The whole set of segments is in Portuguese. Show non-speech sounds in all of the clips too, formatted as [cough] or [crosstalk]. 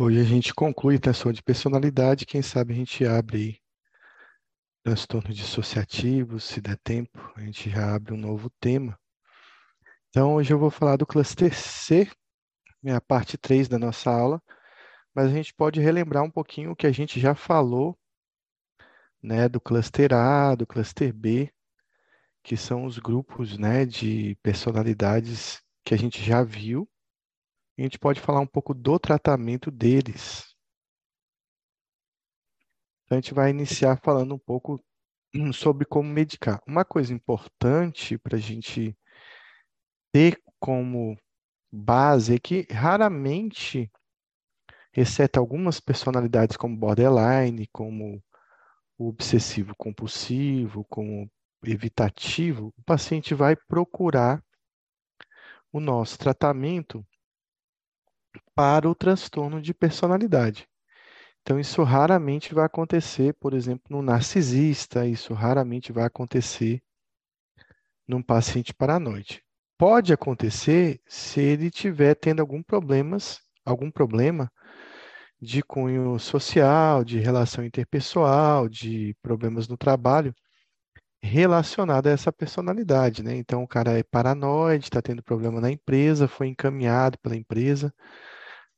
Hoje a gente conclui transtorno de personalidade, quem sabe a gente abre transtorno dissociativo, se der tempo, a gente já abre um novo tema. Então, hoje eu vou falar do cluster C, a parte 3 da nossa aula, mas a gente pode relembrar um pouquinho o que a gente já falou, né, do cluster A, do cluster B, que são os grupos, né, de personalidades que a gente já viu. A gente pode falar um pouco do tratamento deles. Então, a gente vai iniciar falando um pouco sobre como medicar. Uma coisa importante para a gente ter como base é que raramente, exceto algumas personalidades como borderline, como o obsessivo compulsivo, como evitativo, o paciente vai procurar o nosso tratamento para o transtorno de personalidade. Então, isso raramente vai acontecer, por exemplo, no narcisista, isso raramente vai acontecer num paciente paranoide. Pode acontecer se ele tiver tendo algum problemas, algum problema de cunho social, de relação interpessoal, de problemas no trabalho relacionado a essa personalidade, né? Então, o cara é paranoide, está tendo problema na empresa, foi encaminhado pela empresa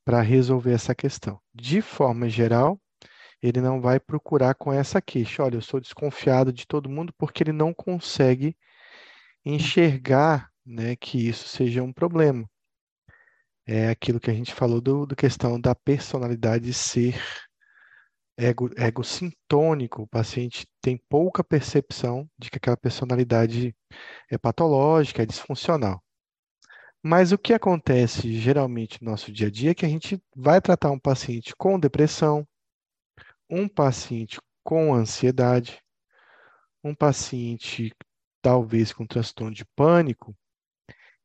para resolver essa questão. De forma geral, ele não vai procurar com essa queixa. Olha, eu sou desconfiado de todo mundo porque ele não consegue enxergar né, que isso seja um problema. É aquilo que a gente falou do, do questão da personalidade ser ego, egocintônico. O paciente tem pouca percepção de que aquela personalidade é patológica, é disfuncional. Mas o que acontece geralmente no nosso dia a dia é que a gente vai tratar um paciente com depressão, um paciente com ansiedade, um paciente talvez com transtorno de pânico,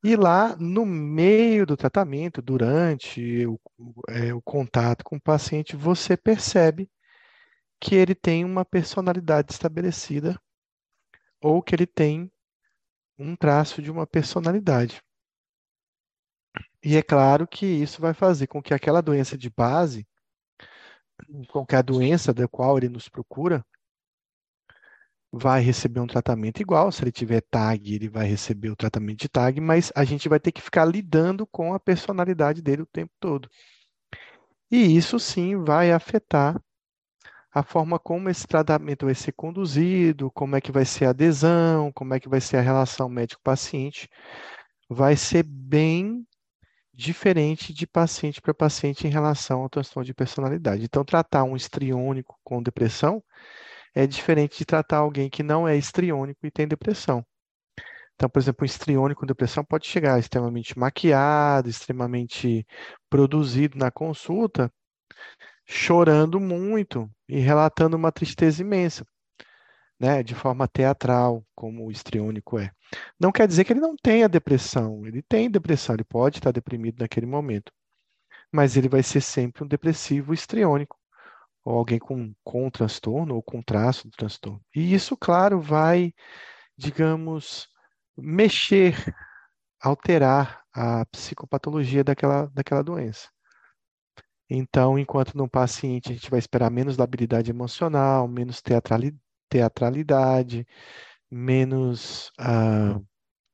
e lá, no meio do tratamento, durante o, é, o contato com o paciente, você percebe que ele tem uma personalidade estabelecida ou que ele tem um traço de uma personalidade. E é claro que isso vai fazer com que aquela doença de base, a doença da qual ele nos procura, vai receber um tratamento igual. Se ele tiver tag, ele vai receber o tratamento de tag, mas a gente vai ter que ficar lidando com a personalidade dele o tempo todo. E isso sim vai afetar a forma como esse tratamento vai ser conduzido, como é que vai ser a adesão, como é que vai ser a relação médico-paciente. Vai ser bem diferente de paciente para paciente em relação ao transtorno de personalidade. Então, tratar um estriônico com depressão é diferente de tratar alguém que não é estriônico e tem depressão. Então, por exemplo, um estriônico com depressão pode chegar extremamente maquiado, extremamente produzido na consulta, chorando muito e relatando uma tristeza imensa, né, de forma teatral, como o estriônico é. Não quer dizer que ele não tenha depressão, ele tem depressão, ele pode estar deprimido naquele momento, mas ele vai ser sempre um depressivo estriônico ou alguém com, com transtorno ou com traço do transtorno. E isso, claro, vai, digamos, mexer, alterar a psicopatologia daquela, daquela doença. Então, enquanto no paciente a gente vai esperar menos labilidade emocional, menos teatralidade, menos ah,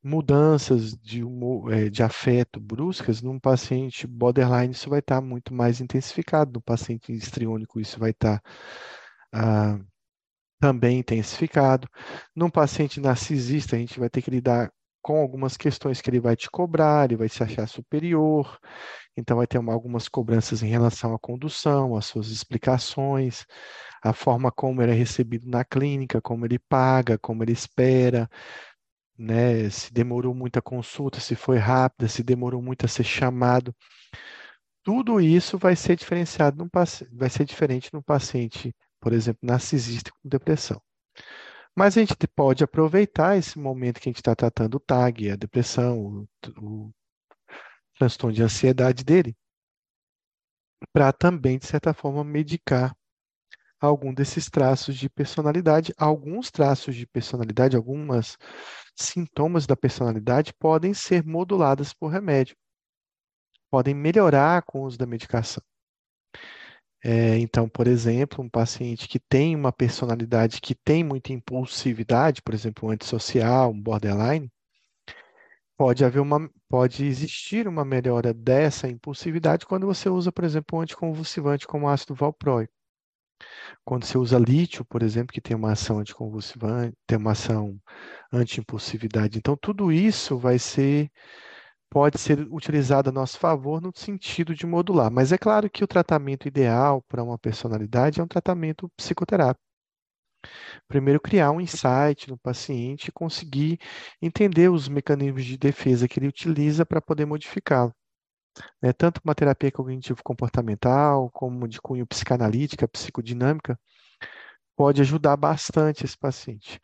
mudanças de, humor, é, de afeto bruscas, num paciente borderline isso vai estar muito mais intensificado, no paciente histriônico isso vai estar ah, também intensificado. Num paciente narcisista, a gente vai ter que lidar com algumas questões que ele vai te cobrar, ele vai se achar superior, então vai ter uma, algumas cobranças em relação à condução, às suas explicações, a forma como ele é recebido na clínica, como ele paga, como ele espera, né? Se demorou muita consulta, se foi rápida, se demorou muito a ser chamado. Tudo isso vai ser diferenciado num vai ser diferente no paciente, por exemplo, narcisista com depressão. Mas a gente pode aproveitar esse momento que a gente está tratando o TAG, a depressão, o, o transtorno de ansiedade dele, para também, de certa forma, medicar algum desses traços de personalidade. Alguns traços de personalidade, algumas sintomas da personalidade podem ser moduladas por remédio, podem melhorar com o uso da medicação. É, então, por exemplo, um paciente que tem uma personalidade que tem muita impulsividade, por exemplo, um antissocial, um borderline, pode haver uma, pode existir uma melhora dessa impulsividade quando você usa, por exemplo, um anticonvulsivante como ácido valproico. Quando você usa lítio, por exemplo, que tem uma ação anticonvulsivante, tem uma ação anti-impulsividade. Então, tudo isso vai ser pode ser utilizado a nosso favor no sentido de modular. Mas é claro que o tratamento ideal para uma personalidade é um tratamento psicoterápico. Primeiro, criar um insight no paciente e conseguir entender os mecanismos de defesa que ele utiliza para poder modificá-lo. Né? Tanto uma terapia cognitivo-comportamental, como de cunho psicanalítica, psicodinâmica, pode ajudar bastante esse paciente.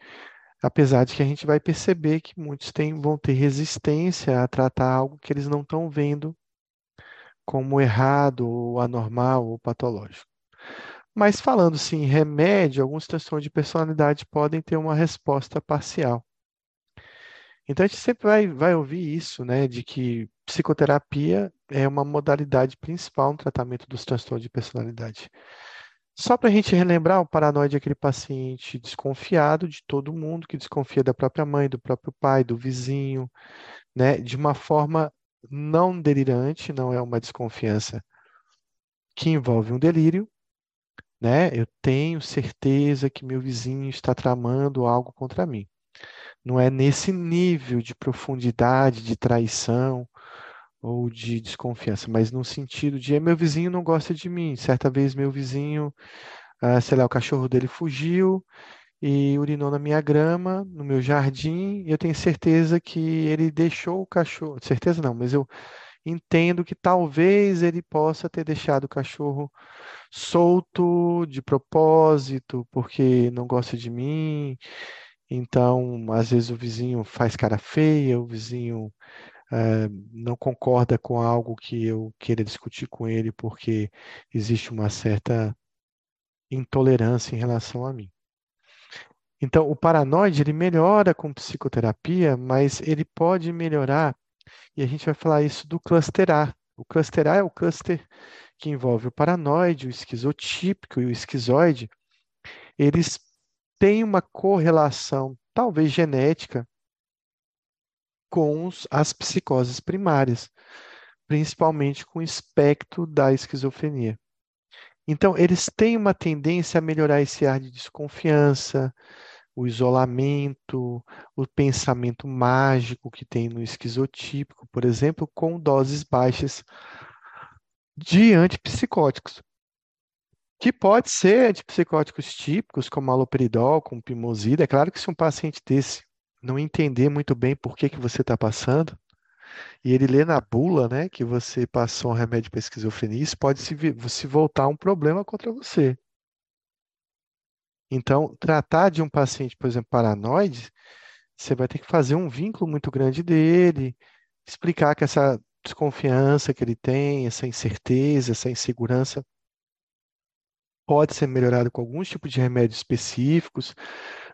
Apesar de que a gente vai perceber que muitos têm, vão ter resistência a tratar algo que eles não estão vendo como errado, ou anormal ou patológico. Mas falando sim em remédio, alguns transtornos de personalidade podem ter uma resposta parcial. Então a gente sempre vai, vai ouvir isso, né, de que psicoterapia é uma modalidade principal no tratamento dos transtornos de personalidade. Só para a gente relembrar, o paranoide é aquele paciente desconfiado de todo mundo, que desconfia da própria mãe, do próprio pai, do vizinho, né? De uma forma não delirante, não é uma desconfiança que envolve um delírio, né? Eu tenho certeza que meu vizinho está tramando algo contra mim. Não é nesse nível de profundidade, de traição, ou de desconfiança, mas no sentido de meu vizinho não gosta de mim. Certa vez meu vizinho, ah, sei lá, o cachorro dele fugiu e urinou na minha grama, no meu jardim, e eu tenho certeza que ele deixou o cachorro, certeza não, mas eu entendo que talvez ele possa ter deixado o cachorro solto de propósito, porque não gosta de mim. Então, às vezes o vizinho faz cara feia, o vizinho uh, não concorda com algo que eu queira discutir com ele porque existe uma certa intolerância em relação a mim. Então, o paranoide ele melhora com psicoterapia, mas ele pode melhorar, e a gente vai falar isso do cluster A. O cluster A é o cluster que envolve o paranoide, o esquizotípico e o esquizoide. Eles têm uma correlação, talvez genética, com as psicoses primárias, principalmente com o espectro da esquizofrenia. Então, eles têm uma tendência a melhorar esse ar de desconfiança, o isolamento, o pensamento mágico que tem no esquizotípico, por exemplo, com doses baixas de antipsicóticos. Que pode ser antipsicóticos típicos, como aloperidol, como pimosida. É claro que se um paciente desse não entender muito bem por que, que você está passando, e ele lê na bula, né, que você passou um remédio para esquizofrenia, isso pode se, se voltar um problema contra você. Então, tratar de um paciente, por exemplo, paranoide, você vai ter que fazer um vínculo muito grande dele, explicar que essa desconfiança que ele tem, essa incerteza, essa insegurança pode ser melhorado com alguns tipos de remédios específicos,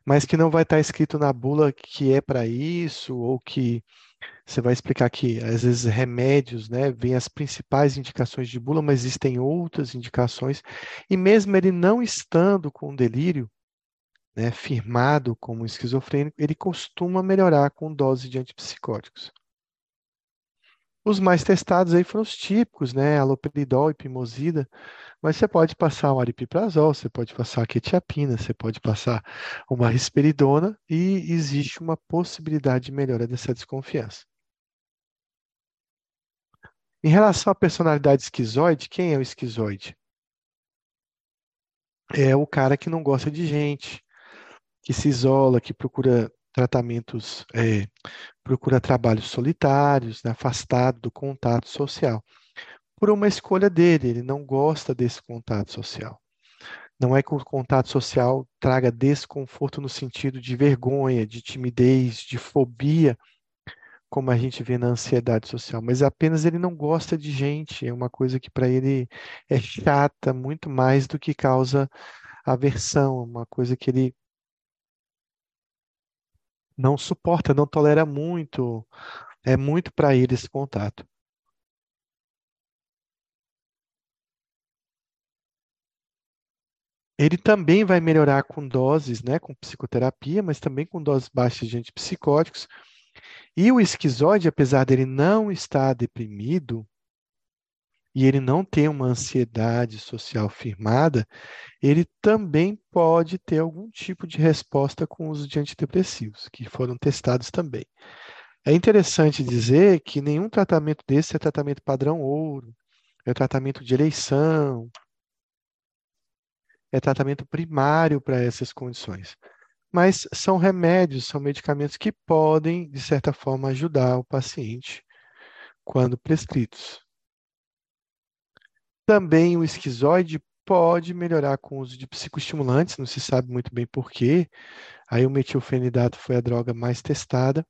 mas que não vai estar escrito na bula que é para isso, ou que você vai explicar que às vezes remédios, né, vêm as principais indicações de bula, mas existem outras indicações, e mesmo ele não estando com delírio, né, firmado como esquizofrênico, ele costuma melhorar com dose de antipsicóticos. Os mais testados aí foram os típicos, né, aloperidol e pimosida, mas você pode passar um aripiprazol, você pode passar quetiapina, você pode passar uma risperidona e existe uma possibilidade de melhora dessa desconfiança. Em relação à personalidade esquizoide, quem é o esquizoide? É o cara que não gosta de gente, que se isola, que procura tratamentos, é, procura trabalhos solitários, né, afastado do contato social por uma escolha dele, ele não gosta desse contato social. Não é que o contato social traga desconforto no sentido de vergonha, de timidez, de fobia, como a gente vê na ansiedade social, mas apenas ele não gosta de gente, é uma coisa que para ele é chata muito mais do que causa aversão, uma coisa que ele não suporta, não tolera muito, é muito para ele esse contato. Ele também vai melhorar com doses, né, com psicoterapia, mas também com doses baixas de antipsicóticos. E o esquizoide, apesar dele não estar deprimido e ele não ter uma ansiedade social firmada, ele também pode ter algum tipo de resposta com o uso de antidepressivos, que foram testados também. É interessante dizer que nenhum tratamento desse é tratamento padrão ouro, é tratamento de eleição, é tratamento primário para essas condições. Mas são remédios, são medicamentos que podem, de certa forma, ajudar o paciente quando prescritos. Também o esquizoide pode melhorar com o uso de psicoestimulantes, não se sabe muito bem por quê. Aí o metilfenidato foi a droga mais testada.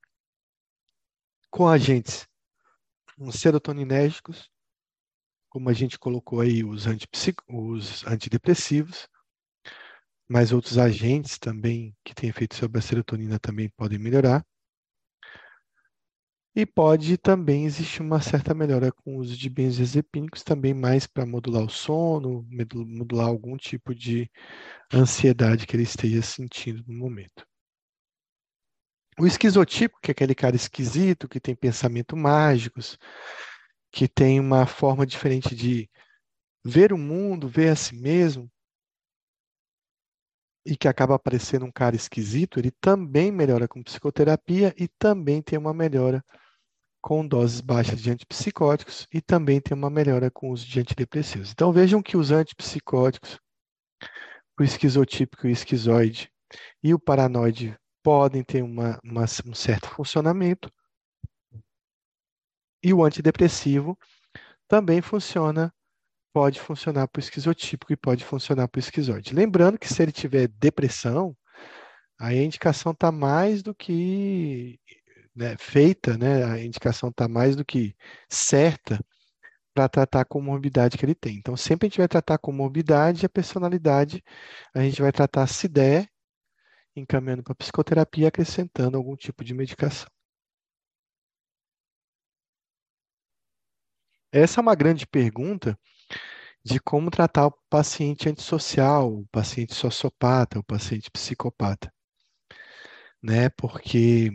Com agentes serotoninérgicos, como a gente colocou aí os, os antidepressivos, mas outros agentes também que têm efeito sobre a serotonina também podem melhorar. E pode também existir uma certa melhora com o uso de benzodiazepínicos, também mais para modular o sono, modular algum tipo de ansiedade que ele esteja sentindo no momento. O esquizotipo, que é aquele cara esquisito, que tem pensamentos mágicos, que tem uma forma diferente de ver o mundo, ver a si mesmo, e que acaba aparecendo um cara esquisito, ele também melhora com psicoterapia e também tem uma melhora com doses baixas de antipsicóticos e também tem uma melhora com o uso de antidepressivos. Então vejam que os antipsicóticos, o esquizotípico e o esquizoide e o paranoide podem ter uma, uma, um certo funcionamento, e o antidepressivo também funciona, pode funcionar para o esquizotípico e pode funcionar para o esquizoide. Lembrando que se ele tiver depressão, aí a indicação está mais do que né, feita, né, a indicação está mais do que certa para tratar a comorbidade que ele tem. Então, sempre a gente vai tratar a comorbidade e a personalidade, a gente vai tratar se der, encaminhando para psicoterapia, acrescentando algum tipo de medicação. Essa é uma grande pergunta de como tratar o paciente antissocial, o paciente sociopata, o paciente psicopata. Né? Porque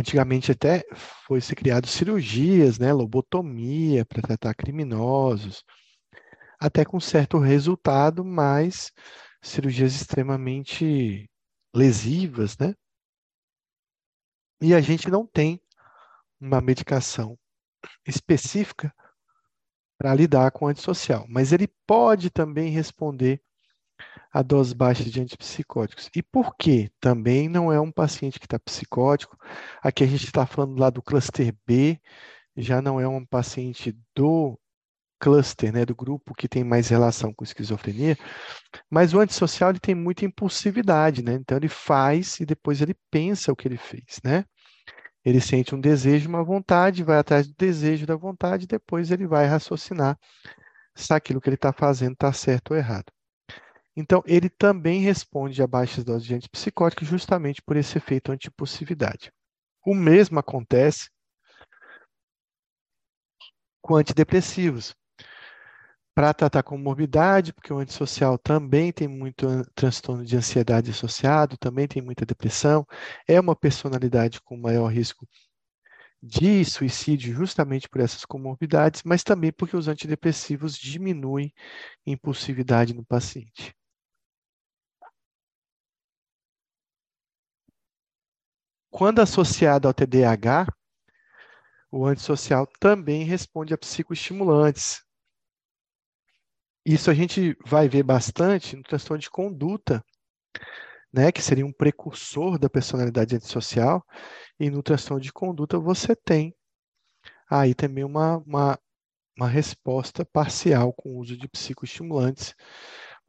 antigamente até foi se criado cirurgias, né, lobotomia para tratar criminosos, até com certo resultado, mas cirurgias extremamente lesivas, né? E a gente não tem uma medicação específica para lidar com o antissocial, mas ele pode também responder a dose baixa de antipsicóticos. E por que também não é um paciente que está psicótico? Aqui a gente está falando lá do cluster B, já não é um paciente do cluster, né, do grupo que tem mais relação com esquizofrenia, mas o antissocial ele tem muita impulsividade, né? Então ele faz e depois ele pensa o que ele fez, né? Ele sente um desejo, uma vontade, vai atrás do desejo, da vontade, depois ele vai raciocinar se aquilo que ele está fazendo está certo ou errado. Então, ele também responde a baixas doses de antipsicóticos justamente por esse efeito antipossividade. O mesmo acontece com antidepressivos. Para tratar comorbidade, porque o antissocial também tem muito transtorno de ansiedade associado, também tem muita depressão, é uma personalidade com maior risco de suicídio justamente por essas comorbidades, mas também porque os antidepressivos diminuem impulsividade no paciente. Quando associado ao TDAH, o antissocial também responde a psicoestimulantes, isso a gente vai ver bastante no transtorno de conduta, né, que seria um precursor da personalidade antissocial, e no transtorno de conduta você tem aí também uma, uma, uma resposta parcial com o uso de psicoestimulantes,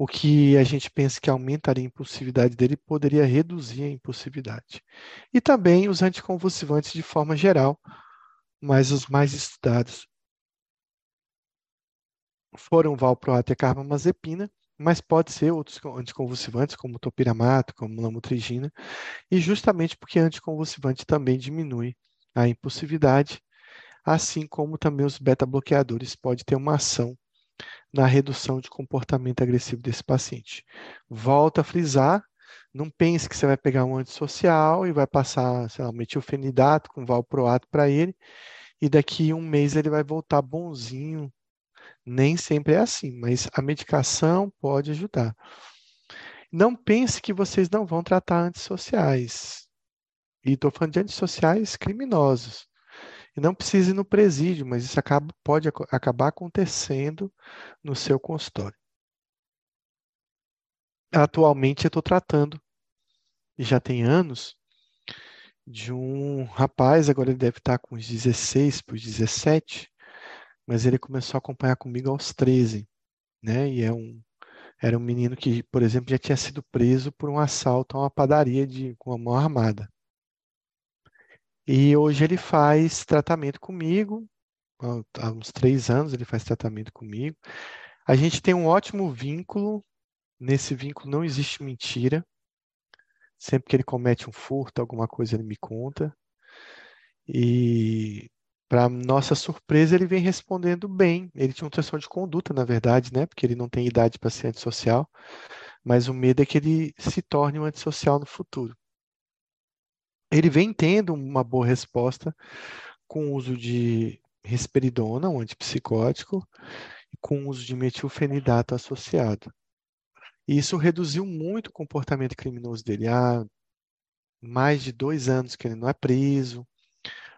o que a gente pensa que aumentaria a impulsividade dele poderia reduzir a impulsividade. E também os anticonvulsivantes de forma geral, mas os mais estudados foram valproato e carbamazepina, mas pode ser outros anticonvulsivantes, como topiramato, como lamotrigina, e justamente porque anticonvulsivante também diminui a impulsividade, assim como também os beta-bloqueadores podem ter uma ação na redução de comportamento agressivo desse paciente. Volta a frisar, não pense que você vai pegar um antissocial e vai passar, sei lá, metilfenidato com valproato para ele, e daqui um mês ele vai voltar bonzinho. Nem sempre é assim, mas a medicação pode ajudar. Não pense que vocês não vão tratar antissociais. E estou falando de antissociais criminosos. E não precisa ir no presídio, mas isso acaba, pode acabar acontecendo no seu consultório. Atualmente eu estou tratando, e já tem anos, de um rapaz, agora ele deve estar com uns 16 por 17, mas ele começou a acompanhar comigo aos 13, né? E é um, era um menino que, por exemplo, já tinha sido preso por um assalto a uma padaria de, com a mão armada. E hoje ele faz tratamento comigo, há uns três anos ele faz tratamento comigo. A gente tem um ótimo vínculo, nesse vínculo não existe mentira. Sempre que ele comete um furto, alguma coisa, ele me conta. E, para nossa surpresa, ele vem respondendo bem. Ele tinha um transtorno de conduta, na verdade, né? Porque ele não tem idade para ser antissocial. Mas o medo é que ele se torne um antissocial no futuro ele vem tendo uma boa resposta com o uso de risperidona, um antipsicótico, e com o uso de metilfenidato associado. E isso reduziu muito o comportamento criminoso dele. Há mais de dois anos que ele não é preso,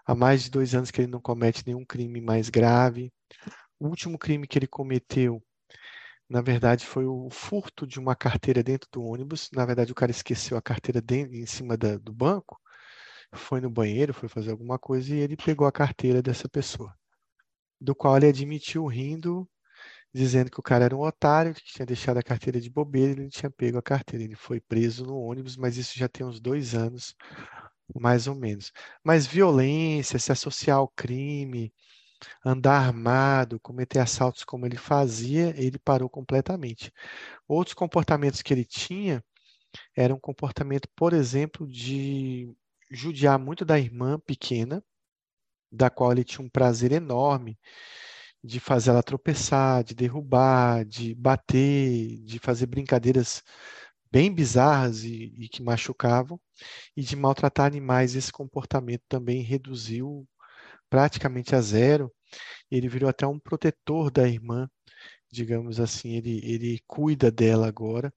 há mais de dois anos que ele não comete nenhum crime mais grave. O último crime que ele cometeu, na verdade, foi o furto de uma carteira dentro do ônibus. Na verdade, o cara esqueceu a carteira dentro, em cima da, do banco foi no banheiro, foi fazer alguma coisa e ele pegou a carteira dessa pessoa, do qual ele admitiu rindo, dizendo que o cara era um otário, que tinha deixado a carteira de bobeira e ele tinha pego a carteira. Ele foi preso no ônibus, mas isso já tem uns dois anos, mais ou menos. Mas violência, se associar ao crime, andar armado, cometer assaltos como ele fazia, ele parou completamente. Outros comportamentos que ele tinha era um comportamento, por exemplo, de judiar muito da irmã pequena, da qual ele tinha um prazer enorme de fazer ela tropeçar, de derrubar, de bater, de fazer brincadeiras bem bizarras e, e, que machucavam, e de maltratar animais. Esse comportamento também reduziu praticamente a zero. Ele virou até um protetor da irmã, digamos assim. Ele, ele cuida dela agora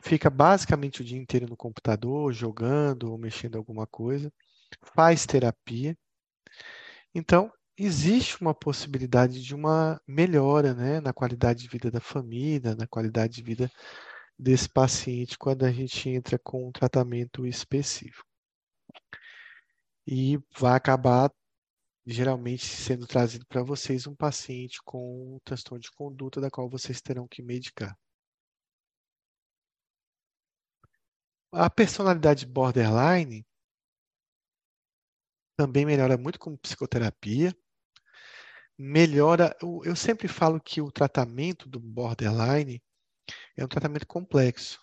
fica basicamente o dia inteiro no computador, jogando ou mexendo alguma coisa, faz terapia. Então, existe uma possibilidade de uma melhora né, na qualidade de vida da família, na qualidade de vida desse paciente quando a gente entra com um tratamento específico. E vai acabar geralmente sendo trazido para vocês um paciente com um transtorno de conduta da qual vocês terão que medicar. A personalidade borderline também melhora muito com psicoterapia. Melhora, eu sempre falo que o tratamento do borderline é um tratamento complexo,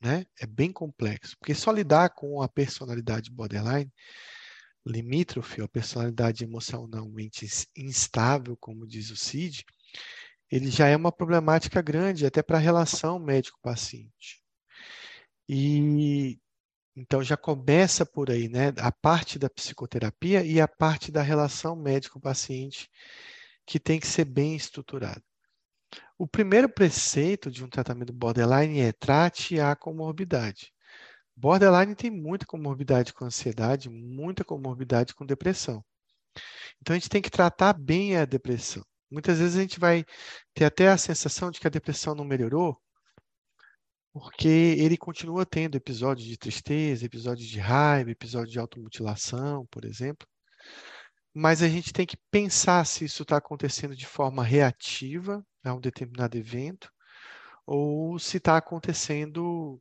né? É bem complexo, porque só lidar com a personalidade borderline limítrofe, a personalidade emocionalmente instável, como diz o CID, ele já é uma problemática grande até para a relação médico-paciente. E então já começa por aí, né? A parte da psicoterapia e a parte da relação médico-paciente que tem que ser bem estruturada. O primeiro preceito de um tratamento borderline é trate a comorbidade. Borderline tem muita comorbidade com ansiedade, muita comorbidade com depressão. Então a gente tem que tratar bem a depressão. Muitas vezes a gente vai ter até a sensação de que a depressão não melhorou, porque ele continua tendo episódios de tristeza, episódios de raiva, episódios de automutilação, por exemplo. Mas a gente tem que pensar se isso está acontecendo de forma reativa a um determinado evento ou se está acontecendo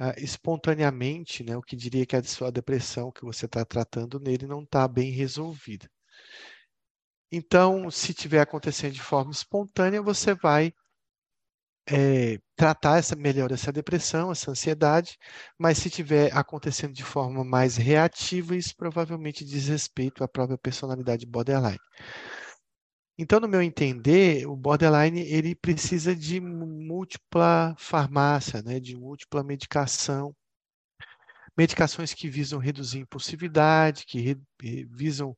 uh, espontaneamente, né, o que diria que a sua depressão que você está tratando nele não está bem resolvida. Então, se estiver acontecendo de forma espontânea, você vai é, tratar essa melhor essa depressão, essa ansiedade, mas se tiver acontecendo de forma mais reativa, isso provavelmente diz respeito à própria personalidade borderline. Então, no meu entender, o borderline ele precisa de múltipla farmácia, né, de múltipla medicação. Medicações que visam reduzir impulsividade, que re, visam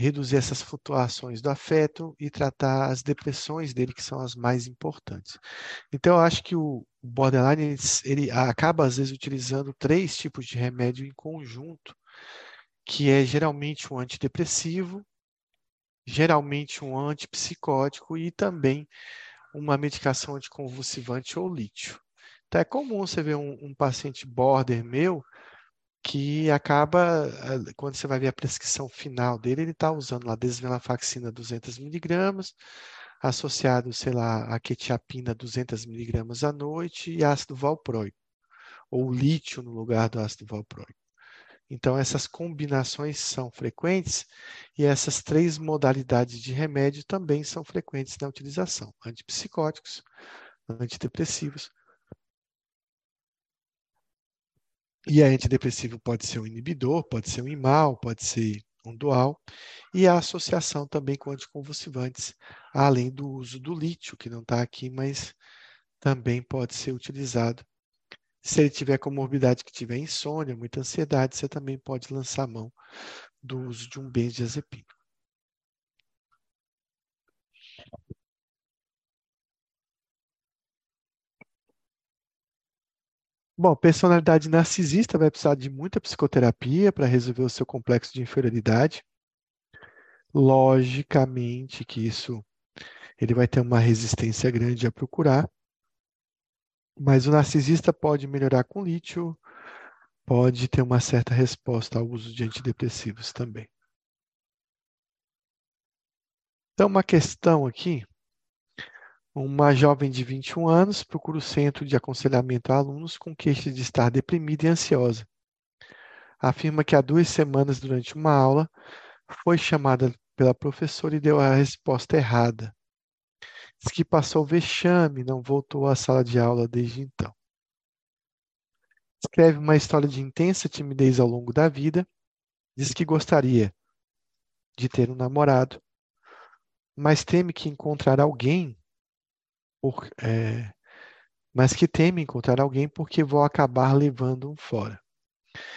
reduzir essas flutuações do afeto e tratar as depressões dele, que são as mais importantes. Então, eu acho que o borderline ele, acaba, às vezes, utilizando três tipos de remédio em conjunto, que é geralmente um antidepressivo, geralmente um antipsicótico e também uma medicação anticonvulsivante ou lítio. Então, é comum você ver um, um paciente border meu que acaba, eh, quando você vai ver a prescrição final dele, ele está usando lá desvenlafaxina 200 miligramas, associado, sei lá, a quetiapina 200 miligramas à noite e ácido valproico, ou lítio no lugar do ácido valproico. Então, essas combinações são frequentes e essas três modalidades de remédio também são frequentes na utilização: antipsicóticos, antidepressivos. E a antidepressivo pode ser um inibidor, pode ser um imal, pode ser um dual, e a associação também com anticonvulsivantes, além do uso do lítio, que não está aqui, mas também pode ser utilizado se ele tiver comorbidade que tiver insônia, muita ansiedade, você também pode lançar mão do uso de um benzodiazepínico. Bom, personalidade narcisista vai precisar de muita psicoterapia para resolver o seu complexo de inferioridade. Logicamente que isso ele vai ter uma resistência grande a procurar. Mas o narcisista pode melhorar com lítio, pode ter uma certa resposta ao uso de antidepressivos também. Então, uma questão aqui. Uma jovem de 21 anos procura o centro de aconselhamento a alunos com queixa de estar deprimida e ansiosa. Afirma que há duas semanas, durante uma aula, foi chamada pela professora e deu a resposta errada. Diz que passou vexame, não voltou à sala de aula desde então. Escreve uma história de intensa timidez ao longo da vida. Diz que gostaria de ter um namorado, mas teme que encontrar alguém, por, é, mas que teme encontrar alguém porque vou acabar levando um fora.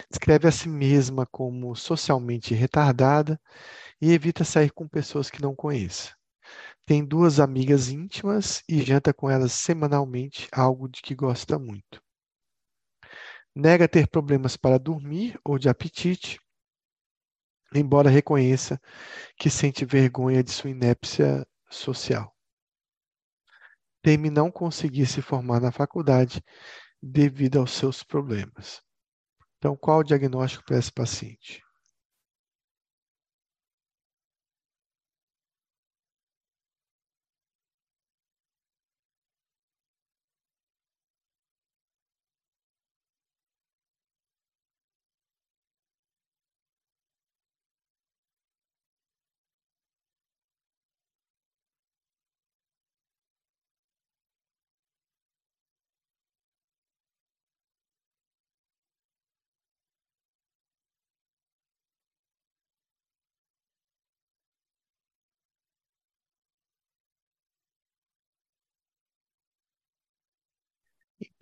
Descreve a si mesma como socialmente retardada e evita sair com pessoas que não conheça. Tem duas amigas íntimas e janta com elas semanalmente, algo de que gosta muito. Nega ter problemas para dormir ou de apetite, embora reconheça que sente vergonha de sua inépcia social. Teme não conseguir se formar na faculdade devido aos seus problemas. Então, qual o diagnóstico para esse paciente?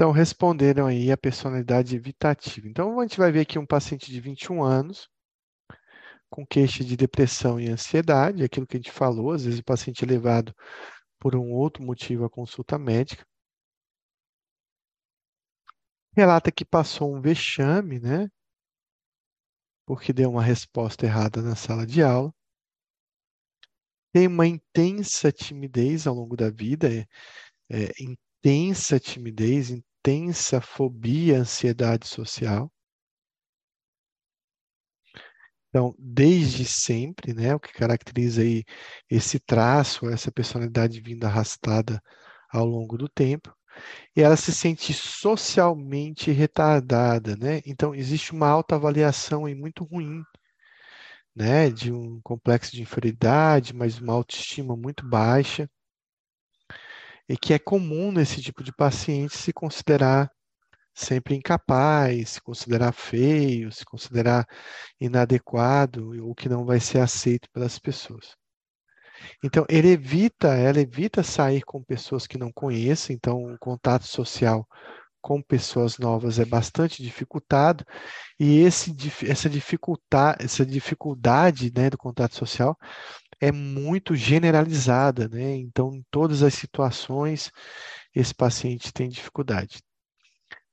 Então, responderam aí a personalidade evitativa. Então, a gente vai ver aqui um paciente de 21 anos, com queixa de depressão e ansiedade, aquilo que a gente falou, às vezes o paciente é levado por um outro motivo à consulta médica. Relata que passou um vexame, né? Porque deu uma resposta errada na sala de aula. Tem uma intensa timidez ao longo da vida, é, é, intensa timidez, intensa fobia, ansiedade social. Então, desde sempre, né, o que caracteriza aí esse traço, essa personalidade vindo arrastada ao longo do tempo, e ela se sente socialmente retardada, né? Então, existe uma autoavaliação aí muito ruim, né, de um complexo de inferioridade, mas uma autoestima muito baixa e que é comum nesse tipo de paciente se considerar sempre incapaz, se considerar feio, se considerar inadequado ou que não vai ser aceito pelas pessoas. Então, ele evita, ela evita sair com pessoas que não conhece, então o contato social com pessoas novas é bastante dificultado, e esse, essa, dificultar, essa dificuldade né, do contato social é muito generalizada, né? Então, em todas as situações, esse paciente tem dificuldade.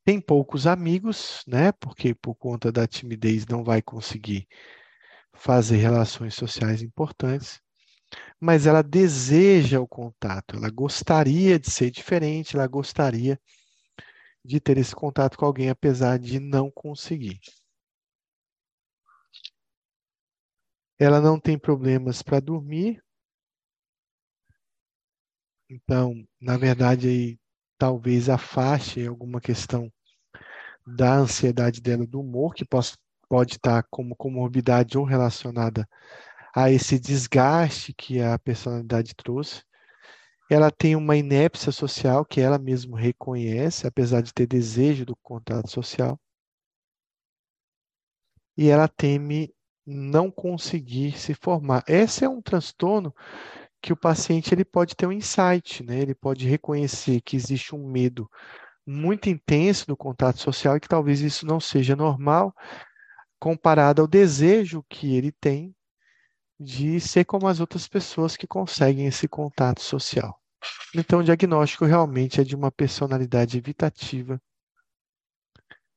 Tem poucos amigos, né? Porque por conta da timidez não vai conseguir fazer relações sociais importantes, mas ela deseja o contato, ela gostaria de ser diferente, ela gostaria de ter esse contato com alguém, apesar de não conseguir. Ela não tem problemas para dormir. Então, na verdade, aí talvez afaste alguma questão da ansiedade dela do humor, que pode, pode estar como comorbidade ou relacionada a esse desgaste que a personalidade trouxe. Ela tem uma inépcia social que ela mesma reconhece, apesar de ter desejo do contato social. E ela teme não conseguir se formar. Esse é um transtorno que o paciente ele pode ter um insight, né? Ele pode reconhecer que existe um medo muito intenso do contato social e que talvez isso não seja normal comparado ao desejo que ele tem de ser como as outras pessoas que conseguem esse contato social. Então, o diagnóstico realmente é de uma personalidade evitativa,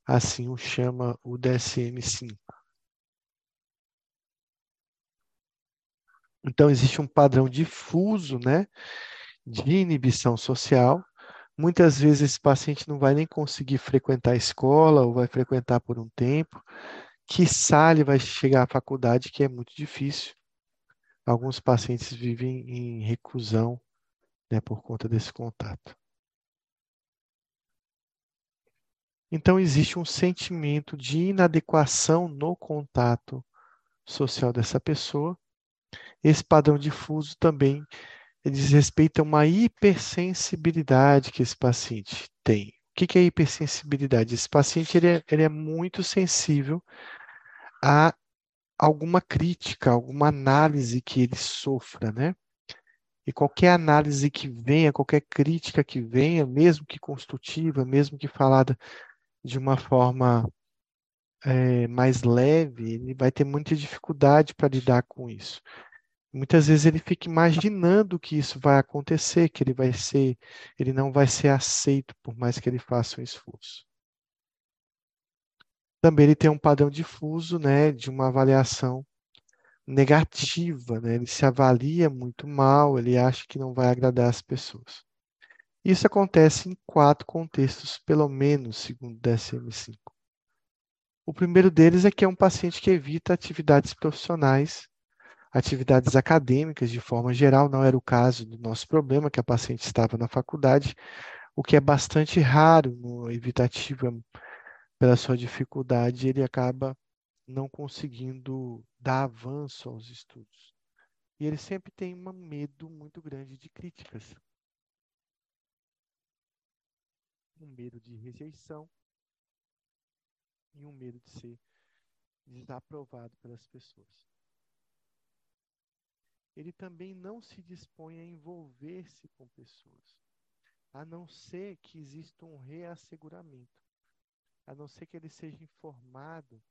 assim o chama o DSM-5. Então, existe um padrão difuso né, de inibição social. Muitas vezes esse paciente não vai nem conseguir frequentar a escola ou vai frequentar por um tempo. Quiçá ele vai chegar à faculdade, que é muito difícil. Alguns pacientes vivem em reclusão né, por conta desse contato. Então, existe um sentimento de inadequação no contato social dessa pessoa. Esse padrão difuso também diz respeito a uma hipersensibilidade que esse paciente tem. O que é hipersensibilidade? Esse paciente ele é, ele é muito sensível a alguma crítica, alguma análise que ele sofra, né? E qualquer análise que venha, qualquer crítica que venha, mesmo que construtiva, mesmo que falada de uma forma é, mais leve, ele vai ter muita dificuldade para lidar com isso. Muitas vezes ele fica imaginando que isso vai acontecer, que ele vai ser, ele não vai ser aceito por mais que ele faça um esforço. Também ele tem um padrão difuso, né, de uma avaliação negativa, né? Ele se avalia muito mal, ele acha que não vai agradar as pessoas. Isso acontece em quatro contextos, pelo menos, segundo o DSM-5. O primeiro deles é que é um paciente que evita atividades profissionais, atividades acadêmicas de forma geral, não era o caso do nosso problema, que a paciente estava na faculdade, o que é bastante raro no evitativo, pela sua dificuldade, ele acaba não conseguindo dar avanço aos estudos. E ele sempre tem um medo muito grande de críticas. Um medo de rejeição e um medo de ser desaprovado pelas pessoas. Ele também não se dispõe a envolver-se com pessoas, a não ser que exista um reasseguramento, a não ser que ele seja informado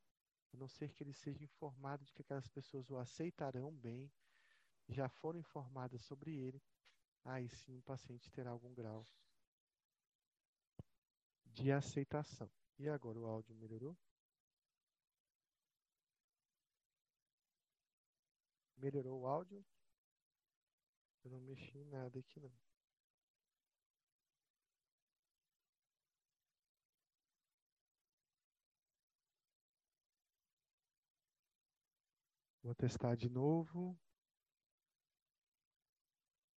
a não ser que ele seja informado de que aquelas pessoas o aceitarão bem, já foram informadas sobre ele, aí sim o paciente terá algum grau de aceitação. E agora o áudio melhorou? Melhorou o áudio? Eu não mexi em nada aqui não. Vou testar de novo.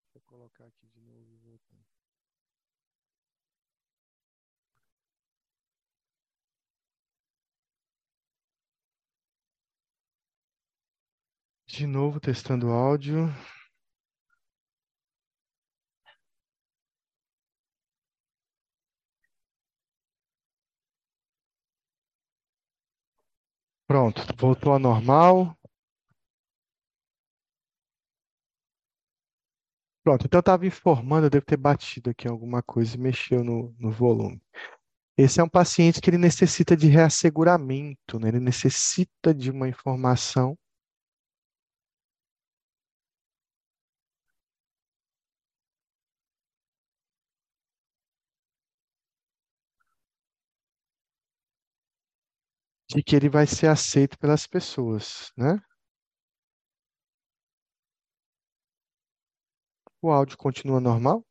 Deixa eu colocar aqui de novo e voltar. De novo, testando o áudio. Pronto, voltou ao normal. Pronto, então eu estava informando, eu devo ter batido aqui alguma coisa e mexeu no, no volume. Esse é um paciente que ele necessita de reasseguramento, né? Ele necessita de uma informação de que ele vai ser aceito pelas pessoas, né? O áudio continua normal?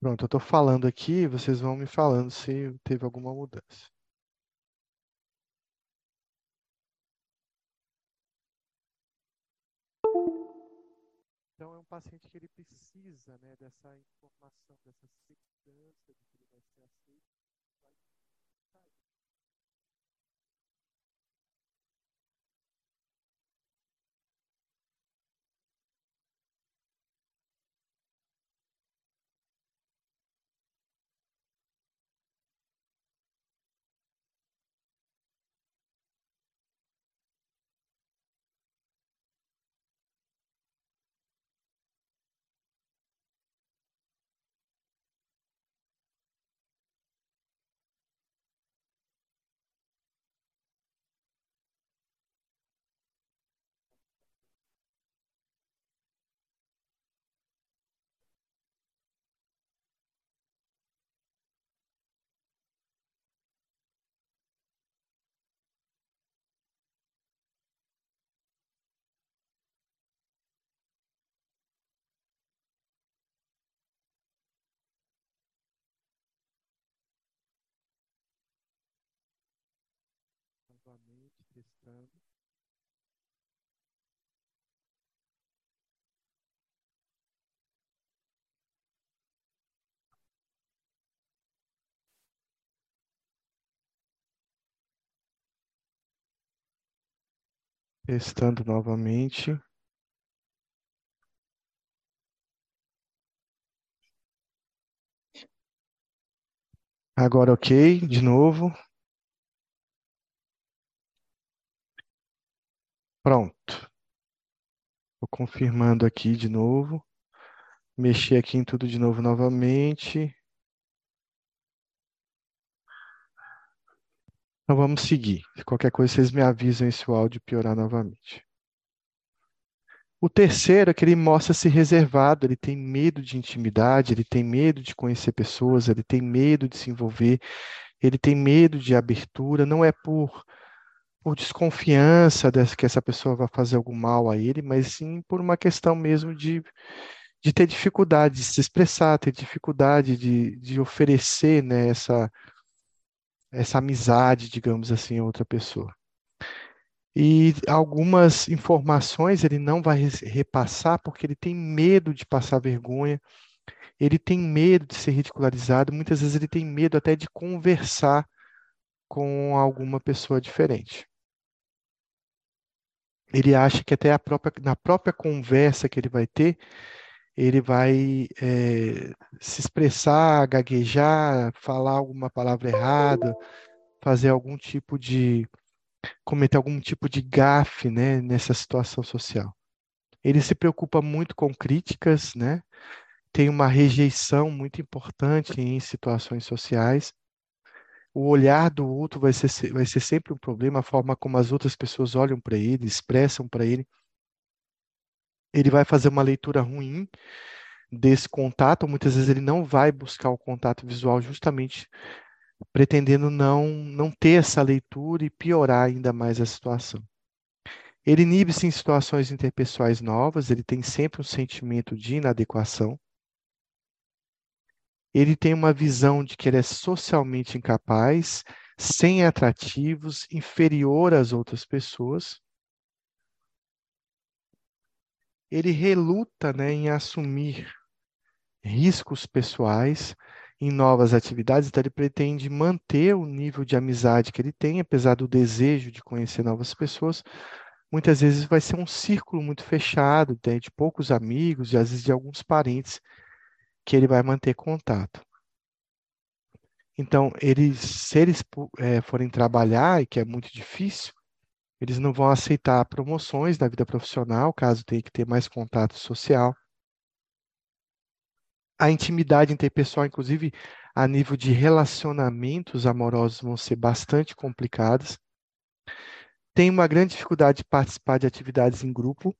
Pronto, eu estou falando aqui, vocês vão me falando se teve alguma mudança. Paciente que ele precisa né, dessa informação, dessa segurança de que testando. Testando novamente. Agora ok, de novo. Pronto. Vou confirmando aqui de novo. Mexer aqui em tudo de novo novamente. Então vamos seguir. Se qualquer coisa vocês me avisam se o áudio piorar novamente. O terceiro é que ele mostra-se reservado, ele tem medo de intimidade, ele tem medo de conhecer pessoas, ele tem medo de se envolver, ele tem medo de abertura, não é por, por desconfiança dessa, que essa pessoa vai fazer algum mal a ele, mas sim por uma questão mesmo de, de ter dificuldade de se expressar, ter dificuldade de, de oferecer né, essa, essa amizade, digamos assim, a outra pessoa. E algumas informações ele não vai repassar porque ele tem medo de passar vergonha, ele tem medo de ser ridicularizado, muitas vezes ele tem medo até de conversar com alguma pessoa diferente. Ele acha que até própria, na própria conversa que ele vai ter, ele vai é, se expressar, gaguejar, falar alguma palavra errada, fazer algum tipo de cometer algum tipo de gafe, né, nessa situação social. Ele se preocupa muito com críticas, né? Tem uma rejeição muito importante em situações sociais. O olhar do outro vai ser, vai ser sempre um problema, a forma como as outras pessoas olham para ele, expressam para ele. Ele vai fazer uma leitura ruim desse contato, muitas vezes ele não vai buscar o contato visual justamente pretendendo não, não ter essa leitura e piorar ainda mais a situação. Ele inibe-se em situações interpessoais novas, ele tem sempre um sentimento de inadequação. Ele tem uma visão de que ele é socialmente incapaz, sem atrativos, inferior às outras pessoas. Ele reluta né, em assumir riscos pessoais, em novas atividades, então ele pretende manter o nível de amizade que ele tem, apesar do desejo de conhecer novas pessoas. Muitas vezes vai ser um círculo muito fechado, né, de poucos amigos e às vezes de alguns parentes que ele vai manter contato. Então, eles, se eles é, forem trabalhar, e que é muito difícil, eles não vão aceitar promoções na vida profissional, caso tenha que ter mais contato social. A intimidade interpessoal, inclusive a nível de relacionamentos amorosos, vão ser bastante complicadas. Tem uma grande dificuldade de participar de atividades em grupo,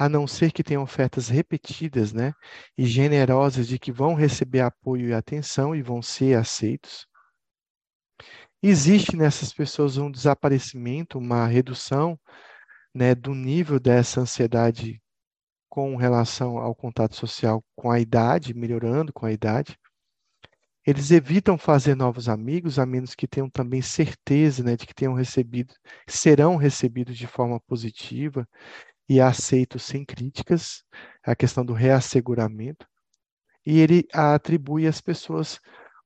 a não ser que tenham ofertas repetidas, né, e generosas de que vão receber apoio e atenção e vão ser aceitos. Existe nessas pessoas um desaparecimento, uma redução, né, do nível dessa ansiedade com relação ao contato social com a idade, melhorando com a idade. Eles evitam fazer novos amigos, a menos que tenham também certeza né, de que tenham recebido, serão recebidos de forma positiva e aceitos sem críticas, a questão do reasseguramento. E ele atribui às pessoas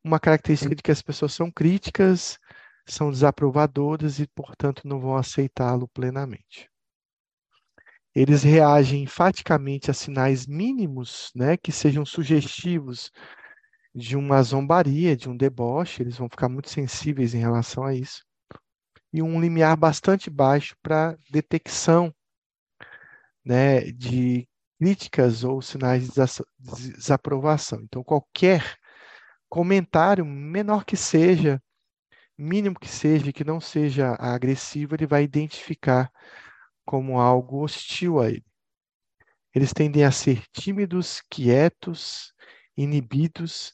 uma característica de que as pessoas são críticas, são desaprovadoras e, portanto, não vão aceitá-lo plenamente. Eles reagem enfaticamente a sinais mínimos, né, que sejam sugestivos de uma zombaria, de um deboche, eles vão ficar muito sensíveis em relação a isso. E um limiar bastante baixo para detecção né, de críticas ou sinais de desaprovação. Então, qualquer comentário, menor que seja, mínimo que seja, que não seja agressivo, ele vai identificar como algo hostil a ele. Eles tendem a ser tímidos, quietos, inibidos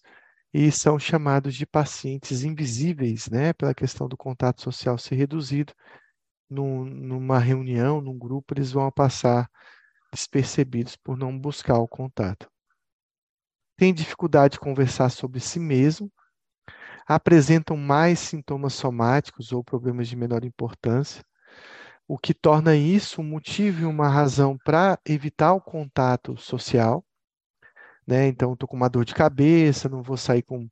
e são chamados de pacientes invisíveis, né, pela questão do contato social ser reduzido. Num, numa reunião, num grupo, eles vão passar despercebidos por não buscar o contato. Tem dificuldade de conversar sobre si mesmo, apresentam mais sintomas somáticos ou problemas de menor importância, o que torna isso um motivo e uma razão para evitar o contato social né? Então, estou com uma dor de cabeça, não vou sair com,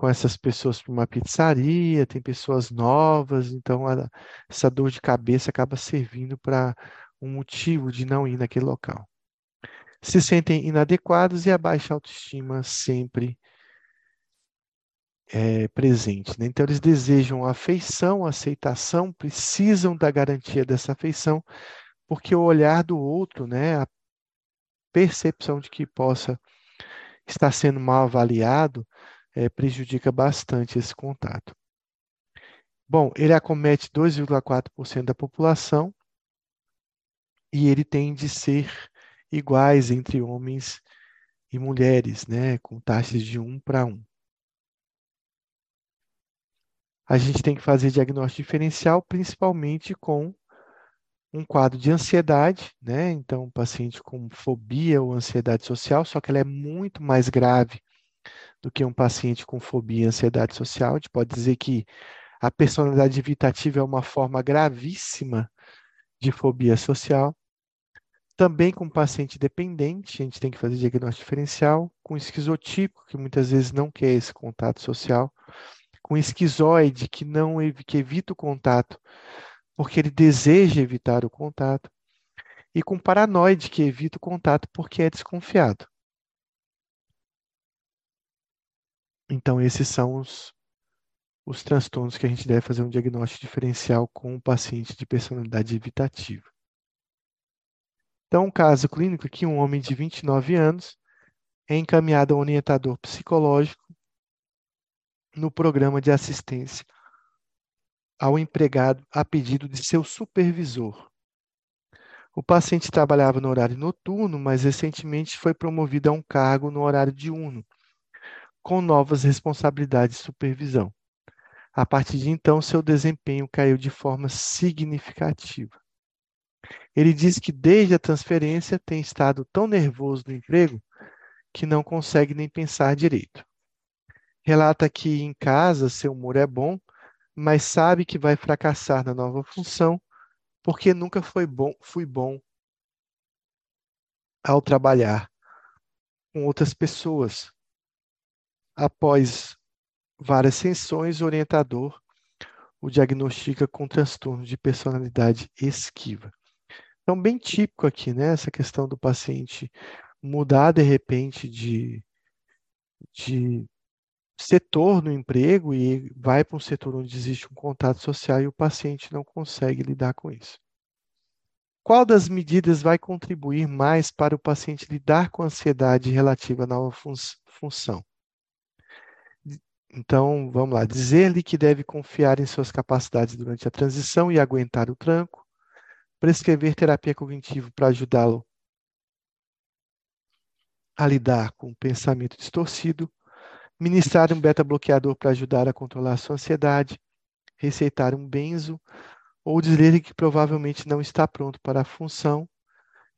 com essas pessoas para uma pizzaria, tem pessoas novas, então a, essa dor de cabeça acaba servindo para um motivo de não ir naquele local. Se sentem inadequados e a baixa autoestima sempre é, presente. Né? Então, eles desejam afeição, aceitação, precisam da garantia dessa afeição, porque o olhar do outro, né, a percepção de que possa estar sendo mal avaliado é, prejudica bastante esse contato. Bom, ele acomete 2,4% da população e ele tem de ser iguais entre homens e mulheres, né, com taxas de 1 para 1. A gente tem que fazer diagnóstico diferencial, principalmente com um quadro de ansiedade, né? Então, um paciente com fobia ou ansiedade social, só que ela é muito mais grave do que um paciente com fobia e ansiedade social. A gente pode dizer que a personalidade evitativa é uma forma gravíssima de fobia social. Também com paciente dependente, a gente tem que fazer diagnóstico diferencial, com esquizotípico, que muitas vezes não quer esse contato social, com esquizoide, que não que evita o contato porque ele deseja evitar o contato, e com paranoide, que evita o contato porque é desconfiado. Então, esses são os, os transtornos que a gente deve fazer um diagnóstico diferencial com o paciente de personalidade evitativa. Então, um caso clínico aqui, um homem de 29 anos é encaminhado a um orientador psicológico no programa de assistência ao empregado a pedido de seu supervisor. O paciente trabalhava no horário noturno, mas recentemente foi promovido a um cargo no horário diurno, com novas responsabilidades de supervisão. A partir de então, seu desempenho caiu de forma significativa. Ele diz que desde a transferência tem estado tão nervoso no emprego que não consegue nem pensar direito. Relata que em casa seu humor é bom, mas sabe que vai fracassar na nova função porque nunca foi bom, fui bom ao trabalhar com outras pessoas. Após várias sessões, o orientador o diagnostica com transtorno de personalidade esquiva. Então, bem típico aqui, né? Essa questão do paciente mudar de repente de, de setor no emprego e vai para um setor onde existe um contato social e o paciente não consegue lidar com isso. Qual das medidas vai contribuir mais para o paciente lidar com a ansiedade relativa à nova fun função? Então, vamos lá. Dizer-lhe que deve confiar em suas capacidades durante a transição e aguentar o tranco. Prescrever terapia cognitiva para ajudá-lo a lidar com o pensamento distorcido. Ministrar um beta-bloqueador para ajudar a controlar a sua ansiedade. Receitar um benzo ou dizer que provavelmente não está pronto para a função,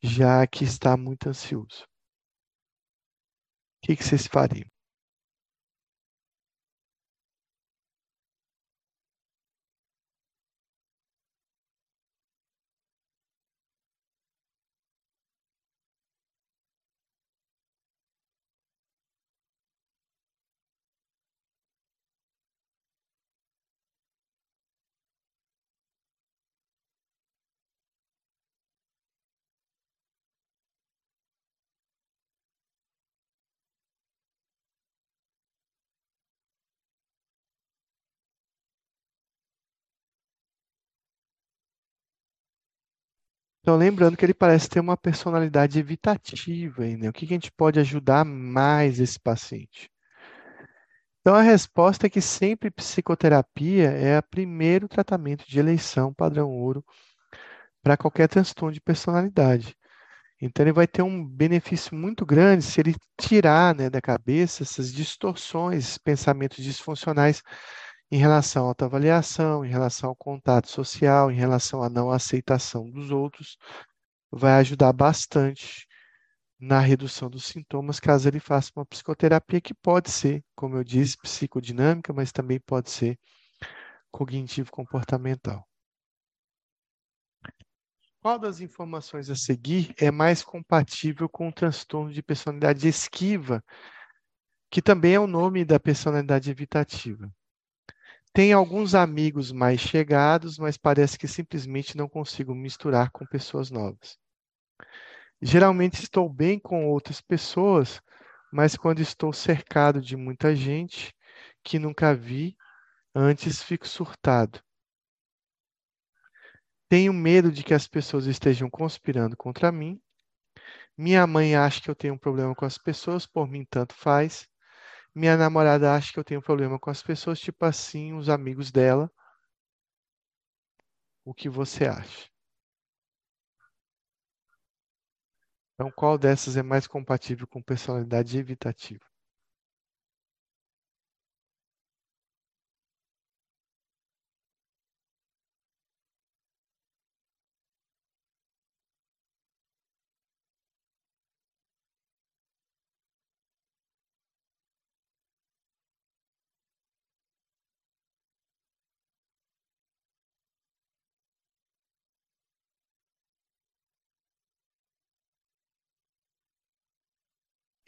já que está muito ansioso. O que, que vocês fariam? Então, lembrando que ele parece ter uma personalidade evitativa, né? O que, que a gente pode ajudar mais esse paciente? Então, a resposta é que sempre psicoterapia é o primeiro tratamento de eleição padrão ouro para qualquer transtorno de personalidade. Então, ele vai ter um benefício muito grande se ele tirar né, da cabeça essas distorções, pensamentos disfuncionais em relação à autoavaliação, em relação ao contato social, em relação à não aceitação dos outros, vai ajudar bastante na redução dos sintomas, caso ele faça uma psicoterapia que pode ser, como eu disse, psicodinâmica, mas também pode ser cognitivo-comportamental. Qual das informações a seguir é mais compatível com o transtorno de personalidade esquiva, que também é o nome da personalidade evitativa? Tem alguns amigos mais chegados, mas parece que simplesmente não consigo misturar com pessoas novas. Geralmente estou bem com outras pessoas, mas quando estou cercado de muita gente que nunca vi, antes fico surtado. Tenho medo de que as pessoas estejam conspirando contra mim. Minha mãe acha que eu tenho um problema com as pessoas, por mim tanto faz. Minha namorada acha que eu tenho problema com as pessoas, tipo assim, os amigos dela. O que você acha? Então, qual dessas é mais compatível com personalidade evitativa?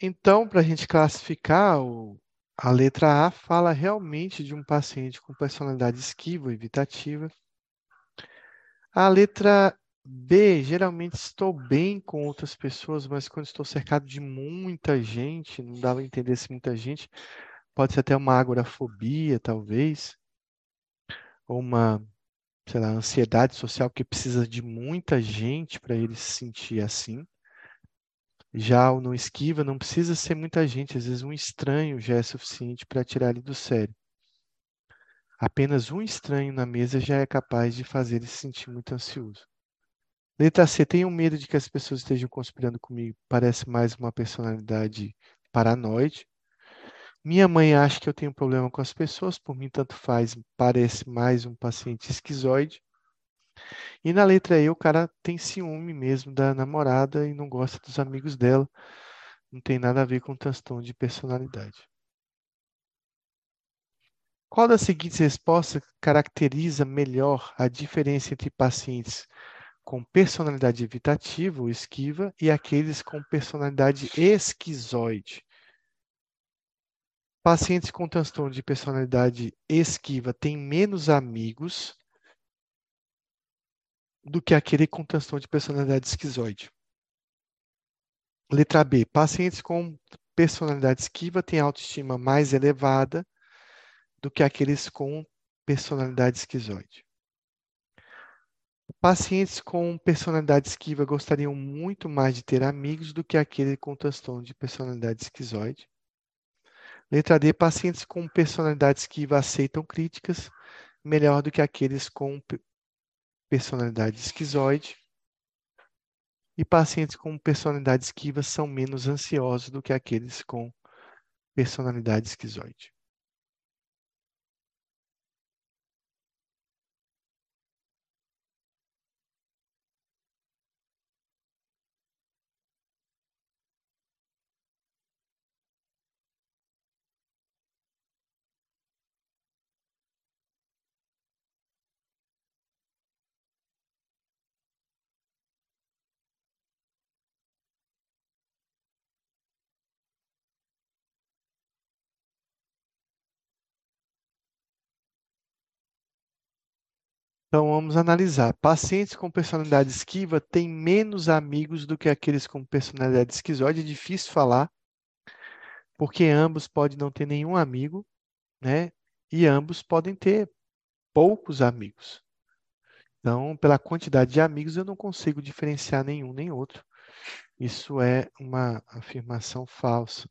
Então, para a gente classificar, a letra A fala realmente de um paciente com personalidade esquiva, evitativa. A letra B, geralmente estou bem com outras pessoas, mas quando estou cercado de muita gente, não dá para entender se muita gente, pode ser até uma agorafobia, talvez, ou uma, sei lá, ansiedade social que precisa de muita gente para ele se sentir assim. Já o não esquiva não precisa ser muita gente, às vezes um estranho já é suficiente para tirar ele do sério. Apenas um estranho na mesa já é capaz de fazer ele se sentir muito ansioso. Letra C, tenho medo de que as pessoas estejam conspirando comigo. Parece mais uma personalidade paranoide. Minha mãe acha que eu tenho problema com as pessoas, por mim tanto faz, parece mais um paciente esquizoide. E na letra E, o cara tem ciúme mesmo da namorada e não gosta dos amigos dela. Não tem nada a ver com transtorno de personalidade. Qual das seguintes respostas caracteriza melhor a diferença entre pacientes com personalidade evitativa ou esquiva e aqueles com personalidade esquizoide? Pacientes com transtorno de personalidade esquiva têm menos amigos do que aquele com transtorno de personalidade esquizoide. Letra B. Pacientes com personalidade esquiva têm autoestima mais elevada do que aqueles com personalidade esquizoide. Pacientes com personalidade esquiva gostariam muito mais de ter amigos do que aquele com transtorno de personalidade esquizoide. Letra D. Pacientes com personalidade esquiva aceitam críticas melhor do que aqueles com personalidade esquizoide. E pacientes com personalidade esquiva são menos ansiosos do que aqueles com personalidade esquizoide. Então, vamos analisar. Pacientes com personalidade esquiva têm menos amigos do que aqueles com personalidade esquizoide. É difícil falar, porque ambos podem não ter nenhum amigo, né? E ambos podem ter poucos amigos. Então, pela quantidade de amigos, eu não consigo diferenciar nenhum nem outro. Isso é uma afirmação falsa.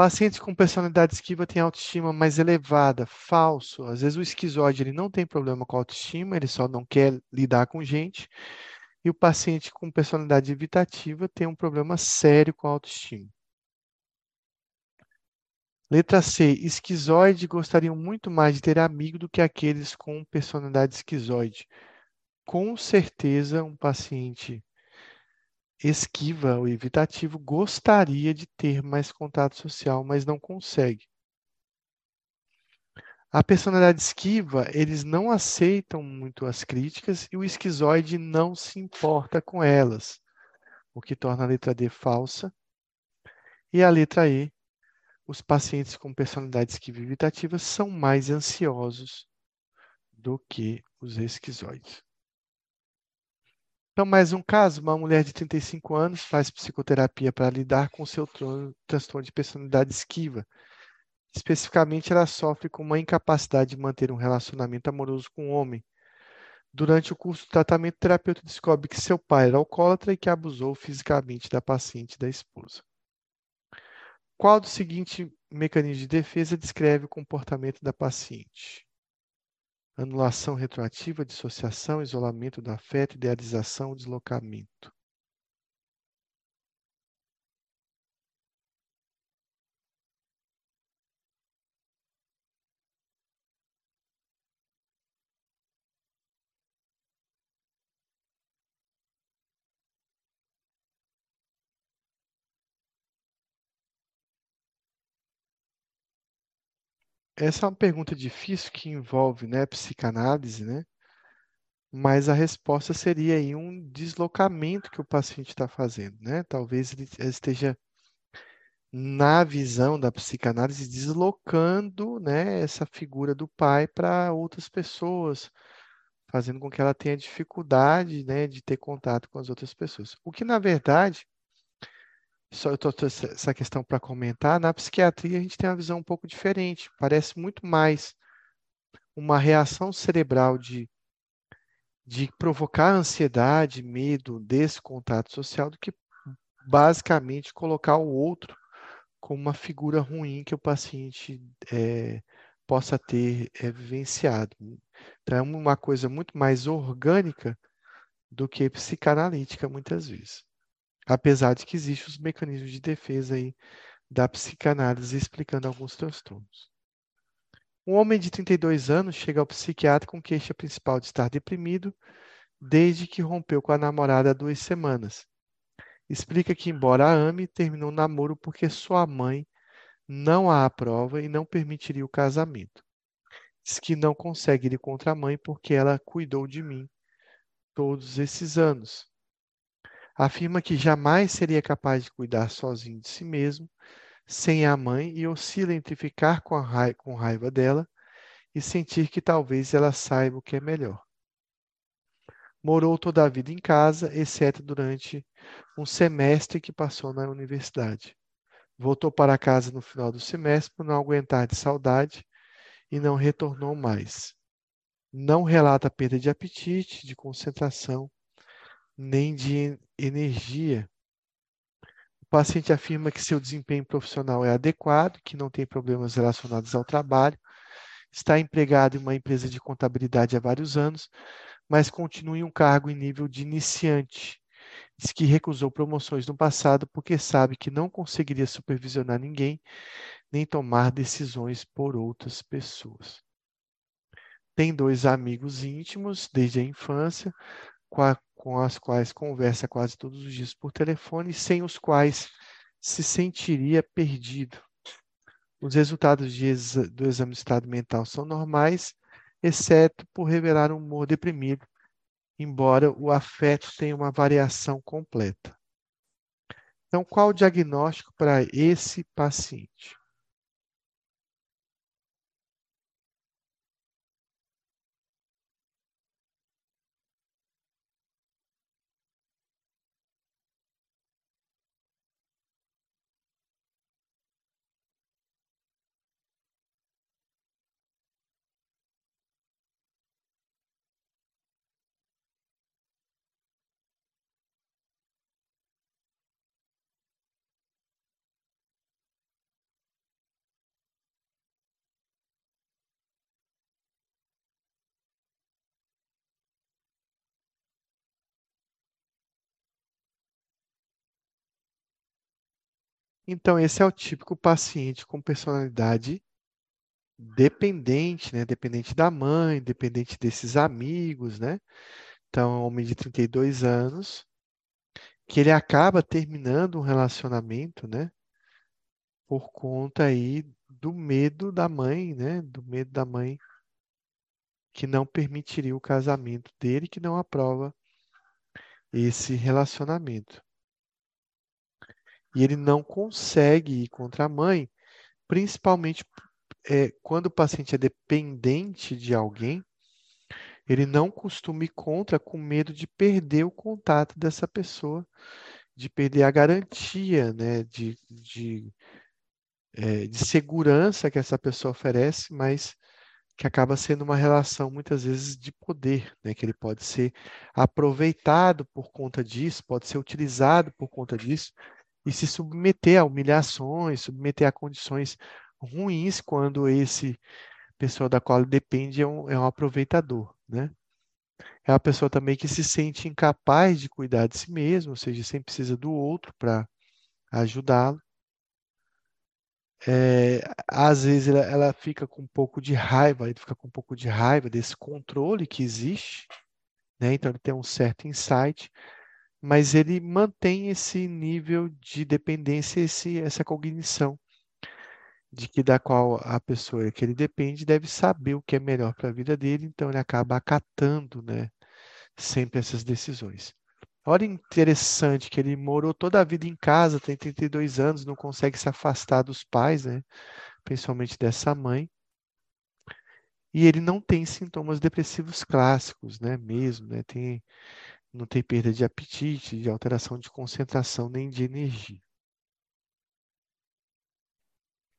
Pacientes com personalidade esquiva têm autoestima mais elevada, falso. Às vezes o esquizoide ele não tem problema com autoestima, ele só não quer lidar com gente. E o paciente com personalidade evitativa tem um problema sério com autoestima. Letra C. Esquizoide gostariam muito mais de ter amigo do que aqueles com personalidade esquizoide. Com certeza, um paciente esquiva ou evitativo gostaria de ter mais contato social, mas não consegue. A personalidade esquiva, eles não aceitam muito as críticas e o esquizoide não se importa com elas, o que torna a letra D falsa. E a letra E, os pacientes com personalidade esquiva evitativa são mais ansiosos do que os esquizoides. Então, mais um caso: uma mulher de 35 anos faz psicoterapia para lidar com seu transtorno de personalidade esquiva. Especificamente, ela sofre com uma incapacidade de manter um relacionamento amoroso com um homem. Durante o curso do tratamento, o terapeuta descobre que seu pai era alcoólatra e que abusou fisicamente da paciente e da esposa. Qual dos seguintes mecanismos de defesa descreve o comportamento da paciente? Anulação retroativa, dissociação, isolamento do afeto, idealização, deslocamento. Essa é uma pergunta difícil que envolve, né, psicanálise, né? Mas a resposta seria aí um deslocamento que o paciente está fazendo, né? Talvez ele esteja na visão da psicanálise deslocando, né, essa figura do pai para outras pessoas, fazendo com que ela tenha dificuldade, né, de ter contato com as outras pessoas. O que na verdade só eu estou essa questão para comentar, na psiquiatria a gente tem uma visão um pouco diferente. Parece muito mais uma reação cerebral de, de provocar ansiedade, medo desse contato social, do que basicamente colocar o outro como uma figura ruim que o paciente é, possa ter é, vivenciado. Então, é uma coisa muito mais orgânica do que psicanalítica, muitas vezes apesar de que existem os mecanismos de defesa aí da psicanálise explicando alguns transtornos. Um homem de 32 anos chega ao psiquiatra com queixa principal de estar deprimido desde que rompeu com a namorada há duas semanas. Explica que, embora a ame, terminou o namoro porque sua mãe não a aprova e não permitiria o casamento. Diz que não consegue ir contra a mãe porque ela cuidou de mim todos esses anos afirma que jamais seria capaz de cuidar sozinho de si mesmo, sem a mãe, e oscila entre ficar com, raiva, com raiva dela e sentir que talvez ela saiba o que é melhor. Morou toda a vida em casa, exceto durante um semestre que passou na universidade. Voltou para casa no final do semestre por não aguentar de saudade e não retornou mais. Não relata perda de apetite, de concentração, nem de energia. O paciente afirma que seu desempenho profissional é adequado, que não tem problemas relacionados ao trabalho, está empregado em uma empresa de contabilidade há vários anos, mas continua em um cargo em nível de iniciante Diz que recusou promoções no passado porque sabe que não conseguiria supervisionar ninguém nem tomar decisões por outras pessoas. Tem dois amigos íntimos desde a infância, com as quais conversa quase todos os dias por telefone, sem os quais se sentiria perdido. Os resultados exa do exame de estado mental são normais, exceto por revelar um humor deprimido embora o afeto tenha uma variação completa. Então, qual o diagnóstico para esse paciente? Então, esse é o típico paciente com personalidade dependente, né? Dependente da mãe, dependente desses amigos, né? Então, é um homem de 32 anos, que ele acaba terminando um relacionamento, né? Por conta aí do medo da mãe, né? Do medo da mãe que não permitiria o casamento dele, que não aprova esse relacionamento e ele não consegue ir contra a mãe, principalmente é, quando o paciente é dependente de alguém, ele não costuma ir contra com medo de perder o contato dessa pessoa, de perder a garantia né, de, de, é, de segurança que essa pessoa oferece, mas que acaba sendo uma relação muitas vezes de poder, né? que ele pode ser aproveitado por conta disso, pode ser utilizado por conta disso, e se submeter a humilhações, submeter a condições ruins quando esse pessoa da qual depende é um, é um aproveitador, né? É uma pessoa também que se sente incapaz de cuidar de si mesmo, ou seja, sempre precisa do outro para ajudá-lo. É, às vezes ela, ela, fica com um pouco de raiva, ele fica com um pouco de raiva desse controle que existe, né? Então ele tem um certo insight, mas ele mantém esse nível de dependência, esse, essa cognição de que da qual a pessoa que ele depende deve saber o que é melhor para a vida dele, então ele acaba acatando, né, sempre essas decisões. Olha interessante que ele morou toda a vida em casa, tem 32 anos, não consegue se afastar dos pais, né, principalmente dessa mãe. E ele não tem sintomas depressivos clássicos, né, mesmo, né, tem não tem perda de apetite, de alteração de concentração nem de energia.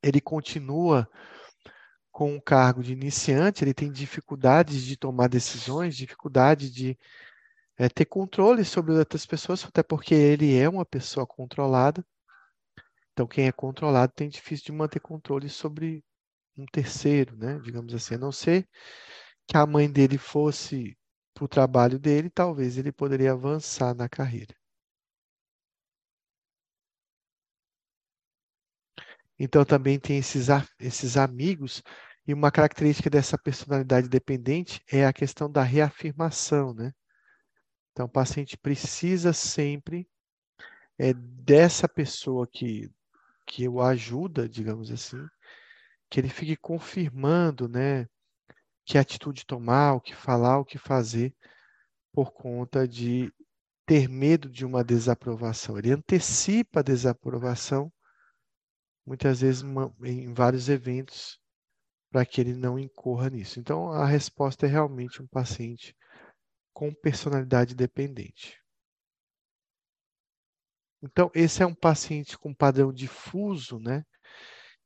Ele continua com o cargo de iniciante, ele tem dificuldades de tomar decisões, dificuldade de é, ter controle sobre outras pessoas, até porque ele é uma pessoa controlada. Então, quem é controlado tem difícil de manter controle sobre um terceiro, né? Digamos assim, a não ser que a mãe dele fosse para o trabalho dele, talvez ele poderia avançar na carreira. Então também tem esses, esses amigos, e uma característica dessa personalidade dependente é a questão da reafirmação, né? Então o paciente precisa sempre é, dessa pessoa que, que o ajuda, digamos assim, que ele fique confirmando, né? Que atitude tomar, o que falar, o que fazer, por conta de ter medo de uma desaprovação. Ele antecipa a desaprovação, muitas vezes em vários eventos, para que ele não incorra nisso. Então, a resposta é realmente um paciente com personalidade dependente. Então, esse é um paciente com padrão difuso, né?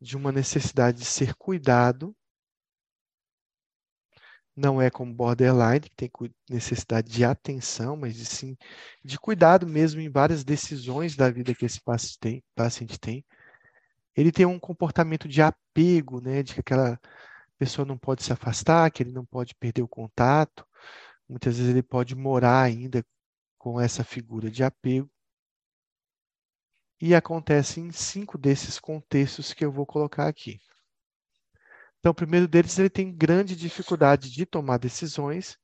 De uma necessidade de ser cuidado. Não é como borderline, que tem necessidade de atenção, mas sim de cuidado mesmo em várias decisões da vida que esse paciente tem. Ele tem um comportamento de apego, né? De que aquela pessoa não pode se afastar, que ele não pode perder o contato. Muitas vezes ele pode morar ainda com essa figura de apego. E acontece em cinco desses contextos que eu vou colocar aqui. Então, o primeiro deles, ele tem grande dificuldade de tomar decisões,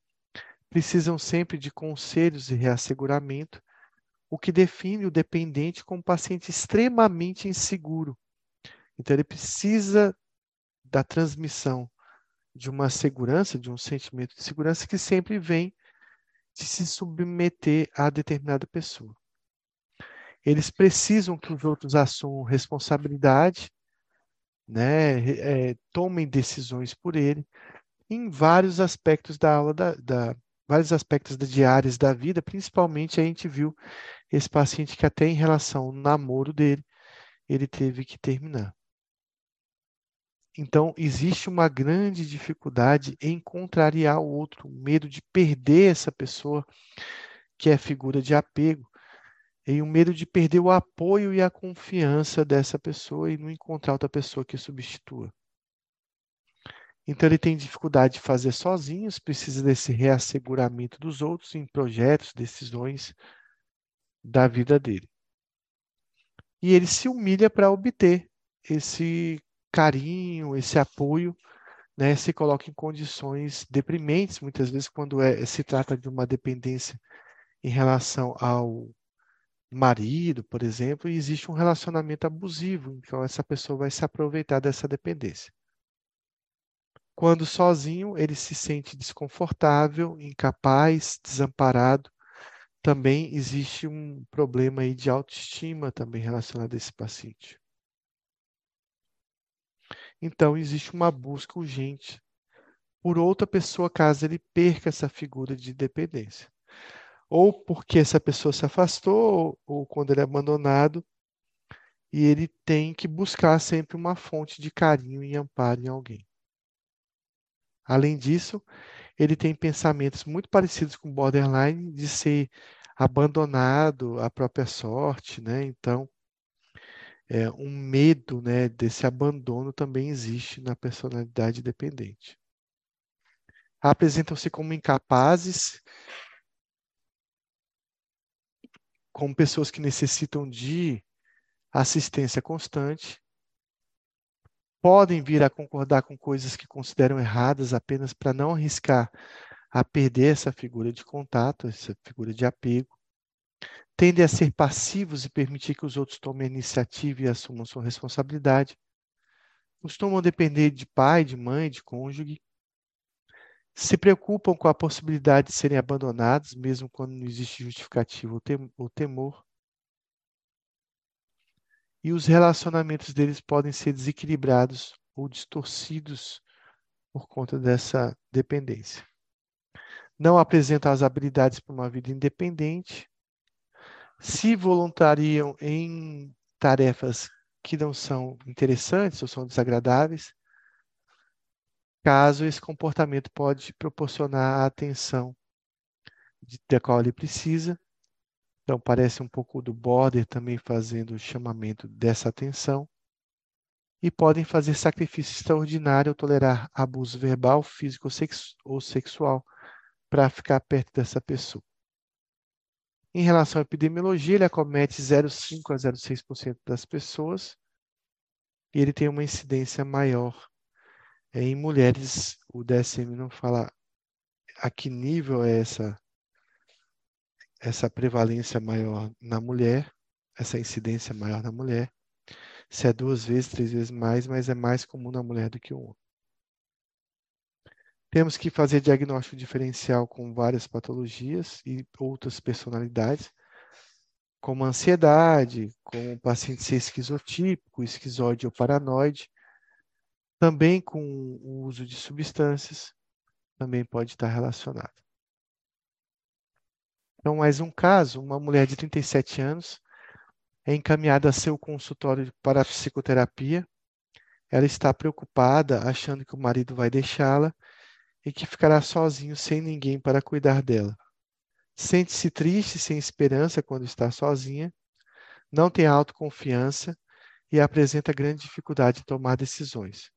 precisam sempre de conselhos e reasseguramento, o que define o dependente como paciente extremamente inseguro. Então, ele precisa da transmissão de uma segurança, de um sentimento de segurança que sempre vem de se submeter a determinada pessoa. Eles precisam que os outros assumam responsabilidade, né, é, tomem decisões por ele, em vários aspectos da aula, da, da, vários aspectos da diárias da vida, principalmente a gente viu esse paciente que até em relação ao namoro dele, ele teve que terminar. Então, existe uma grande dificuldade em contrariar o outro, medo de perder essa pessoa que é figura de apego, e o medo de perder o apoio e a confiança dessa pessoa e não encontrar outra pessoa que substitua. Então, ele tem dificuldade de fazer sozinho, precisa desse reasseguramento dos outros em projetos, decisões da vida dele. E ele se humilha para obter esse carinho, esse apoio, né, se coloca em condições deprimentes, muitas vezes, quando é, se trata de uma dependência em relação ao marido, por exemplo, e existe um relacionamento abusivo, então essa pessoa vai se aproveitar dessa dependência. Quando sozinho, ele se sente desconfortável, incapaz, desamparado. Também existe um problema aí de autoestima também relacionado a esse paciente. Então, existe uma busca urgente por outra pessoa caso ele perca essa figura de dependência. Ou porque essa pessoa se afastou, ou, quando ele é abandonado, e ele tem que buscar sempre uma fonte de carinho e amparo em alguém. Além disso, ele tem pensamentos muito parecidos com borderline de ser abandonado à própria sorte, né? Então, é, um medo né, desse abandono também existe na personalidade dependente. Apresentam-se como incapazes, como pessoas que necessitam de assistência constante, podem vir a concordar com coisas que consideram erradas apenas para não arriscar a perder essa figura de contato, essa figura de apego tendem a ser passivos e permitir que os outros tomem a iniciativa e assumam sua responsabilidade. Costumam depender de pai, de mãe, de cônjuge. Se preocupam com a possibilidade de serem abandonados, mesmo quando não existe justificativa ou temor. E os relacionamentos deles podem ser desequilibrados ou distorcidos por conta dessa dependência. Não apresentam as habilidades para uma vida independente, se voluntariam em tarefas que não são interessantes ou são desagradáveis, caso esse comportamento pode proporcionar a atenção de, da qual ele precisa. Então, parece um pouco do border também fazendo o chamamento dessa atenção. E podem fazer sacrifício extraordinário ou tolerar abuso verbal, físico ou sexual para ficar perto dessa pessoa. Em relação à epidemiologia, ele acomete 0,5 a 0,6% das pessoas e ele tem uma incidência maior em mulheres. O DSM não fala a que nível é essa essa prevalência maior na mulher, essa incidência maior na mulher. Se é duas vezes, três vezes mais, mas é mais comum na mulher do que o homem. Temos que fazer diagnóstico diferencial com várias patologias e outras personalidades, como ansiedade, com o paciente ser esquizotípico, esquizoide ou paranoide, também com o uso de substâncias, também pode estar relacionado. Então, mais um caso, uma mulher de 37 anos, é encaminhada a seu consultório para psicoterapia. Ela está preocupada, achando que o marido vai deixá-la e que ficará sozinho sem ninguém para cuidar dela. Sente-se triste, sem esperança quando está sozinha, não tem autoconfiança e apresenta grande dificuldade em tomar decisões.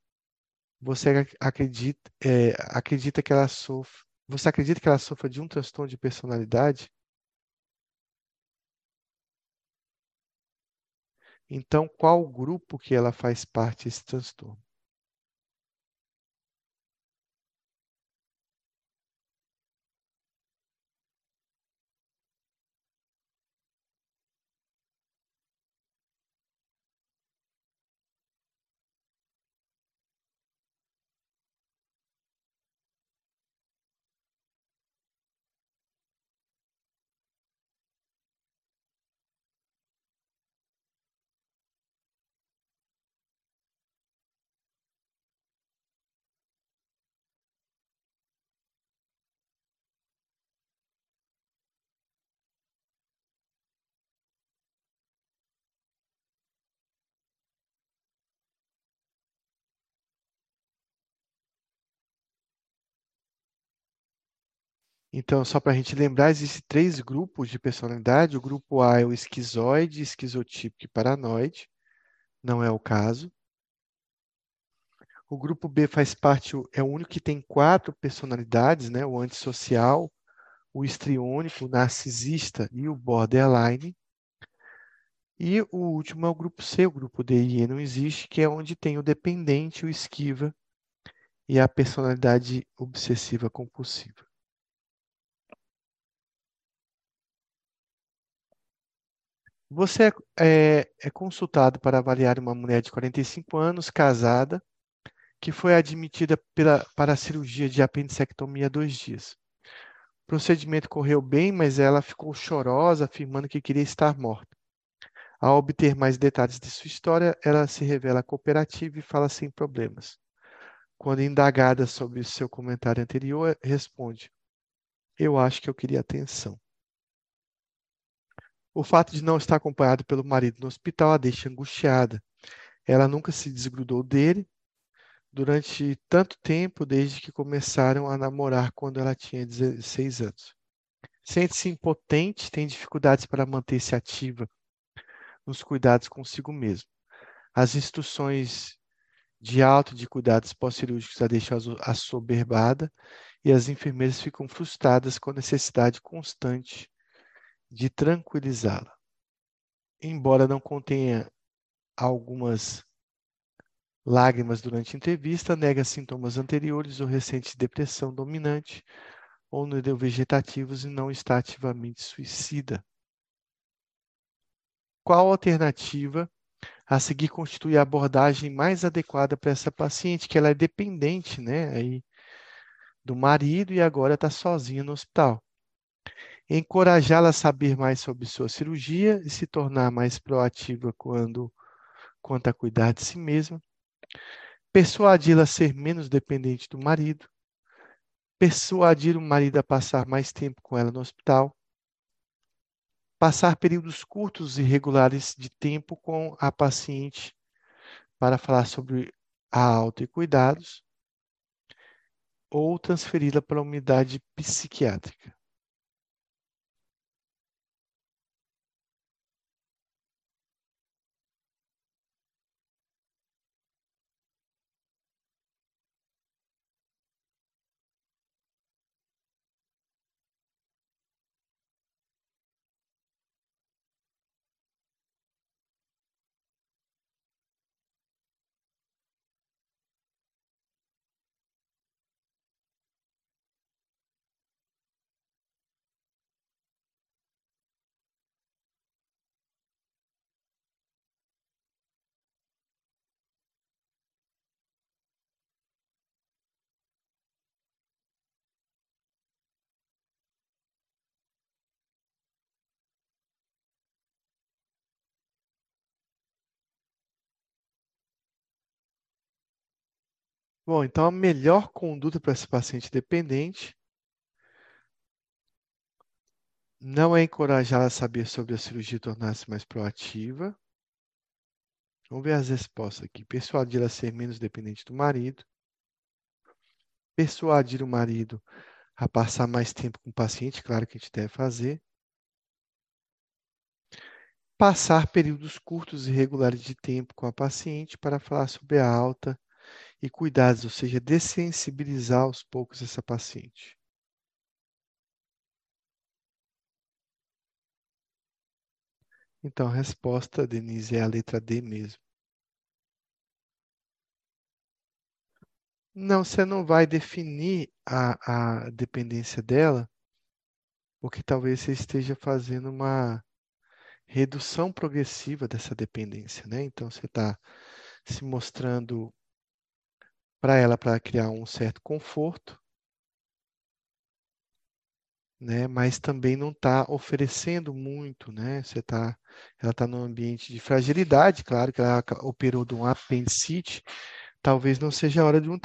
Você acredita, é, acredita que ela sofre, você acredita que ela sofra de um transtorno de personalidade? Então, qual grupo que ela faz parte desse transtorno? Então, só para a gente lembrar, existem três grupos de personalidade. O grupo A é o esquizoide, esquizotípico e paranoide. Não é o caso. O grupo B faz parte, é o único que tem quatro personalidades, né? O antissocial, o histriônico, o narcisista e o borderline. E o último é o grupo C, o grupo D e E não existe, que é onde tem o dependente, o esquiva e a personalidade obsessiva compulsiva. Você é, é, é consultado para avaliar uma mulher de 45 anos, casada, que foi admitida pela, para a cirurgia de apendicectomia há dois dias. O procedimento correu bem, mas ela ficou chorosa, afirmando que queria estar morta. Ao obter mais detalhes de sua história, ela se revela cooperativa e fala sem problemas. Quando indagada sobre seu comentário anterior, responde: Eu acho que eu queria atenção. O fato de não estar acompanhado pelo marido no hospital a deixa angustiada. Ela nunca se desgrudou dele durante tanto tempo, desde que começaram a namorar quando ela tinha 16 anos. Sente-se impotente, tem dificuldades para manter-se ativa nos cuidados consigo mesmo. As instruções de alta de cuidados pós-cirúrgicos a deixam assoberbada e as enfermeiras ficam frustradas com a necessidade constante de tranquilizá-la. Embora não contenha algumas lágrimas durante a entrevista, nega sintomas anteriores ou recente depressão dominante ou neurovegetativos e não está ativamente suicida. Qual alternativa a seguir constitui a abordagem mais adequada para essa paciente, que ela é dependente, né, aí, do marido e agora está sozinha no hospital encorajá-la a saber mais sobre sua cirurgia e se tornar mais proativa quando quanto a cuidar de si mesma, persuadi-la a ser menos dependente do marido, persuadir o marido a passar mais tempo com ela no hospital, passar períodos curtos e regulares de tempo com a paciente para falar sobre a alta e cuidados, ou transferi-la para a unidade psiquiátrica. Bom, então a melhor conduta para esse paciente dependente Não é encorajá-la a saber sobre a cirurgia e tornar-se mais proativa. Vamos ver as respostas aqui. Persuadir a ser menos dependente do marido. Persuadir o marido a passar mais tempo com o paciente, claro que a gente deve fazer. Passar períodos curtos e regulares de tempo com a paciente para falar sobre a alta e cuidados, ou seja, dessensibilizar aos poucos essa paciente. Então, a resposta, Denise, é a letra D mesmo. Não, você não vai definir a, a dependência dela, porque talvez você esteja fazendo uma redução progressiva dessa dependência, né? Então, você está se mostrando para ela para criar um certo conforto, né? Mas também não está oferecendo muito, né? Você tá, ela está num ambiente de fragilidade, claro que ela operou de um apendicite, talvez não seja a hora de um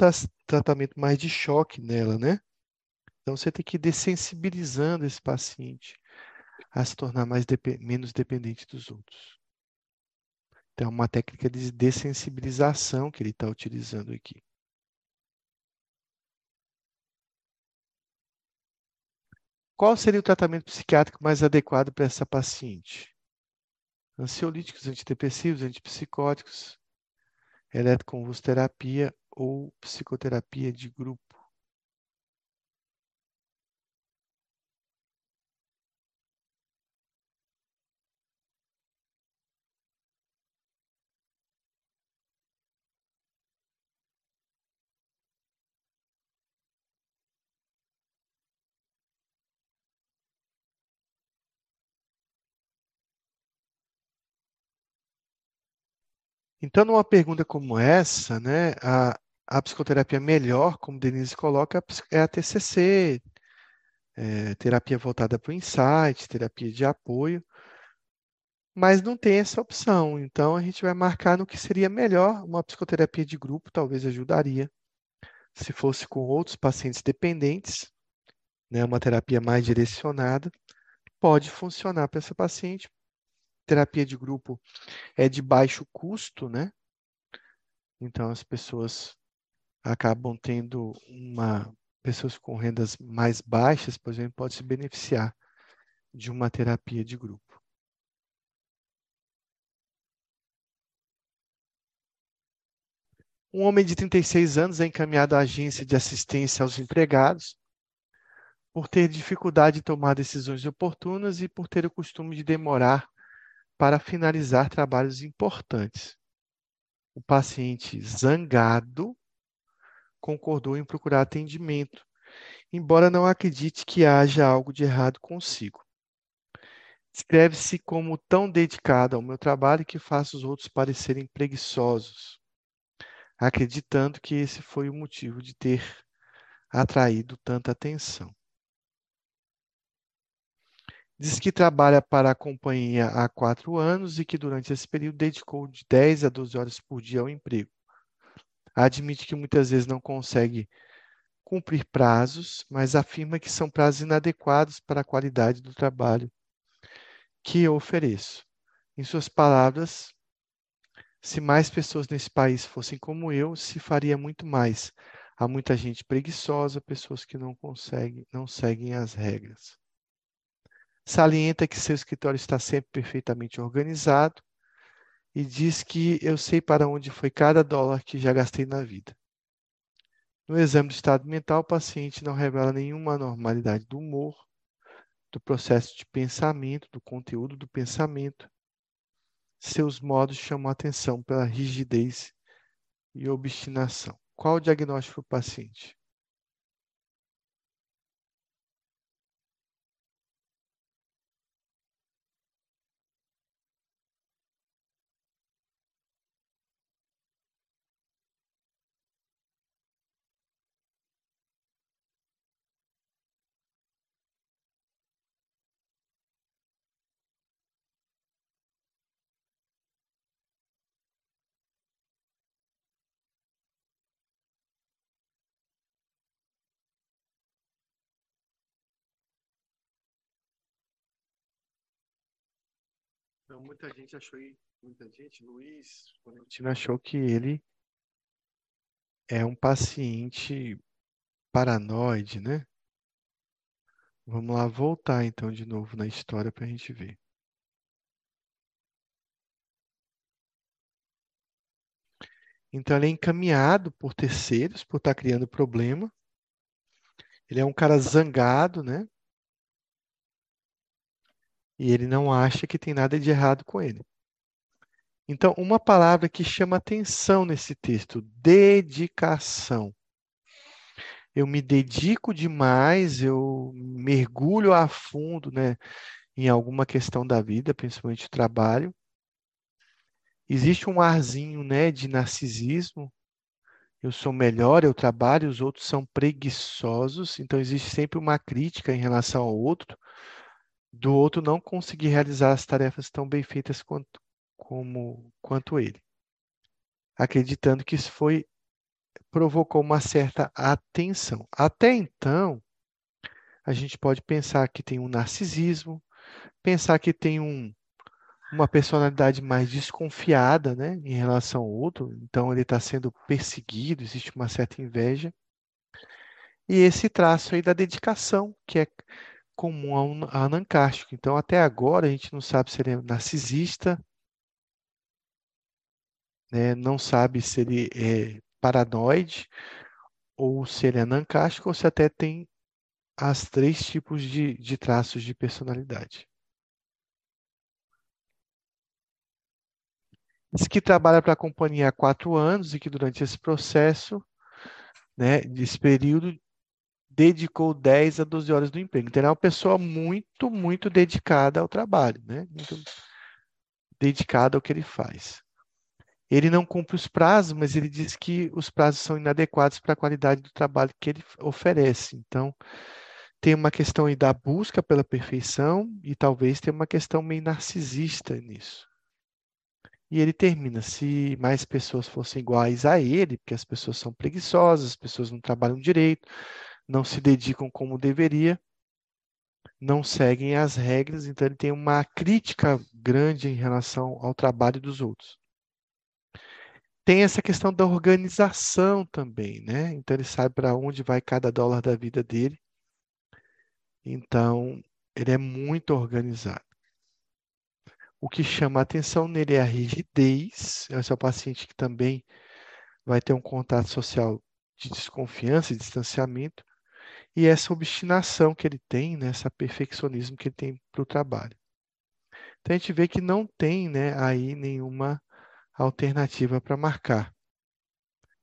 tratamento mais de choque nela, né? Então você tem que ir dessensibilizando esse paciente a se tornar mais menos dependente dos outros. Então, é uma técnica de dessensibilização que ele está utilizando aqui. Qual seria o tratamento psiquiátrico mais adequado para essa paciente? Ansiolíticos, antidepressivos, antipsicóticos, eletroconvulsoterapia ou psicoterapia de grupo? Então, numa pergunta como essa, né, a, a psicoterapia melhor, como Denise coloca, é a TCC, é, terapia voltada para o insight, terapia de apoio, mas não tem essa opção. Então, a gente vai marcar no que seria melhor. Uma psicoterapia de grupo talvez ajudaria. Se fosse com outros pacientes dependentes, né, uma terapia mais direcionada, pode funcionar para essa paciente, terapia de grupo é de baixo custo, né? Então as pessoas acabam tendo uma pessoas com rendas mais baixas, por exemplo, pode se beneficiar de uma terapia de grupo. Um homem de 36 anos é encaminhado à agência de assistência aos empregados por ter dificuldade em tomar decisões oportunas e por ter o costume de demorar para finalizar trabalhos importantes. O paciente zangado concordou em procurar atendimento, embora não acredite que haja algo de errado consigo. Descreve-se como tão dedicado ao meu trabalho que faço os outros parecerem preguiçosos, acreditando que esse foi o motivo de ter atraído tanta atenção. Diz que trabalha para a companhia há quatro anos e que durante esse período dedicou de 10 a 12 horas por dia ao emprego. Admite que muitas vezes não consegue cumprir prazos, mas afirma que são prazos inadequados para a qualidade do trabalho que eu ofereço. Em suas palavras, se mais pessoas nesse país fossem como eu, se faria muito mais. Há muita gente preguiçosa, pessoas que não conseguem, não seguem as regras. Salienta que seu escritório está sempre perfeitamente organizado e diz que eu sei para onde foi cada dólar que já gastei na vida. No exame do estado mental, o paciente não revela nenhuma anormalidade do humor, do processo de pensamento, do conteúdo do pensamento. Seus modos chamam a atenção pela rigidez e obstinação. Qual o diagnóstico do paciente? Muita gente achou, muita gente, Luiz Florentino achou que ele é um paciente paranoide, né? Vamos lá voltar então de novo na história para a gente ver. Então ele é encaminhado por terceiros por estar criando problema. Ele é um cara zangado, né? E ele não acha que tem nada de errado com ele. Então, uma palavra que chama atenção nesse texto: dedicação. Eu me dedico demais, eu mergulho a fundo, né, em alguma questão da vida, principalmente o trabalho. Existe um arzinho, né, de narcisismo. Eu sou melhor, eu trabalho, os outros são preguiçosos. Então existe sempre uma crítica em relação ao outro, do outro não conseguir realizar as tarefas tão bem feitas quanto, como, quanto ele, acreditando que isso foi provocou uma certa atenção. Até então, a gente pode pensar que tem um narcisismo, pensar que tem um, uma personalidade mais desconfiada né, em relação ao outro, então ele está sendo perseguido, existe uma certa inveja. E esse traço aí da dedicação, que é comum ao anancástico. Então, até agora, a gente não sabe se ele é narcisista, né, não sabe se ele é paranoide, ou se ele é anancástico, ou se até tem as três tipos de, de traços de personalidade. Diz que trabalha para a companhia há quatro anos e que durante esse processo, né, desse período, dedicou 10 a 12 horas do emprego. Então, é uma pessoa muito, muito dedicada ao trabalho, né? Muito dedicada ao que ele faz. Ele não cumpre os prazos, mas ele diz que os prazos são inadequados para a qualidade do trabalho que ele oferece. Então, tem uma questão aí da busca pela perfeição e talvez tenha uma questão meio narcisista nisso. E ele termina: se mais pessoas fossem iguais a ele, porque as pessoas são preguiçosas, as pessoas não trabalham direito, não se dedicam como deveria, não seguem as regras, então ele tem uma crítica grande em relação ao trabalho dos outros. Tem essa questão da organização também, né? Então ele sabe para onde vai cada dólar da vida dele. Então, ele é muito organizado. O que chama a atenção nele é a rigidez. Esse é o paciente que também vai ter um contato social de desconfiança e distanciamento. E essa obstinação que ele tem, né, esse perfeccionismo que ele tem para o trabalho. Então a gente vê que não tem né, aí nenhuma alternativa para marcar.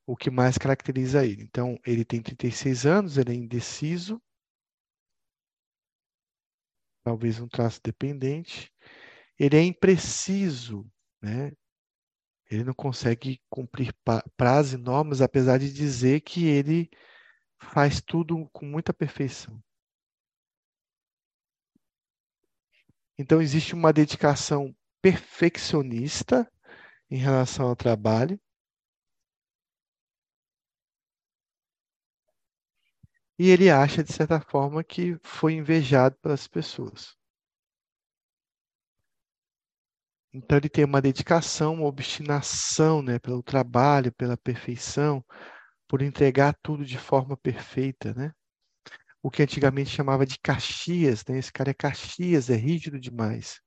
O que mais caracteriza ele. Então, ele tem 36 anos, ele é indeciso, talvez um traço dependente, ele é impreciso, né? Ele não consegue cumprir prazos e normas, apesar de dizer que ele faz tudo com muita perfeição. Então, existe uma dedicação perfeccionista em relação ao trabalho. E ele acha, de certa forma, que foi invejado pelas pessoas. Então ele tem uma dedicação, uma obstinação, né, pelo trabalho, pela perfeição, por entregar tudo de forma perfeita, né? O que antigamente chamava de Caxias, né? Esse cara é Caxias, é rígido demais.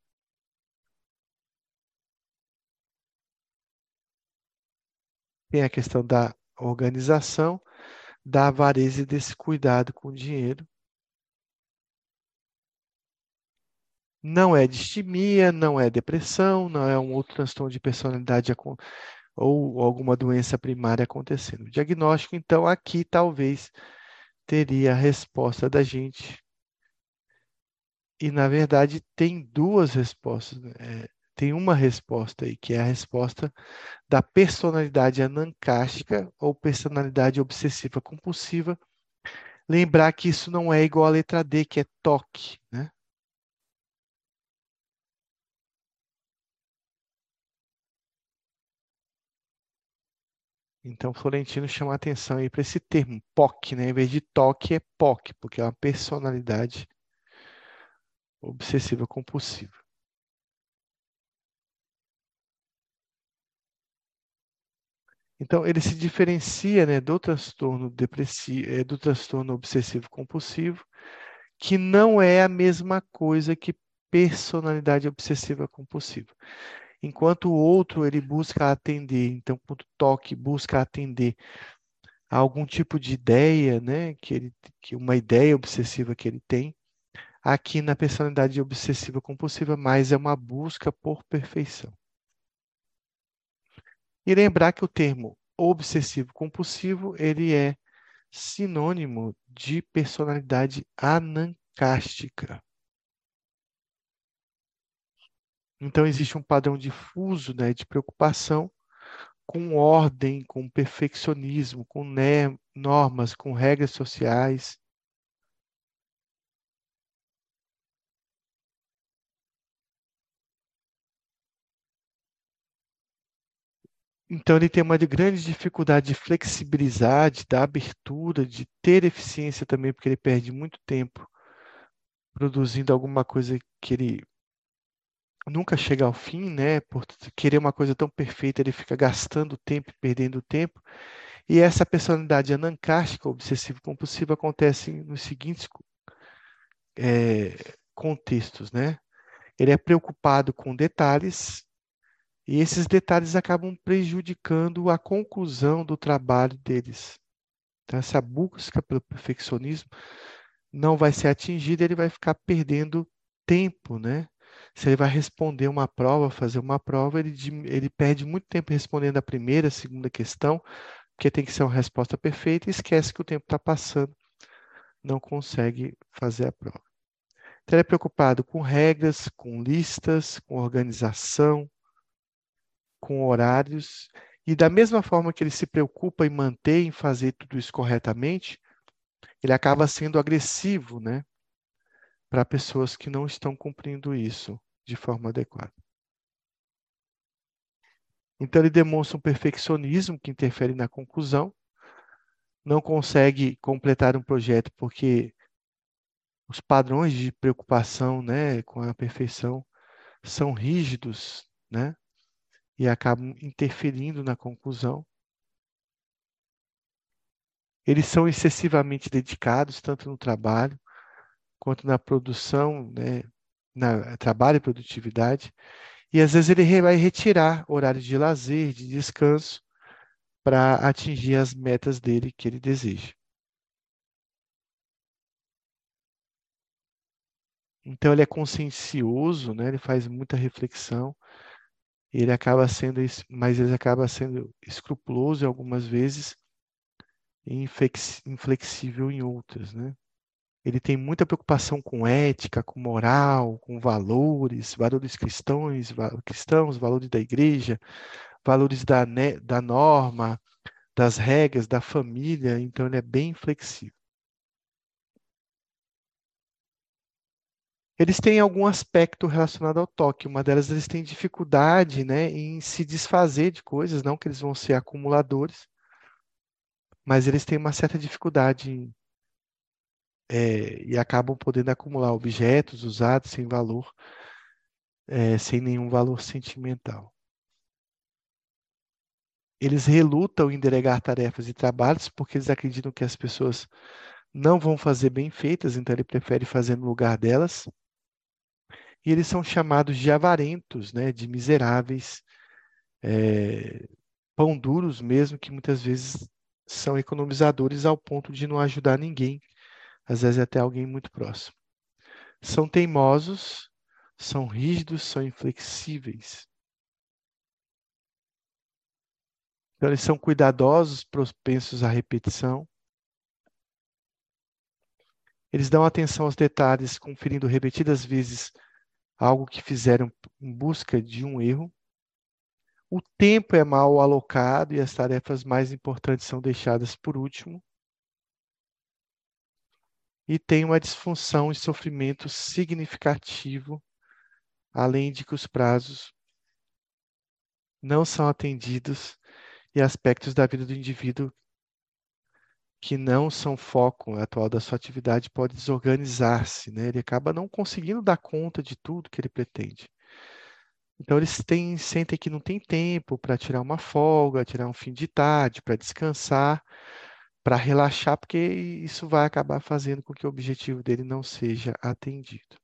Tem a questão da organização, da avareza e desse cuidado com o dinheiro. Não é distimia, não é depressão, não é um outro transtorno de personalidade ou alguma doença primária acontecendo. O diagnóstico, então, aqui talvez teria a resposta da gente. E, na verdade, tem duas respostas. Né? É, tem uma resposta aí, que é a resposta da personalidade anancástica ou personalidade obsessiva compulsiva. Lembrar que isso não é igual à letra D, que é toque, né? Então, Florentino chama a atenção aí para esse termo, POC, né? Em vez de TOC, é POC, porque é uma personalidade obsessiva compulsiva. Então, ele se diferencia né, do transtorno depressivo, eh, do transtorno obsessivo compulsivo, que não é a mesma coisa que personalidade obsessiva compulsiva. Enquanto o outro ele busca atender, então, quando toque busca atender a algum tipo de ideia, né, que ele, que uma ideia obsessiva que ele tem, aqui na personalidade obsessiva compulsiva, mais é uma busca por perfeição. E lembrar que o termo obsessivo compulsivo, ele é sinônimo de personalidade anancástica. Então existe um padrão difuso, né, de preocupação com ordem, com perfeccionismo, com normas, com regras sociais, Então, ele tem uma grande dificuldade de flexibilizar, de dar abertura, de ter eficiência também, porque ele perde muito tempo produzindo alguma coisa que ele nunca chega ao fim, né? Por querer uma coisa tão perfeita, ele fica gastando tempo, perdendo tempo. E essa personalidade anancástica, obsessivo-compulsiva, acontece nos seguintes é, contextos, né? Ele é preocupado com detalhes, e esses detalhes acabam prejudicando a conclusão do trabalho deles. Então, essa busca pelo perfeccionismo não vai ser atingida, ele vai ficar perdendo tempo, né? Se ele vai responder uma prova, fazer uma prova, ele, ele perde muito tempo respondendo a primeira, a segunda questão, porque tem que ser uma resposta perfeita e esquece que o tempo está passando, não consegue fazer a prova. Então, ele é preocupado com regras, com listas, com organização, com horários, e da mesma forma que ele se preocupa em manter, em fazer tudo isso corretamente, ele acaba sendo agressivo, né? Para pessoas que não estão cumprindo isso de forma adequada. Então, ele demonstra um perfeccionismo que interfere na conclusão, não consegue completar um projeto porque os padrões de preocupação né, com a perfeição são rígidos, né? e acabam interferindo na conclusão. Eles são excessivamente dedicados, tanto no trabalho quanto na produção, né, na trabalho e produtividade, e às vezes ele vai retirar horários de lazer, de descanso, para atingir as metas dele que ele deseja. Então ele é consciencioso, né? ele faz muita reflexão, ele acaba sendo, mas ele acaba sendo escrupuloso algumas vezes e inflexível em outras, né? Ele tem muita preocupação com ética, com moral, com valores, valores cristãos, cristãos, valores da igreja, valores da, da norma, das regras, da família, então ele é bem flexível. eles têm algum aspecto relacionado ao toque. Uma delas, eles têm dificuldade né, em se desfazer de coisas, não que eles vão ser acumuladores, mas eles têm uma certa dificuldade é, e acabam podendo acumular objetos usados sem valor, é, sem nenhum valor sentimental. Eles relutam em delegar tarefas e trabalhos porque eles acreditam que as pessoas não vão fazer bem feitas, então ele prefere fazer no lugar delas e eles são chamados de avarentos, né, de miseráveis, é, pão duros mesmo, que muitas vezes são economizadores ao ponto de não ajudar ninguém, às vezes até alguém muito próximo. São teimosos, são rígidos, são inflexíveis. Então, eles são cuidadosos, propensos à repetição. Eles dão atenção aos detalhes, conferindo repetidas vezes algo que fizeram em busca de um erro. O tempo é mal alocado e as tarefas mais importantes são deixadas por último. E tem uma disfunção e sofrimento significativo, além de que os prazos não são atendidos e aspectos da vida do indivíduo que não são foco atual da sua atividade pode desorganizar-se, né? Ele acaba não conseguindo dar conta de tudo que ele pretende. Então eles têm, sentem que não tem tempo para tirar uma folga, tirar um fim de tarde, para descansar, para relaxar, porque isso vai acabar fazendo com que o objetivo dele não seja atendido.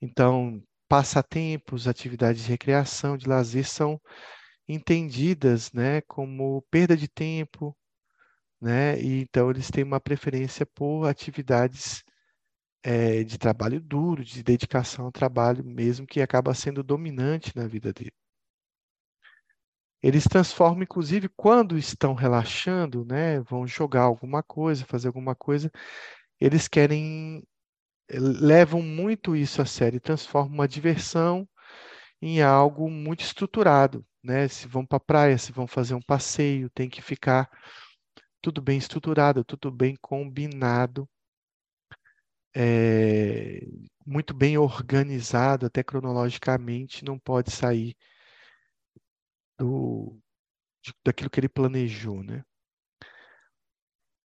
Então, passatempos, atividades de recreação, de lazer são entendidas, né, como perda de tempo, né? E então eles têm uma preferência por atividades é, de trabalho duro, de dedicação ao trabalho, mesmo que acaba sendo dominante na vida dele. Eles transformam, inclusive, quando estão relaxando, né, vão jogar alguma coisa, fazer alguma coisa, eles querem, levam muito isso a sério, transformam uma diversão em algo muito estruturado, né? Se vão para a praia, se vão fazer um passeio, tem que ficar tudo bem estruturado, tudo bem combinado é, muito bem organizado, até cronologicamente, não pode sair do, de, daquilo que ele planejou, né?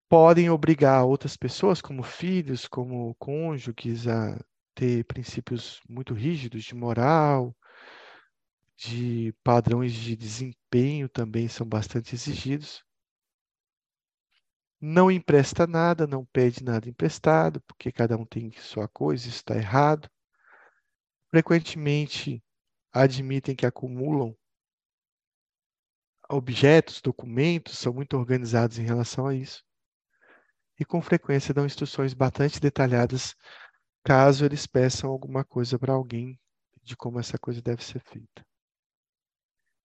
Podem obrigar outras pessoas, como filhos, como cônjuges, a ter princípios muito rígidos de moral, de padrões de desempenho também são bastante exigidos não empresta nada, não pede nada emprestado, porque cada um tem sua coisa, isso está errado. Frequentemente admitem que acumulam objetos, documentos, são muito organizados em relação a isso. E com frequência dão instruções bastante detalhadas caso eles peçam alguma coisa para alguém de como essa coisa deve ser feita.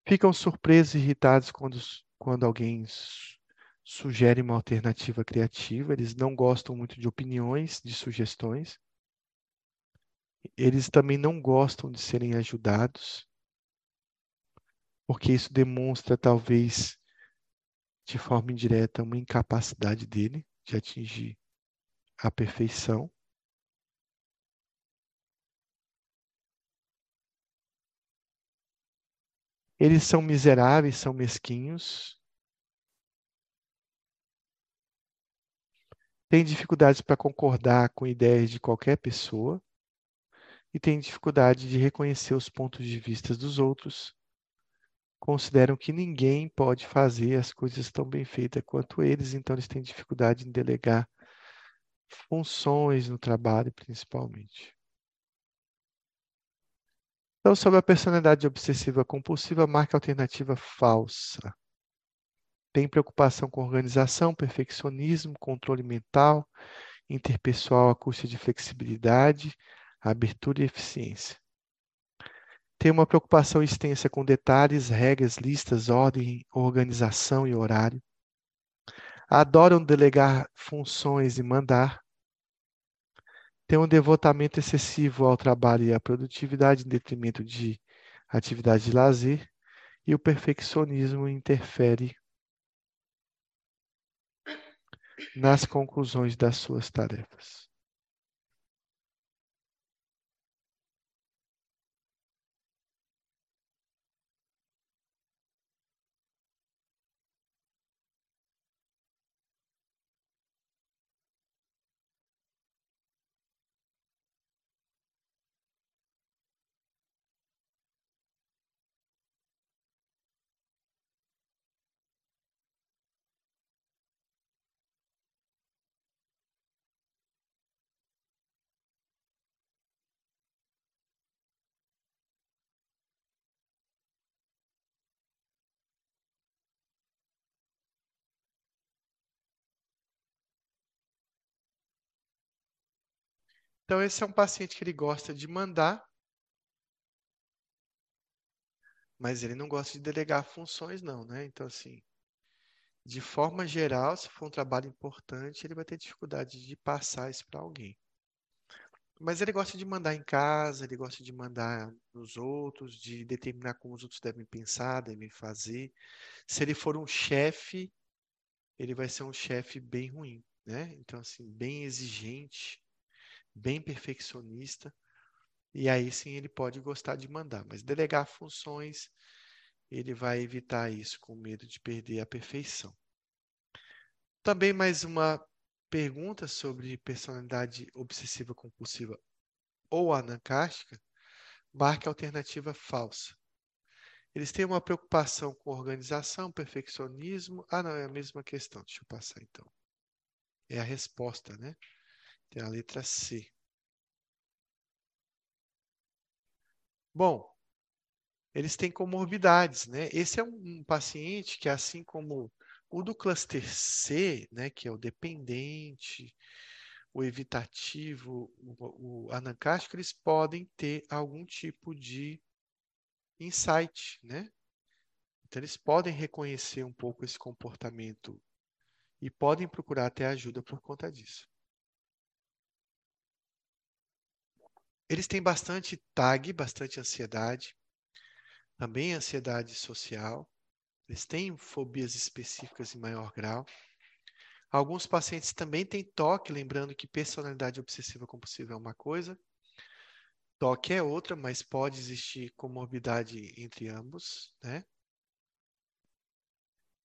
Ficam surpresos e irritados quando, quando alguém sugerem uma alternativa criativa, eles não gostam muito de opiniões, de sugestões. Eles também não gostam de serem ajudados, porque isso demonstra, talvez, de forma indireta, uma incapacidade dele de atingir a perfeição. Eles são miseráveis, são mesquinhos, tem dificuldades para concordar com ideias de qualquer pessoa e tem dificuldade de reconhecer os pontos de vista dos outros. Consideram que ninguém pode fazer as coisas tão bem feitas quanto eles, então eles têm dificuldade em delegar funções no trabalho, principalmente. Então, sobre a personalidade obsessiva compulsiva, marca alternativa falsa. Tem preocupação com organização, perfeccionismo, controle mental, interpessoal à custa de flexibilidade, abertura e eficiência. Tem uma preocupação extensa com detalhes, regras, listas, ordem, organização e horário. Adoram delegar funções e mandar. Tem um devotamento excessivo ao trabalho e à produtividade em detrimento de atividade de lazer. E o perfeccionismo interfere nas conclusões das suas tarefas. Então, esse é um paciente que ele gosta de mandar, mas ele não gosta de delegar funções, não, né? Então, assim, de forma geral, se for um trabalho importante, ele vai ter dificuldade de passar isso para alguém. Mas ele gosta de mandar em casa, ele gosta de mandar nos outros, de determinar como os outros devem pensar, devem fazer. Se ele for um chefe, ele vai ser um chefe bem ruim, né? Então, assim, bem exigente, bem perfeccionista, e aí sim ele pode gostar de mandar, mas delegar funções, ele vai evitar isso com medo de perder a perfeição. Também mais uma pergunta sobre personalidade obsessiva compulsiva ou anancástica. Marque alternativa falsa. Eles têm uma preocupação com organização, perfeccionismo. Ah, não, é a mesma questão. Deixa eu passar então. É a resposta, né? Tem a letra C. Bom, eles têm comorbidades, né? Esse é um, paciente que, assim como o do cluster C, né, que é o dependente, o evitativo, o, o anancástico, eles podem ter algum tipo de insight, né? Então, eles podem reconhecer um pouco esse comportamento e podem procurar até ajuda por conta disso. Eles têm bastante TAG, bastante ansiedade, também ansiedade social. Eles têm fobias específicas em maior grau. Alguns pacientes também têm toque, lembrando que personalidade obsessiva compulsiva é uma coisa, toque é outra, mas pode existir comorbidade entre ambos, né?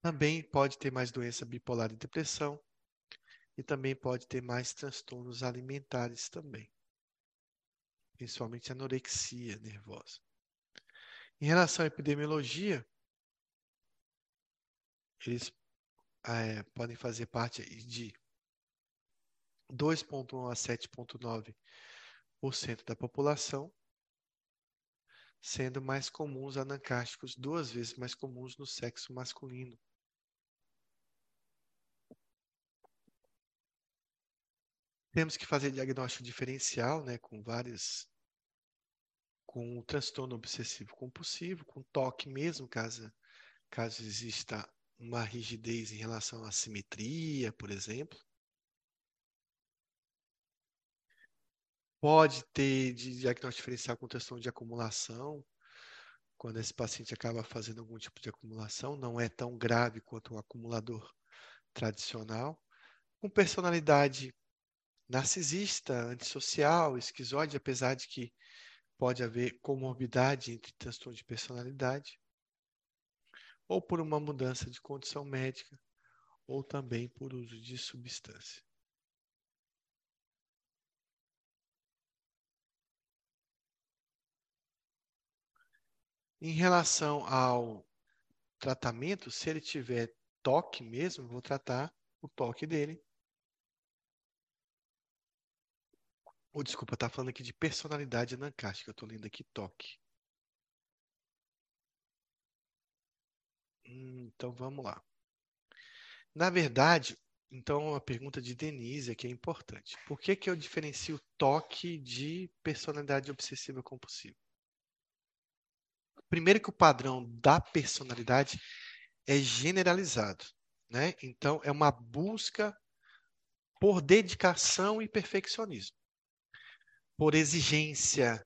Também pode ter mais doença bipolar e depressão, e também pode ter mais transtornos alimentares também, principalmente anorexia nervosa. Em relação à epidemiologia, eles é, podem fazer parte de 2,1 a 7,9% da população, sendo mais comuns anancásticos, duas vezes mais comuns no sexo masculino. Temos que fazer diagnóstico diferencial, né, com várias, com o transtorno obsessivo compulsivo, com toque mesmo, caso, caso exista uma rigidez em relação à simetria, por exemplo. Pode ter diagnóstico diferencial com questão de acumulação, quando esse paciente acaba fazendo algum tipo de acumulação, não é tão grave quanto o acumulador tradicional. Com personalidade narcisista, antissocial, esquizoide, apesar de que pode haver comorbidade entre transtorno de personalidade ou por uma mudança de condição médica, ou também por uso de substância. Em relação ao tratamento, se ele tiver toque mesmo, vou tratar o toque dele. Ou, desculpa, está falando aqui de personalidade anancástica, eu estou lendo aqui toque. Então vamos lá. Na verdade, então a pergunta de Denise aqui é importante. Por que, que eu diferencio toque de personalidade obsessiva compulsiva? Primeiro que o padrão da personalidade é generalizado, né? Então é uma busca por dedicação e perfeccionismo, por exigência,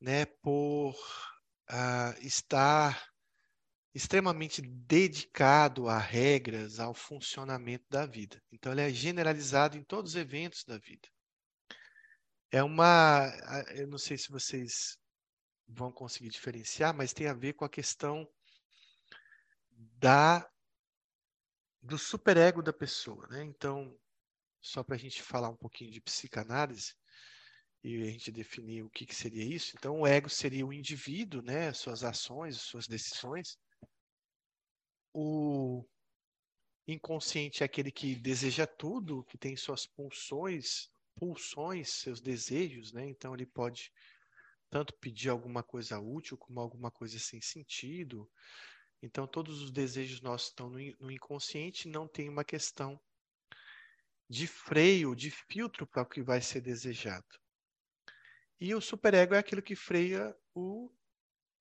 né? Por uh, estar extremamente dedicado a regras, ao funcionamento da vida. Então, ele é generalizado em todos os eventos da vida. É uma. Eu não sei se vocês vão conseguir diferenciar, mas tem a ver com a questão da do superego da pessoa, né? Então, só para a gente falar um pouquinho de psicanálise e a gente definir o que, que seria isso. Então, o ego seria o indivíduo, né? Suas ações, suas decisões o inconsciente é aquele que deseja tudo, que tem suas pulsões, pulsões, seus desejos, né? Então ele pode tanto pedir alguma coisa útil como alguma coisa sem sentido. Então todos os desejos nossos estão no inconsciente, não tem uma questão de freio, de filtro para o que vai ser desejado. E o superego é aquilo que freia o,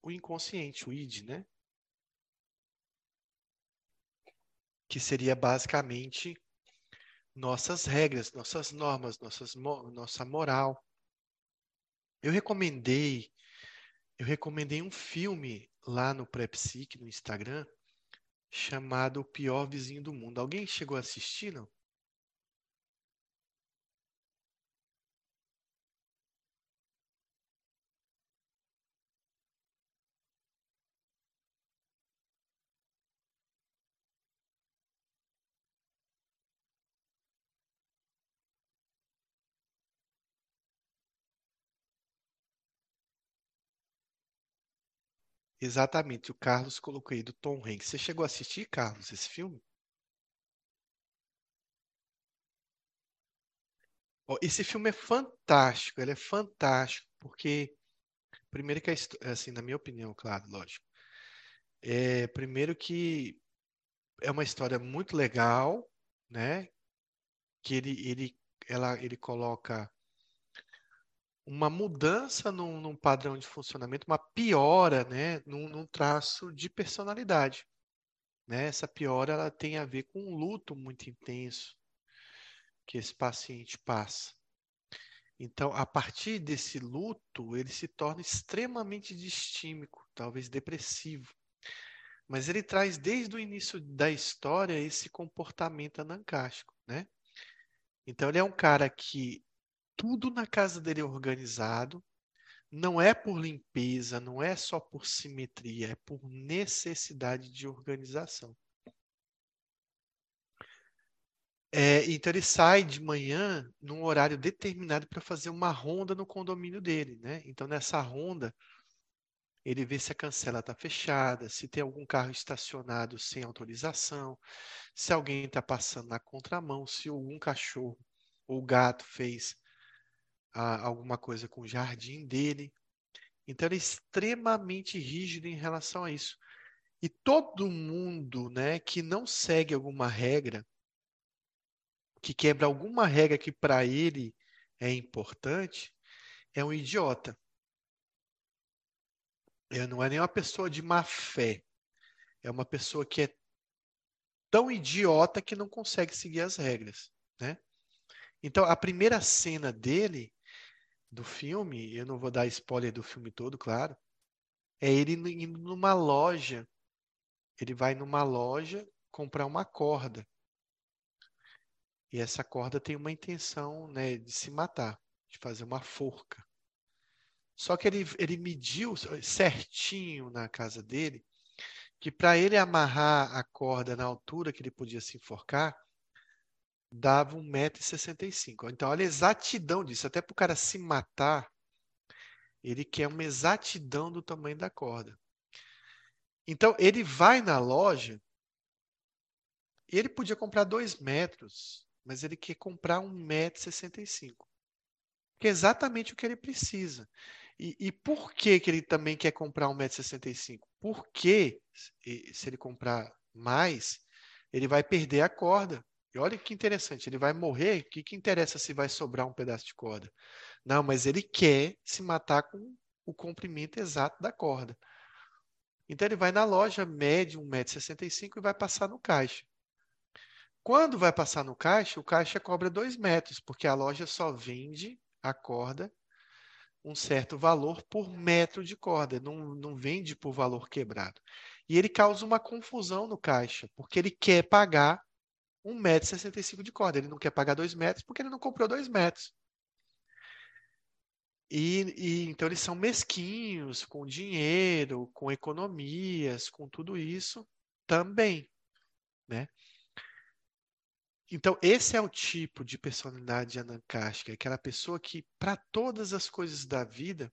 o inconsciente, o id, né? que seria basicamente nossas regras, nossas normas, nossas, nossa moral. Eu recomendei, eu recomendei um filme lá no Prepsic, no Instagram, chamado O Pior Vizinho do Mundo. Alguém chegou a assistir, não? Exatamente, o Carlos colocou aí do Tom Hanks. Você chegou a assistir, Carlos, esse filme? Esse filme é fantástico, ele é fantástico, porque primeiro que é assim, na minha opinião, claro, lógico. É, primeiro que é uma história muito legal, né? Que ele, ele, ela, ele coloca uma mudança num, num, padrão de funcionamento, uma piora, né, num, num, traço de personalidade. Né? Essa piora ela tem a ver com um luto muito intenso que esse paciente passa. Então, a partir desse luto, ele se torna extremamente distímico, talvez depressivo. Mas ele traz desde o início da história esse comportamento anancástico, né? Então, ele é um cara que tudo na casa dele é organizado, não é por limpeza, não é só por simetria, é por necessidade de organização. É, então ele sai de manhã num horário determinado para fazer uma ronda no condomínio dele, né? Então nessa ronda ele vê se a cancela está fechada, se tem algum carro estacionado sem autorização, se alguém está passando na contramão, se algum cachorro ou gato fez alguma coisa com o jardim dele. Então ele é extremamente rígido em relação a isso. E todo mundo, né, que não segue alguma regra, que quebra alguma regra que para ele é importante, é um idiota. É, não é nem uma pessoa de má fé. É uma pessoa que é tão idiota que não consegue seguir as regras, né? Então, a primeira cena dele do filme, eu não vou dar spoiler do filme todo, claro, é ele indo numa loja. Ele vai numa loja comprar uma corda. E essa corda tem uma intenção né, de se matar, de fazer uma forca. Só que ele, ele mediu certinho na casa dele que para ele amarrar a corda na altura que ele podia se enforcar, dava 1,65m. Então, olha a exatidão disso. Até para o cara se matar, ele quer uma exatidão do tamanho da corda. Então, ele vai na loja ele podia comprar 2 metros, mas ele quer comprar 1,65m. Que é exatamente o que ele precisa. E, e por que, que ele também quer comprar 1,65m? Porque se ele comprar mais, ele vai perder a corda. E olha que interessante, ele vai morrer, o que, que interessa se vai sobrar um pedaço de corda? Não, mas ele quer se matar com o comprimento exato da corda. Então ele vai na loja, mede 1,65m e vai passar no caixa. Quando vai passar no caixa, o caixa cobra 2 metros, porque a loja só vende a corda um certo valor por metro de corda, não, não vende por valor quebrado. E ele causa uma confusão no caixa, porque ele quer pagar 1,65m de corda. Ele não quer pagar 2 metros porque ele não comprou 2 metros. E, e, então eles são mesquinhos com dinheiro, com economias, com tudo isso também, né? Então esse é o tipo de personalidade anancástica, aquela pessoa que para todas as coisas da vida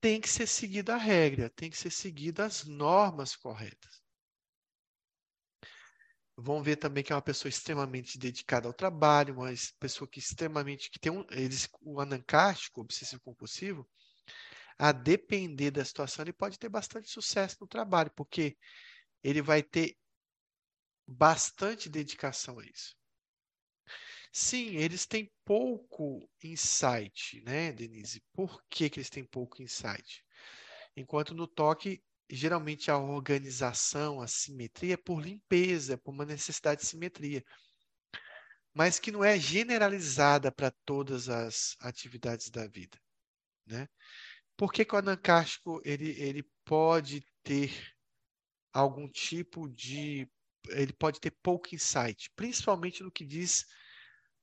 tem que ser seguida a regra, tem que ser seguida as normas corretas. Vão ver também que é uma pessoa extremamente dedicada ao trabalho, uma pessoa que extremamente que tem um, eles, o anancástico, obsessivo compulsivo, a depender da situação, ele pode ter bastante sucesso no trabalho, porque ele vai ter bastante dedicação a isso. Sim, eles têm pouco insight, né, Denise? Por que, que eles têm pouco insight? Enquanto no toque geralmente a organização, a simetria é por limpeza, por uma necessidade de simetria, mas que não é generalizada para todas as atividades da vida, né? Por que, que o anancástico ele, ele pode ter algum tipo de ele pode ter pouco insight, principalmente no que diz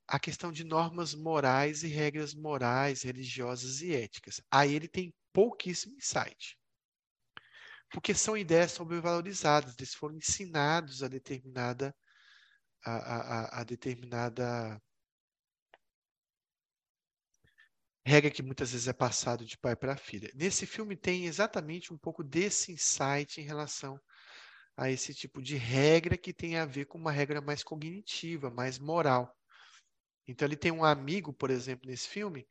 a questão de normas morais e regras morais, religiosas e éticas. Aí ele tem pouquíssimo insight porque são ideias sobrevalorizadas, eles foram ensinados a determinada a, a, a determinada regra que muitas vezes é passado de pai para filha. Nesse filme tem exatamente um pouco desse insight em relação a esse tipo de regra que tem a ver com uma regra mais cognitiva, mais moral. Então ele tem um amigo, por exemplo, nesse filme,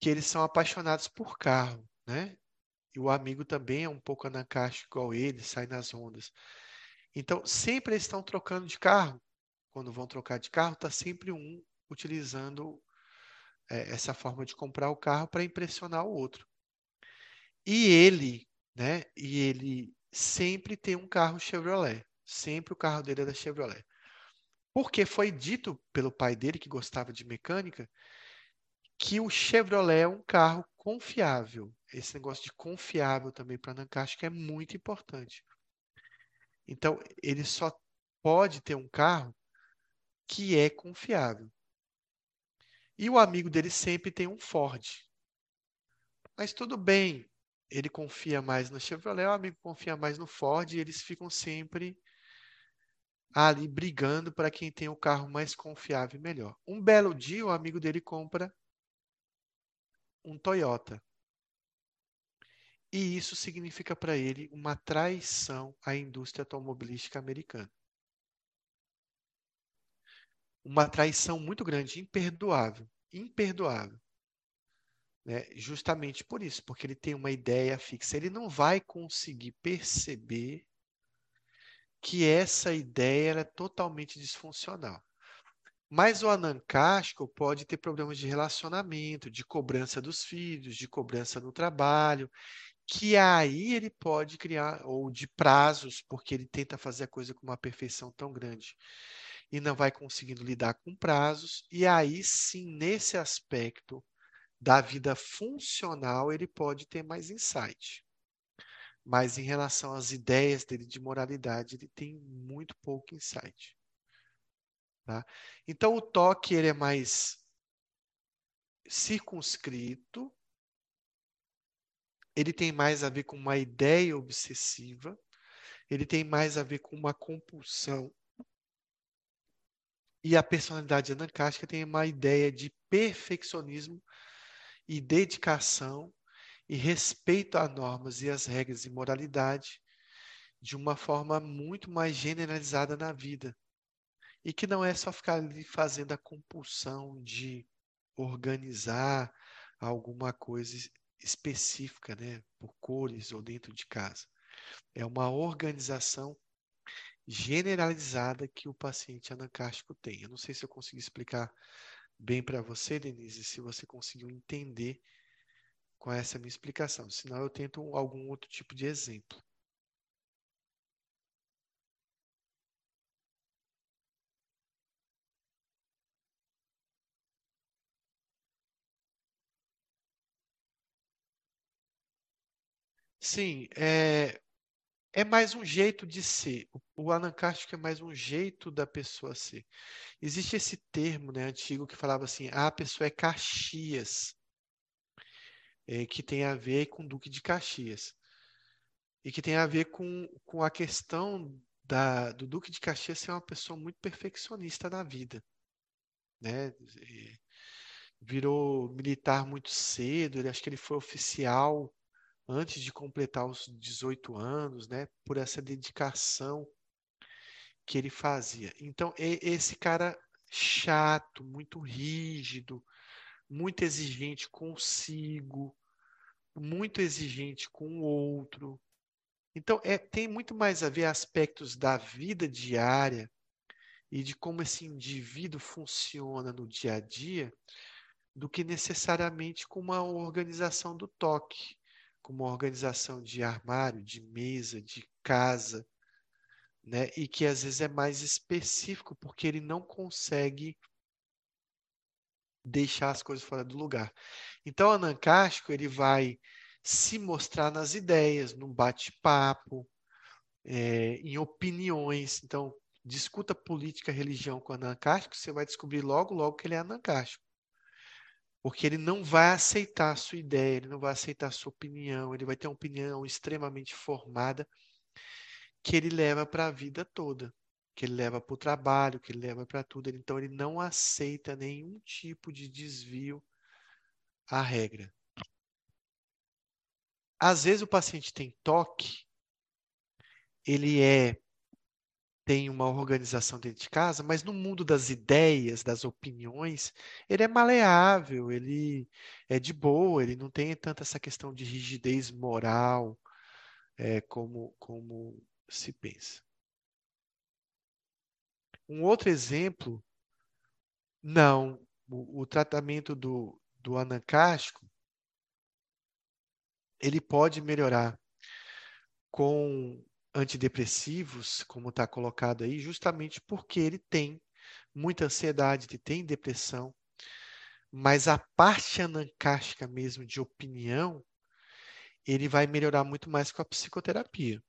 que eles são apaixonados por carro, né? E o amigo também é um pouco anacástico igual ele, sai nas ondas. Então, sempre eles estão trocando de carro. Quando vão trocar de carro, está sempre um utilizando é, essa forma de comprar o carro para impressionar o outro. E ele, né? E ele sempre tem um carro Chevrolet. Sempre o carro dele é da Chevrolet. Porque foi dito pelo pai dele, que gostava de mecânica, que o Chevrolet é um carro confiável. Esse negócio de confiável também para Nankashka é muito importante. Então, ele só pode ter um carro que é confiável. E o amigo dele sempre tem um Ford. Mas tudo bem, ele confia mais no Chevrolet, o amigo confia mais no Ford, e eles ficam sempre ali brigando para quem tem o carro mais confiável e melhor. Um belo dia, o amigo dele compra um Toyota. E isso significa para ele uma traição à indústria automobilística americana. Uma traição muito grande, imperdoável. Imperdoável. Né? Justamente por isso, porque ele tem uma ideia fixa. Ele não vai conseguir perceber que essa ideia é totalmente disfuncional. Mas o anancasco pode ter problemas de relacionamento, de cobrança dos filhos, de cobrança no trabalho, que aí ele pode criar, ou de prazos, porque ele tenta fazer a coisa com uma perfeição tão grande e não vai conseguindo lidar com prazos, e aí sim, nesse aspecto da vida funcional, ele pode ter mais insight. Mas em relação às ideias dele de moralidade, ele tem muito pouco insight. Tá? Então, o toque ele é mais circunscrito, ele tem mais a ver com uma ideia obsessiva, ele tem mais a ver com uma compulsão. E a personalidade anancástica tem uma ideia de perfeccionismo e dedicação e respeito a normas e as regras e moralidade de uma forma muito mais generalizada na vida. E que não é só ficar ali fazendo a compulsão de organizar alguma coisa específica, né, por cores ou dentro de casa. É uma organização generalizada que o paciente anancástico tem. Eu não sei se eu consegui explicar bem para você, Denise, se você conseguiu entender com essa minha explicação. Senão eu tento algum outro tipo de exemplo. Sim, é, é mais um jeito de ser. O anancástico é mais um jeito da pessoa ser. Existe esse termo né, antigo que falava assim: ah, a pessoa é Caxias, é, que tem a ver com o Duque de Caxias. E que tem a ver com, com a questão da, do Duque de Caxias ser uma pessoa muito perfeccionista na vida. Né? Virou militar muito cedo, ele, acho que ele foi oficial antes de completar os 18 anos, né, por essa dedicação que ele fazia. Então, esse cara chato, muito rígido, muito exigente consigo, muito exigente com o outro. Então, é, tem muito mais a ver aspectos da vida diária e de como esse indivíduo funciona no dia a dia do que necessariamente com uma organização do toque como organização de armário, de mesa, de casa, né? E que às vezes é mais específico porque ele não consegue deixar as coisas fora do lugar. Então, o anancástico ele vai se mostrar nas ideias, no bate-papo, é, em opiniões. Então, discuta política, religião com o anancástico, você vai descobrir logo, logo que ele é anancástico. Porque ele não vai aceitar a sua ideia, ele não vai aceitar a sua opinião, ele vai ter uma opinião extremamente formada que ele leva para a vida toda, que ele leva para o trabalho, que ele leva para tudo. Então ele não aceita nenhum tipo de desvio a regra. Às vezes o paciente tem toque, ele é tem uma organização dentro de casa, mas no mundo das ideias, das opiniões, ele é maleável, ele é de boa, ele não tem tanta essa questão de rigidez moral é, como, como se pensa. Um outro exemplo, não, o, o tratamento do, do anancástico, ele pode melhorar com antidepressivos, como está colocado aí, justamente porque ele tem muita ansiedade, ele tem depressão, mas a parte anancástica mesmo de opinião, ele vai melhorar muito mais com a psicoterapia.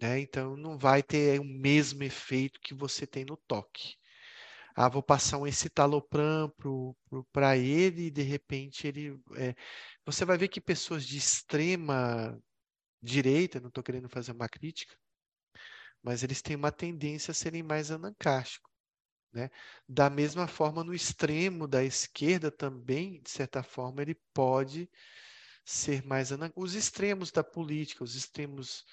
Né? Então, não vai ter o mesmo efeito que você tem no toque. Ah, vou passar um escitalopram para ele e, de repente, ele... É... Você vai ver que pessoas de extrema direita, não estou querendo fazer uma crítica, mas eles têm uma tendência a serem mais anancásticos. Né? Da mesma forma, no extremo da esquerda também, de certa forma, ele pode ser mais anancástico. Os extremos da política, os extremos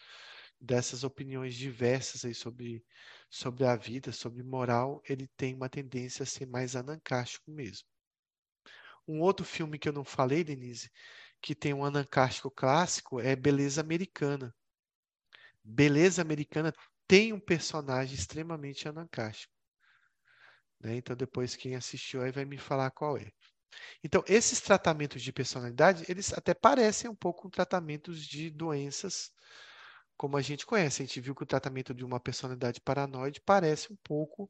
dessas opiniões diversas aí sobre, sobre a vida, sobre moral, ele tem uma tendência a ser mais anancástico mesmo. Um outro filme que eu não falei, Denise, que tem um anancástico clássico é Beleza Americana. Beleza Americana tem um personagem extremamente anancástico. Né? Então, depois quem assistiu aí vai me falar qual é. Então, esses tratamentos de personalidade, eles até parecem um pouco com tratamentos de doenças como a gente conhece. A gente viu que o tratamento de uma personalidade paranoide parece um pouco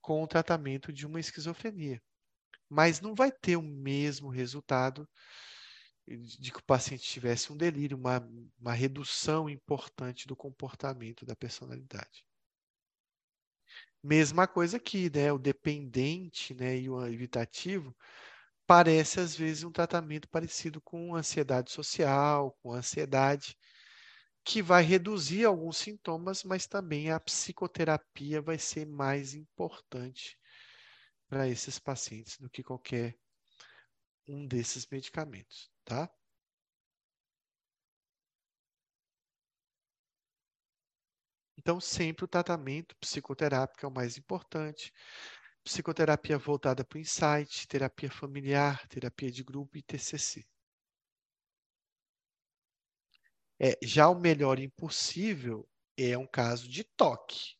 com o tratamento de uma esquizofrenia. Mas não vai ter o mesmo resultado de que o paciente tivesse um delírio, uma, uma redução importante do comportamento da personalidade. Mesma coisa aqui, né? O dependente né, e o evitativo parece, às vezes, um tratamento parecido com ansiedade social, com ansiedade, que vai reduzir alguns sintomas, mas também a psicoterapia vai ser mais importante para esses pacientes do que qualquer um desses medicamentos tá? Então, sempre o tratamento psicoterápico é o mais importante. Psicoterapia voltada para o insight, terapia familiar, terapia de grupo e TCC. É, já o melhor impossível é um caso de toque.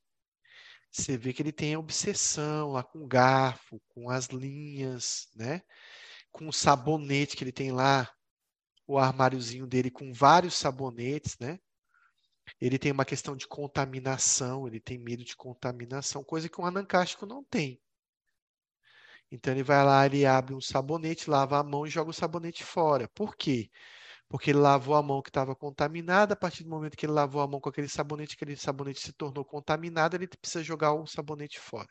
Você vê que ele tem obsessão lá com o garfo, com as linhas, né? Com o sabonete que ele tem lá, o armáriozinho dele com vários sabonetes, né? Ele tem uma questão de contaminação, ele tem medo de contaminação, coisa que um anancástico não tem. Então ele vai lá, ele abre um sabonete, lava a mão e joga o sabonete fora. Por quê? Porque ele lavou a mão que estava contaminada, a partir do momento que ele lavou a mão com aquele sabonete, aquele sabonete se tornou contaminado, ele precisa jogar o sabonete fora.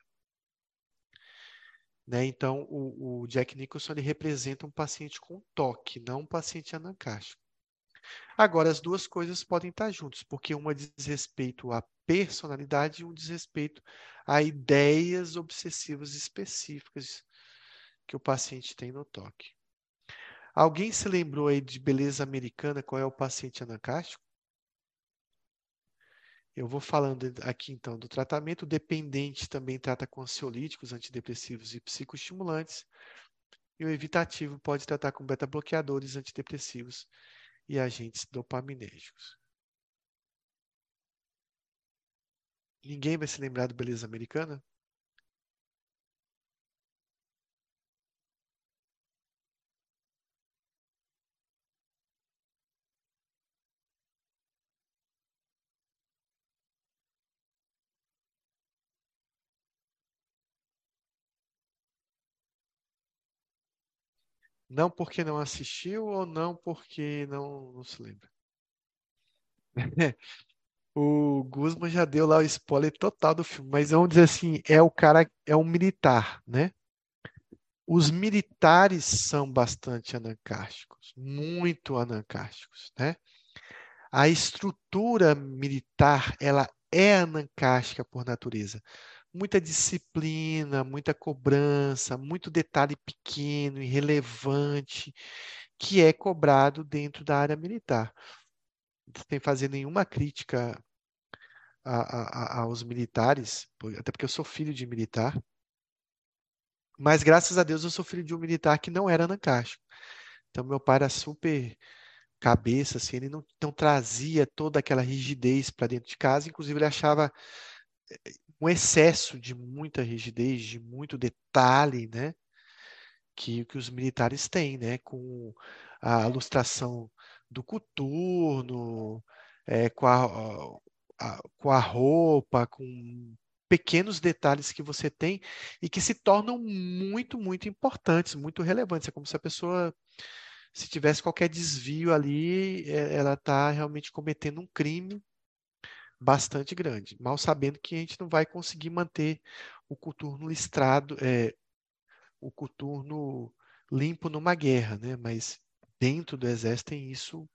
Né? Então, o, o, Jack Nicholson ele representa um paciente com toque, não um paciente anancástico. Agora, as duas coisas podem estar juntas, porque uma diz respeito à personalidade e um diz respeito a ideias obsessivas específicas que o paciente tem no toque. Alguém se lembrou aí de beleza americana, qual é o paciente anancástico? Eu vou falando aqui então do tratamento dependente, também trata com ansiolíticos, antidepressivos e psicoestimulantes. E o evitativo pode tratar com beta-bloqueadores, antidepressivos e agentes dopaminérgicos. Ninguém vai se lembrar do Beleza Americana? Não porque não assistiu ou não porque não, não se lembra? [laughs] o Guzman já deu lá o spoiler total do filme, mas vamos dizer assim, é o cara, é um militar, né? Os militares são bastante anancásticos, muito anancásticos, né? A estrutura militar, ela é anancástica por natureza. Muita disciplina, muita cobrança, muito detalhe pequeno, irrelevante, que é cobrado dentro da área militar. Sem fazer nenhuma crítica a, a, aos militares, até porque eu sou filho de militar, mas graças a Deus eu sou filho de um militar que não era anacástico. Então meu pai era super cabeça, assim, ele não, não trazia toda aquela rigidez para dentro de casa, inclusive ele achava um excesso de muita rigidez, de muito detalhe, né? Que, que os militares têm, né? Com a ilustração do coturno, é, com, a, a, com a roupa, com pequenos detalhes que você tem e que se tornam muito, muito importantes, muito relevantes. É como se a pessoa, se tivesse qualquer desvio ali, é, ela está realmente cometendo um crime bastante grande, mal sabendo que a gente não vai conseguir manter o coturno listrado, é, o coturno limpo numa guerra, né? Mas dentro do exército tem isso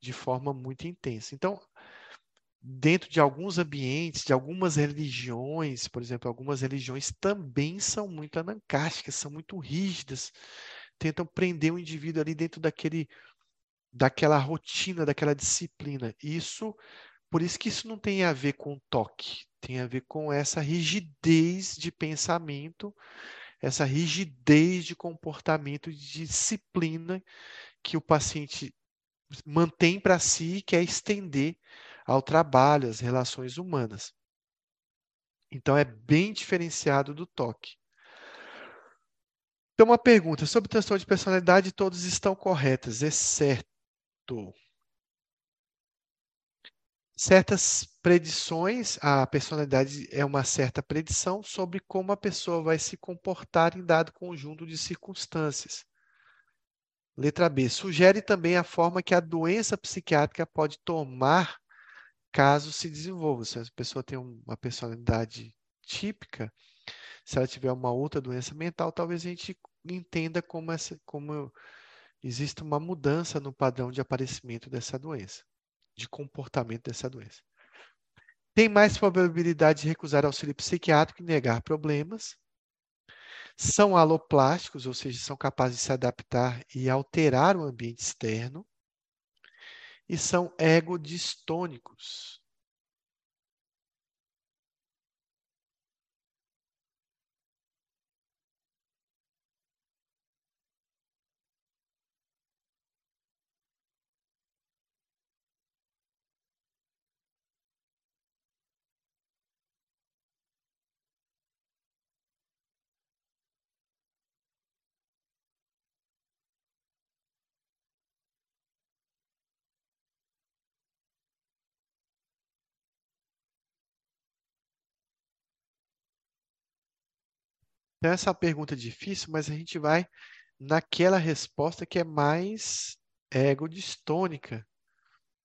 de forma muito intensa. Então, dentro de alguns ambientes, de algumas religiões, por exemplo, algumas religiões também são muito anancásticas, são muito rígidas, tentam prender o indivíduo ali dentro daquele daquela rotina, daquela disciplina. Isso, por isso que isso não tem a ver com toque, tem a ver com essa rigidez de pensamento, essa rigidez de comportamento, de disciplina que o paciente mantém para si e quer estender ao trabalho, às relações humanas. Então é bem diferenciado do toque. Então, uma pergunta sobre transtorno de personalidade, todos estão corretas, exceto certas predições, a personalidade é uma certa predição sobre como a pessoa vai se comportar em dado conjunto de circunstâncias. Letra B. Sugere também a forma que a doença psiquiátrica pode tomar caso se desenvolva. Se a pessoa tem uma personalidade típica, se ela tiver uma outra doença mental, talvez a gente entenda como, essa, como existe uma mudança no padrão de aparecimento dessa doença, de comportamento dessa doença. Tem mais probabilidade de recusar auxílio psiquiátrico e negar problemas. São aloplásticos, ou seja, são capazes de se adaptar e alterar o ambiente externo e são egodistônicos. Então, essa é pergunta difícil, mas a gente vai naquela resposta que é mais egodistônica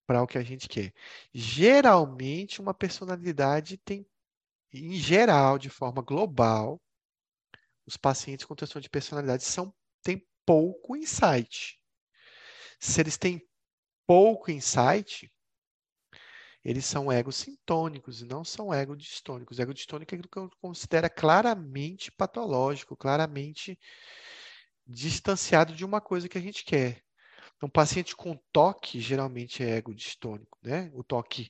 para o que a gente quer. Geralmente, uma personalidade tem, em geral, de forma global, os pacientes com transtorno de personalidade são, têm pouco insight. Se eles têm pouco insight, eles são egocintônicos e não são egodistônicos. Egodistônico é aquilo que eu considero claramente patológico, claramente distanciado de uma coisa que a gente quer. Um paciente com toque geralmente é egodistônico, né? O toque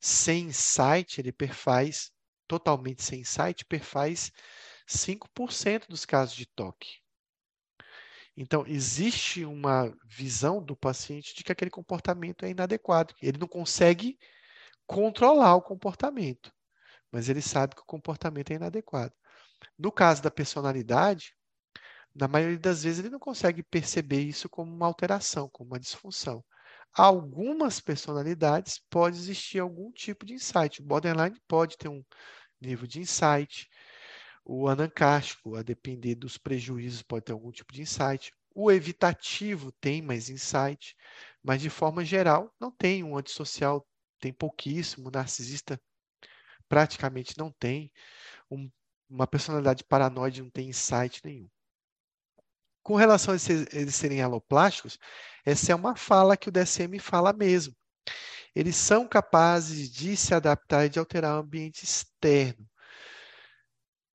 sem insight, ele perfaz, totalmente sem insight, perfaz 5% dos casos de toque. Então, existe uma visão do paciente de que aquele comportamento é inadequado. Ele não consegue controlar o comportamento, mas ele sabe que o comportamento é inadequado. No caso da personalidade, na maioria das vezes ele não consegue perceber isso como uma alteração, como uma disfunção. Algumas personalidades pode existir algum tipo de insight. O borderline pode ter um nível de insight. O anancástico, a depender dos prejuízos, pode ter algum tipo de insight. O evitativo tem mais insight, mas de forma geral não tem um antissocial tem pouquíssimo, narcisista praticamente não tem, um, uma personalidade paranoide não tem insight nenhum. Com relação a eles serem aloplásticos, essa é uma fala que o DSM fala mesmo. Eles são capazes de se adaptar e de alterar o ambiente externo.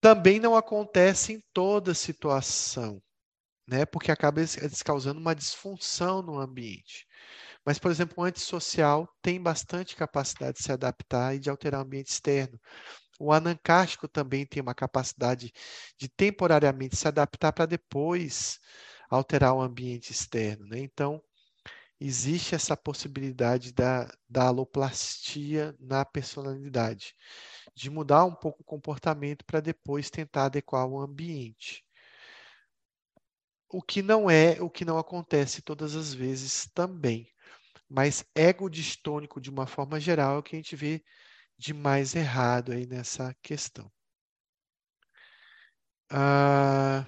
Também não acontece em toda situação, né? Porque acaba causando uma disfunção no ambiente. Mas, por exemplo, o antissocial tem bastante capacidade de se adaptar e de alterar o ambiente externo. O anancástico também tem uma capacidade de temporariamente se adaptar para depois alterar o ambiente externo. Né? Então, existe essa possibilidade da, da aloplastia na personalidade, de mudar um pouco o comportamento para depois tentar adequar o ambiente. O que não é, o que não acontece todas as vezes também. Mas ego distônico, de uma forma geral, é o que a gente vê de mais errado aí nessa questão. Ah,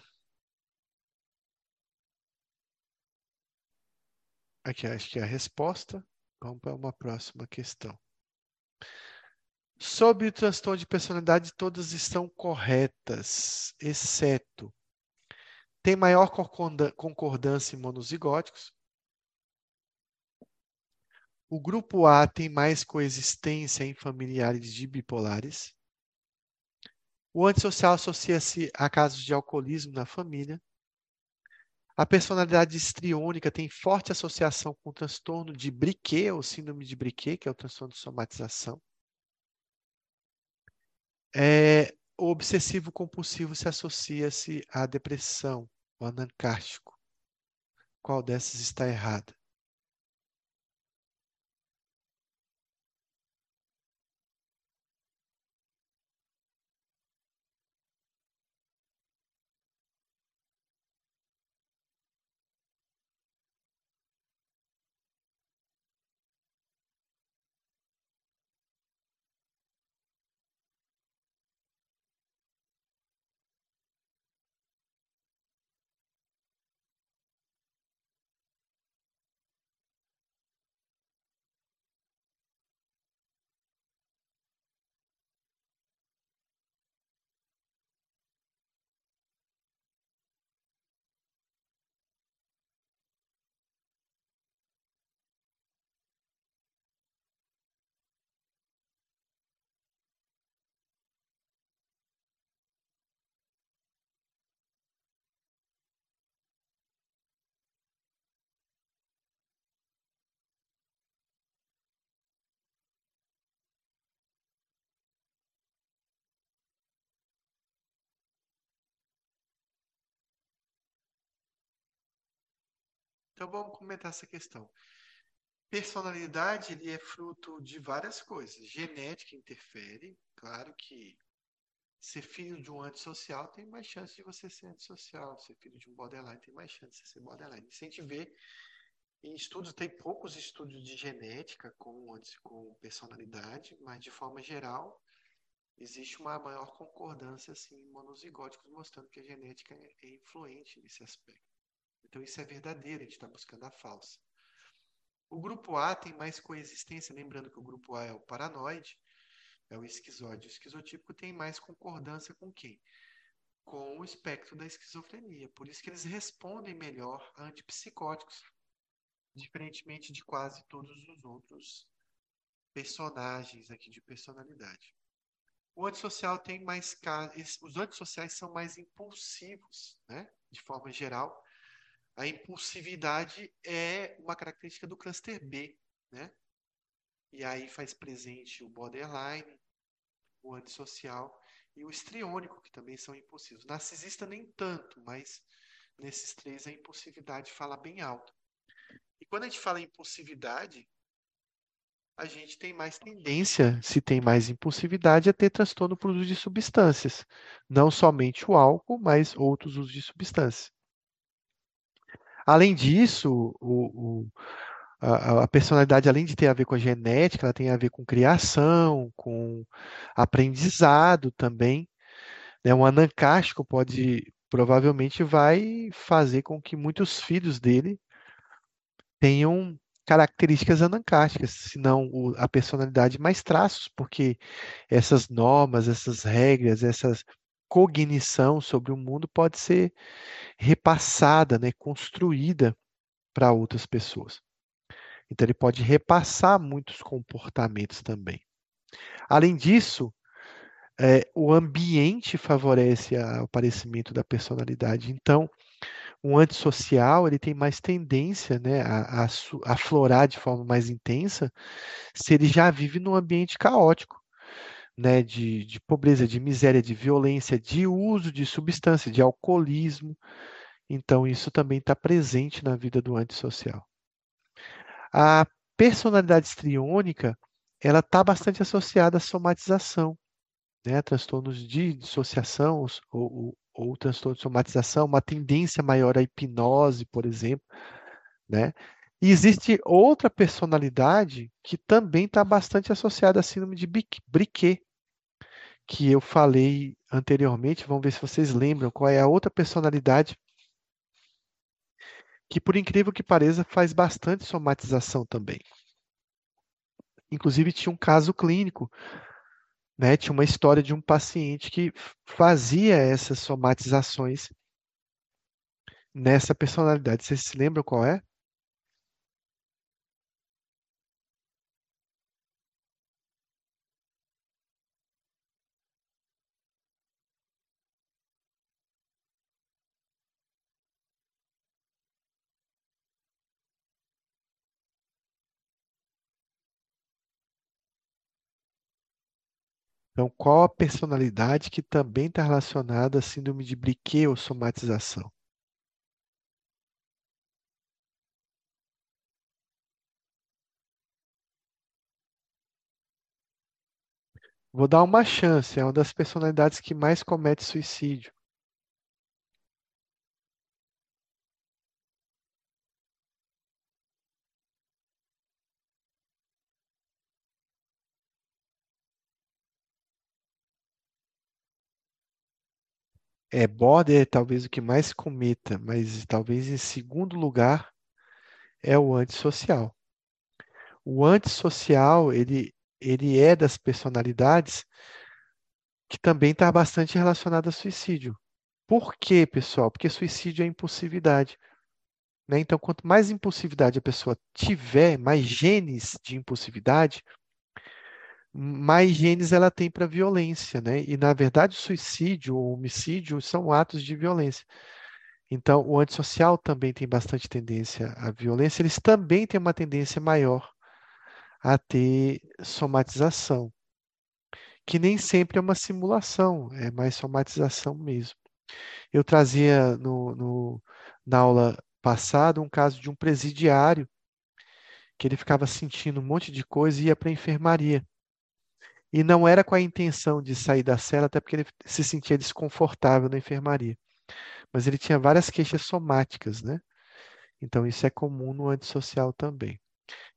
aqui acho que é a resposta. Vamos para uma próxima questão. Sobre o transtorno de personalidade, todas estão corretas, exceto tem maior concordância em monozigóticos, o grupo A tem mais coexistência em familiares de bipolares. O antissocial associa-se a casos de alcoolismo na família. A personalidade histriônica tem forte associação com o transtorno de Briquet, ou síndrome de Briquet, que é o transtorno de somatização. É, o obsessivo compulsivo se associa-se à depressão, o anancástico. Qual dessas está errada? Então vamos comentar essa questão. Personalidade ele é fruto de várias coisas. Genética interfere, claro que ser filho de um antissocial tem mais chance de você ser antissocial. Ser filho de um borderline tem mais chance de ser borderline. Isso a gente vê em estudos, tem poucos estudos de genética com, com personalidade, mas de forma geral existe uma maior concordância assim, em monozigóticos, mostrando que a genética é influente nesse aspecto. Então isso é verdadeiro, a gente está buscando a falsa. O grupo A tem mais coexistência, lembrando que o grupo A é o paranoide, é o esquizóide. O esquizotípico tem mais concordância com quem? Com o espectro da esquizofrenia. Por isso que eles respondem melhor a antipsicóticos, diferentemente de quase todos os outros personagens aqui de personalidade. O antissocial tem mais os antissociais são mais impulsivos, né? De forma geral, a impulsividade é uma característica do cluster B, né? E aí faz presente o borderline, o antissocial e o estriônico, que também são impulsivos. Narcisista nem tanto, mas nesses três a impulsividade fala bem alto. E quando a gente fala em impulsividade, a gente tem mais tendência, se tem mais impulsividade, a ter transtorno por uso de substâncias. Não somente o álcool, mas outros usos de substâncias. Além disso, o, o, a, a, personalidade, além de ter a ver com a genética, ela tem a ver com criação, com aprendizado também. Né? Um anancástico pode, provavelmente, vai fazer com que muitos filhos dele tenham características anancásticas, se não a personalidade mais traços, porque essas normas, essas regras, essas cognição sobre o mundo pode ser repassada, né, construída para outras pessoas. Então ele pode repassar muitos comportamentos também. Além disso, é, o ambiente favorece o aparecimento da personalidade. Então, um antissocial ele tem mais tendência né, a, a, aflorar de forma mais intensa se ele já vive num ambiente caótico. Né, de, de pobreza, de miséria, de violência, de uso de substância, de alcoolismo. Então, isso também está presente na vida do antissocial. A personalidade estriônica, ela está bastante associada à somatização, né? transtornos de dissociação ou, ou, ou transtorno de somatização, uma tendência maior à hipnose, por exemplo, né? E existe outra personalidade que também está bastante associada à síndrome de Briquet, que eu falei anteriormente. Vamos ver se vocês lembram qual é a outra personalidade que, por incrível que pareça, faz bastante somatização também. Inclusive, tinha um caso clínico, né? tinha uma história de um paciente que fazia essas somatizações nessa personalidade. Vocês se lembram qual é? Então, qual a personalidade que também está relacionada à síndrome de Briquet ou somatização? Vou dar uma chance, é uma das personalidades que mais comete suicídio. É, border é talvez o que mais cometa, mas talvez em segundo lugar é o antissocial. O antissocial, ele, ele é das personalidades que também está bastante relacionado a suicídio. Por quê, pessoal? Porque suicídio é impulsividade. Né? Então, quanto mais impulsividade a pessoa tiver, mais genes de impulsividade, mais genes ela tem para violência, né? E na verdade, o suicídio ou homicídio são atos de violência. Então, o antissocial também tem bastante tendência à violência, eles também têm uma tendência maior a ter somatização, que nem sempre é uma simulação, é mais somatização mesmo. Eu trazia no, no, na aula passada um caso de um presidiário que ele ficava sentindo um monte de coisa e ia para a enfermaria. E não era com a intenção de sair da cela, até porque ele se sentia desconfortável na enfermaria. Mas ele tinha várias queixas somáticas, né? Então, isso é comum no antissocial também.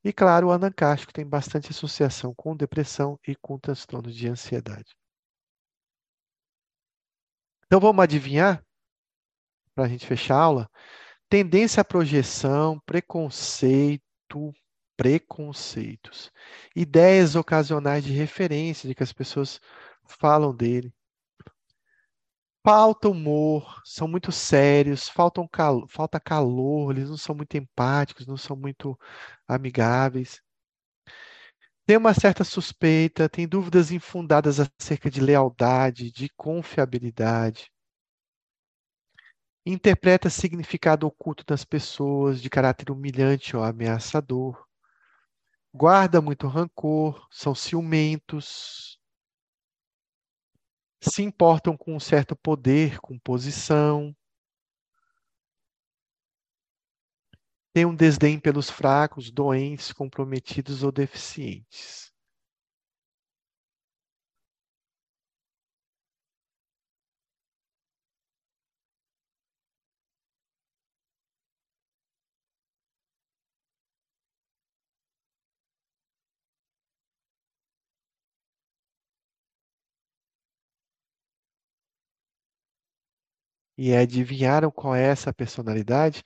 E, claro, o anancástico tem bastante associação com depressão e com transtornos de ansiedade. Então, vamos adivinhar? Para a gente fechar a aula. Tendência à projeção, preconceito, preconceitos, ideias ocasionais de referência de que as pessoas falam dele. Falta humor, são muito sérios, faltam cal falta calor, eles não são muito empáticos, não são muito amigáveis. Tem uma certa suspeita, tem dúvidas infundadas acerca de lealdade, de confiabilidade. Interpreta significado oculto das pessoas de caráter humilhante ou ameaçador guarda muito rancor, são ciumentos, se importam com um certo poder, com posição, têm um desdém pelos fracos, doentes, comprometidos ou deficientes. E adivinharam qual é essa personalidade.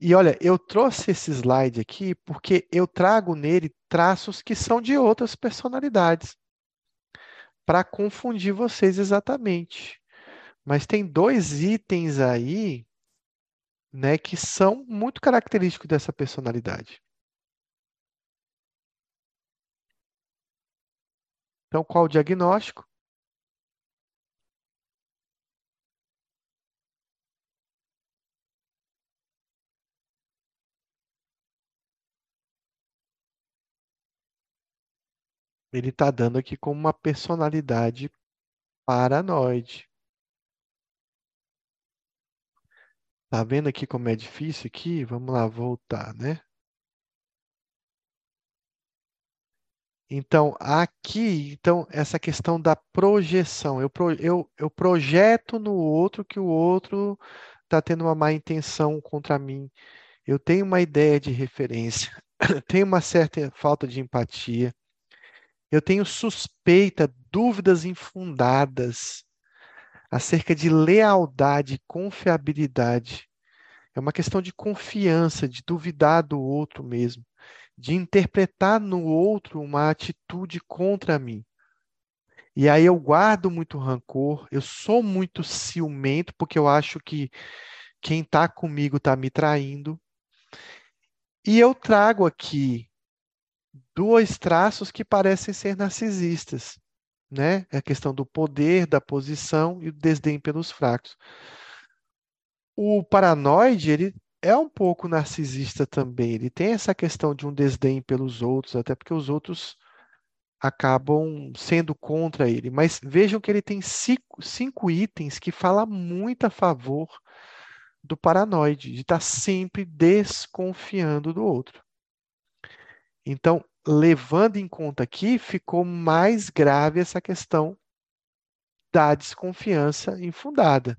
E olha, eu trouxe esse slide aqui porque eu trago nele traços que são de outras personalidades, para confundir vocês exatamente. Mas tem dois itens aí, né, que são muito característicos dessa personalidade. Então, qual o diagnóstico? Ele está dando aqui como uma personalidade paranoide. Tá vendo aqui como é difícil aqui? Vamos lá, voltar, né? Então, aqui, então, essa questão da projeção. Eu, eu, eu projeto no outro que o outro está tendo uma má intenção contra mim. Eu tenho uma ideia de referência, [coughs] tenho uma certa falta de empatia, eu tenho suspeita, dúvidas infundadas acerca de lealdade, confiabilidade. É uma questão de confiança, de duvidar do outro mesmo de interpretar no outro uma atitude contra mim. E aí eu guardo muito rancor, eu sou muito ciumento, porque eu acho que quem está comigo está me traindo. E eu trago aqui dois traços que parecem ser narcisistas, né? É a questão do poder, da posição e o desdém pelos fracos. O paranoide, ele é um pouco narcisista também. Ele tem essa questão de um desdém pelos outros, até porque os outros acabam sendo contra ele. Mas vejam que ele tem cinco, cinco itens que falam muito a favor do paranoide, de estar sempre desconfiando do outro. Então, levando em conta aqui, ficou mais grave essa questão da desconfiança infundada.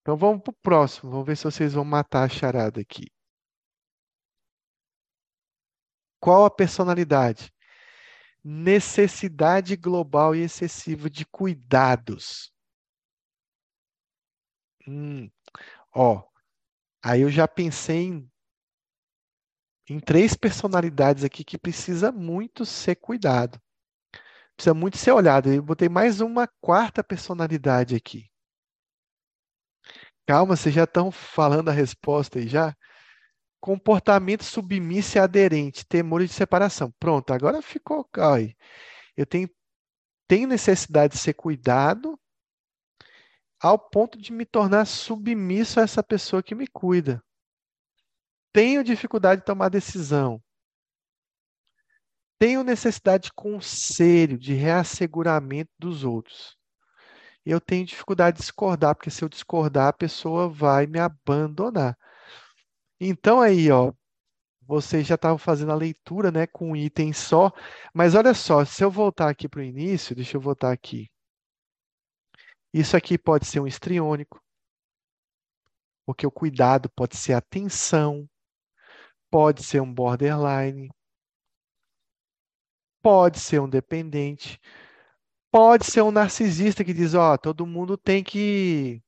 Então vamos para o próximo. Vamos ver se vocês vão matar a charada aqui. Qual a personalidade? Necessidade global e excessiva de cuidados. Hum, ó, aí eu já pensei em, em três personalidades aqui que precisa muito ser cuidado. Precisa muito ser olhado. Eu botei mais uma quarta personalidade aqui. Calma, vocês já estão falando a resposta aí já? Comportamento submisso e aderente, temor de separação. Pronto, agora ficou. Aí. Eu tenho, tenho necessidade de ser cuidado ao ponto de me tornar submisso a essa pessoa que me cuida. Tenho dificuldade de tomar decisão. Tenho necessidade de conselho, de reasseguramento dos outros eu tenho dificuldade de discordar, porque se eu discordar, a pessoa vai me abandonar. Então aí, ó, vocês já estavam fazendo a leitura, né, com um item só, mas olha só, se eu voltar aqui para o início, deixa eu voltar aqui. Isso aqui pode ser um estriônico, porque o cuidado pode ser atenção, pode ser um borderline, pode ser um dependente. Pode ser um narcisista que diz: Ó, oh, todo mundo tem que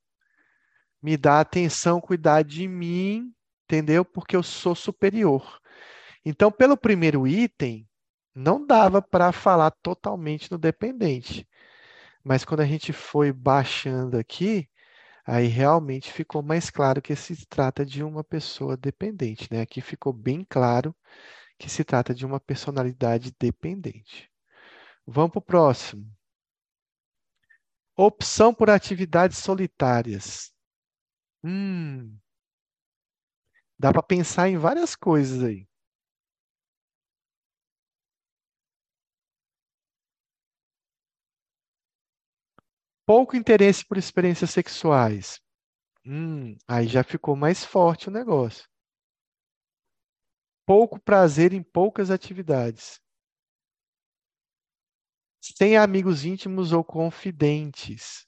me dar atenção, cuidar de mim, entendeu? Porque eu sou superior. Então, pelo primeiro item, não dava para falar totalmente no dependente. Mas quando a gente foi baixando aqui, aí realmente ficou mais claro que se trata de uma pessoa dependente, né? Aqui ficou bem claro que se trata de uma personalidade dependente. Vamos para o próximo. Opção por atividades solitárias. Hum, dá para pensar em várias coisas aí. Pouco interesse por experiências sexuais. Hum, aí já ficou mais forte o negócio. Pouco prazer em poucas atividades sem amigos íntimos ou confidentes,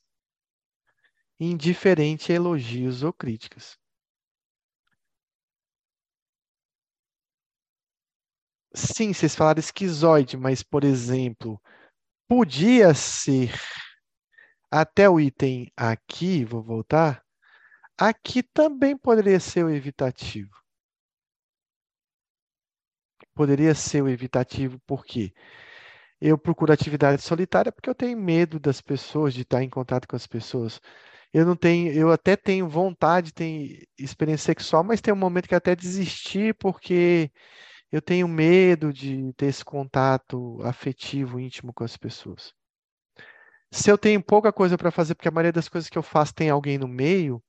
indiferente a elogios ou críticas. Sim, vocês falaram esquizoide, mas, por exemplo, podia ser até o item aqui, vou voltar, aqui também poderia ser o evitativo. Poderia ser o evitativo, por quê? Eu procuro atividade solitária porque eu tenho medo das pessoas, de estar em contato com as pessoas. Eu não tenho, eu até tenho vontade, tenho experiência sexual, mas tem um momento que até desistir porque eu tenho medo de ter esse contato afetivo, íntimo com as pessoas. Se eu tenho pouca coisa para fazer, porque a maioria das coisas que eu faço tem alguém no meio,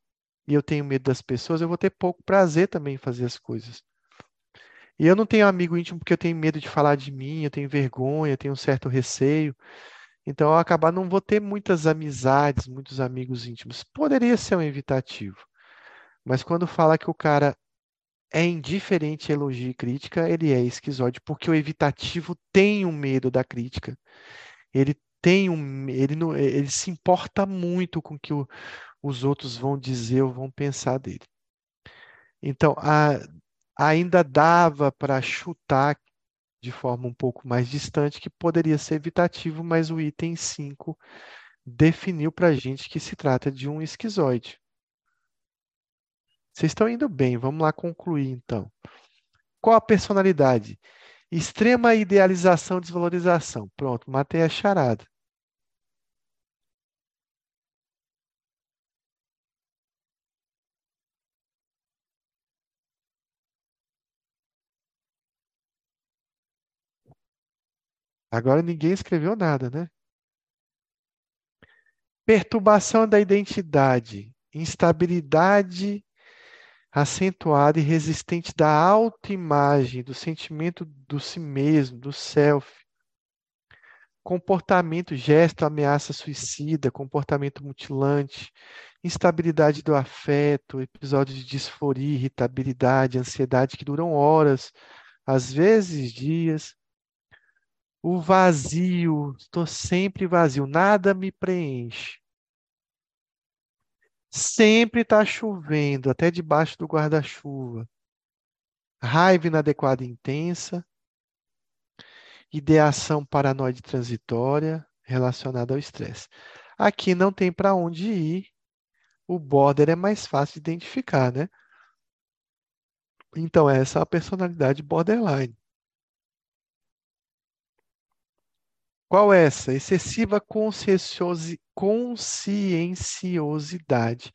e eu tenho medo das pessoas, eu vou ter pouco prazer também em fazer as coisas. E eu não tenho amigo íntimo porque eu tenho medo de falar de mim, eu tenho vergonha, eu tenho um certo receio. Então, eu acabar não vou ter muitas amizades, muitos amigos íntimos. Poderia ser um evitativo. Mas quando fala que o cara é indiferente a elogio e crítica, ele é esquizoide, porque o evitativo tem um medo da crítica. Ele tem um, ele não, ele se importa muito com o que os outros vão dizer ou vão pensar dele. Então, a, ainda dava para chutar de forma um pouco mais distante que poderia ser evitativo, mas o item 5 definiu para a gente que se trata de um esquizoide. Vocês estão indo bem, vamos lá concluir então. Qual a personalidade? Extrema idealização desvalorização. Pronto, matei a charada. Agora ninguém escreveu nada, né? Perturbação da identidade, instabilidade acentuada e resistente da autoimagem, do sentimento do si mesmo, do self. Comportamento, gesto, ameaça suicida, comportamento mutilante, instabilidade do afeto, episódios de disforia, irritabilidade, ansiedade que duram horas, às vezes dias. O vazio, estou sempre vazio, nada me preenche. Sempre está chovendo, até debaixo do guarda-chuva. Raiva inadequada intensa. Ideação paranoide transitória relacionada ao estresse. Aqui não tem para onde ir. O border é mais fácil de identificar, né? Então, essa é a personalidade borderline. Qual é essa? Excessiva conscienciosidade,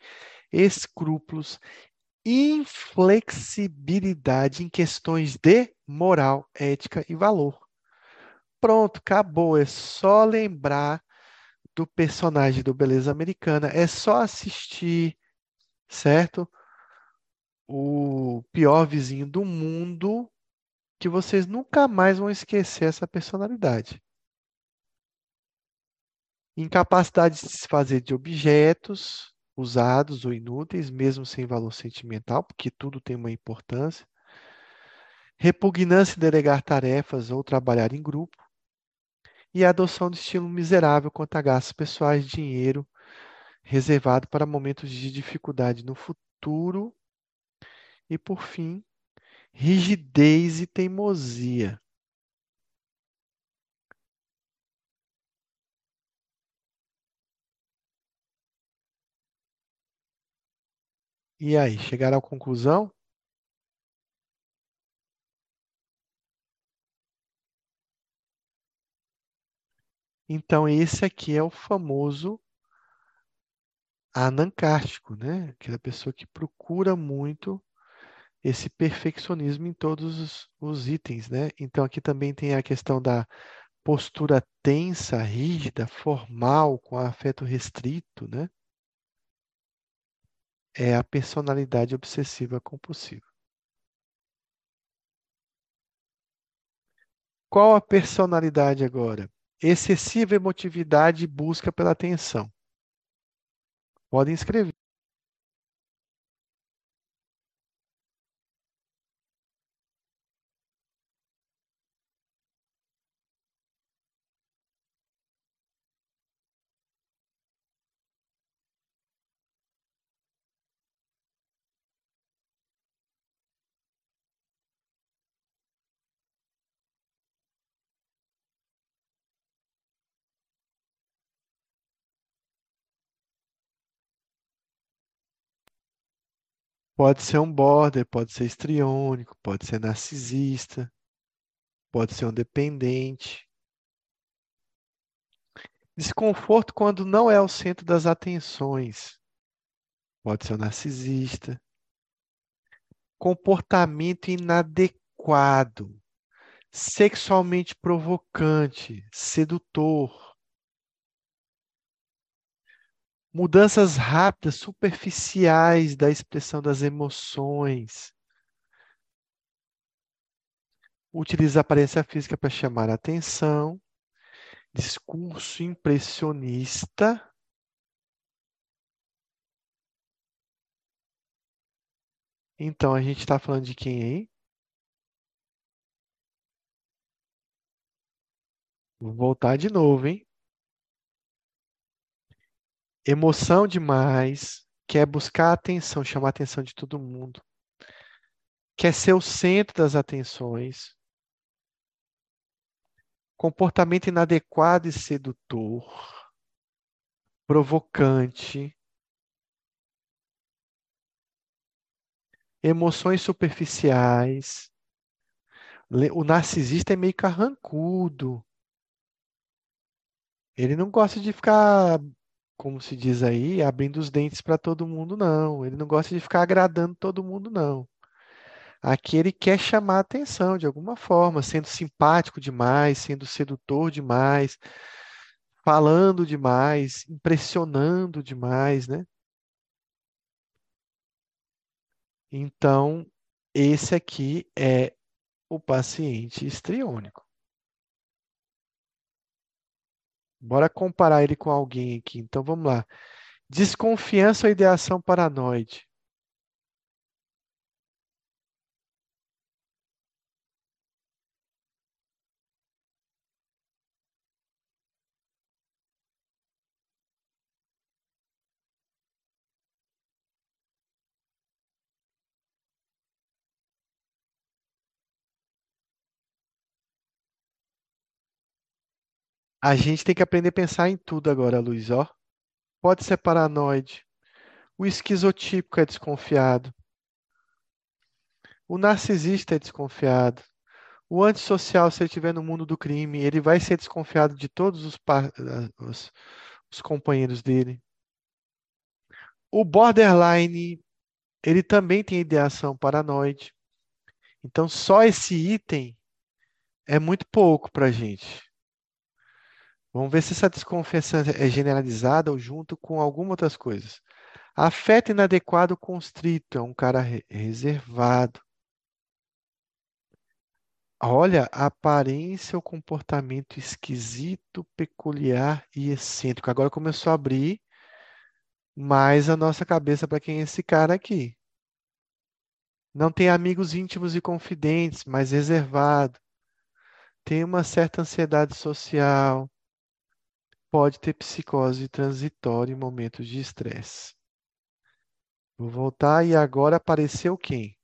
escrúpulos, inflexibilidade em questões de moral, ética e valor. Pronto, acabou. É só lembrar do personagem do Beleza Americana. É só assistir, certo? O pior vizinho do mundo, que vocês nunca mais vão esquecer essa personalidade. Incapacidade de se fazer de objetos usados ou inúteis, mesmo sem valor sentimental, porque tudo tem uma importância. Repugnância em delegar tarefas ou trabalhar em grupo. E a adoção de estilo miserável quanto a gastos pessoais, dinheiro reservado para momentos de dificuldade no futuro. E, por fim, rigidez e teimosia. E aí, chegaram à conclusão? Então, esse aqui é o famoso anancártico, né? Aquela pessoa que procura muito esse perfeccionismo em todos os, os itens, né? Então, aqui também tem a questão da postura tensa, rígida, formal, com afeto restrito, né? É a personalidade obsessiva compulsiva. Qual a personalidade agora? Excessiva emotividade e busca pela atenção. Podem escrever. Pode ser um border, pode ser estriônico, pode ser narcisista, pode ser um dependente. Desconforto quando não é o centro das atenções. Pode ser um narcisista. Comportamento inadequado, sexualmente provocante, sedutor. Mudanças rápidas, superficiais da expressão das emoções. Utiliza a aparência física para chamar a atenção. Discurso impressionista. Então, a gente está falando de quem aí? Vou voltar de novo, hein? Emoção demais, quer buscar atenção, chamar a atenção de todo mundo, quer ser o centro das atenções, comportamento inadequado e sedutor, provocante, emoções superficiais. O narcisista é meio carrancudo. Ele não gosta de ficar, como se diz aí, abrindo os dentes para todo mundo, não. Ele não gosta de ficar agradando todo mundo, não. Aqui ele quer chamar a atenção de alguma forma, sendo simpático demais, sendo sedutor demais, falando demais, impressionando demais, né? Então, esse aqui é o paciente histriônico. Bora comparar ele com alguém aqui. Então, vamos lá. Desconfiança ou ideação paranoide? A gente tem que aprender a pensar em tudo agora, Luiz, ó. Pode ser paranoide. O esquizotípico é desconfiado. O narcisista é desconfiado. O antissocial, se ele estiver no mundo do crime, ele vai ser desconfiado de todos os, os, os companheiros dele. O borderline, ele também tem ideação paranoide. Então, só esse item é muito pouco para a gente. Vamos ver se essa desconfiança é generalizada ou junto com algumas outras coisas. Afeto inadequado constrito, é um cara re reservado. Olha, aparência ou comportamento esquisito, peculiar e excêntrico. Agora começou a abrir mais a nossa cabeça para quem é esse cara aqui. Não tem amigos íntimos e confidentes, mas reservado. Tem uma certa ansiedade social pode ter psicose transitória em momentos de estresse. Vou voltar e agora apareceu quem?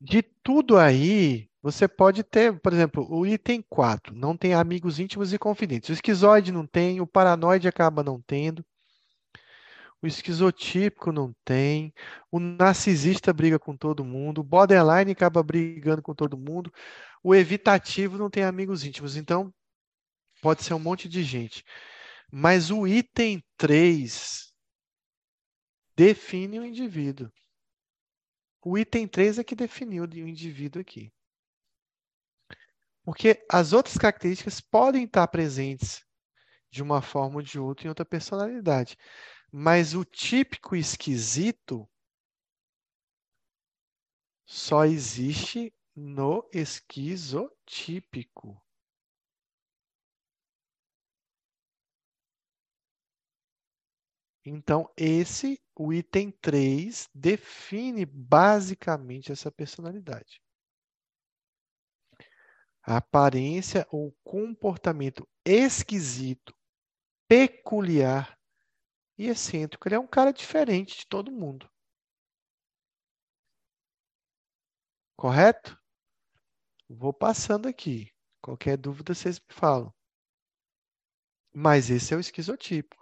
De tudo aí, você pode ter, por exemplo, o item 4, não tem amigos íntimos e confidentes. O esquizoide não tem, o paranoide acaba não tendo, o esquizotípico não tem, o narcisista briga com todo mundo, o borderline acaba brigando com todo mundo, o evitativo não tem amigos íntimos. Então, pode ser um monte de gente. Mas o item 3 define o indivíduo. O item 3 é que definiu o indivíduo aqui. Porque as outras características podem estar presentes de uma forma ou de outra em outra personalidade. Mas o típico esquisito só existe no esquizotípico. Então, esse, o item 3, define basicamente essa personalidade. A aparência ou comportamento esquisito, peculiar e excêntrico. Ele é um cara diferente de todo mundo. Correto? Vou passando aqui. Qualquer dúvida vocês me falam. Mas esse é o esquizotipo.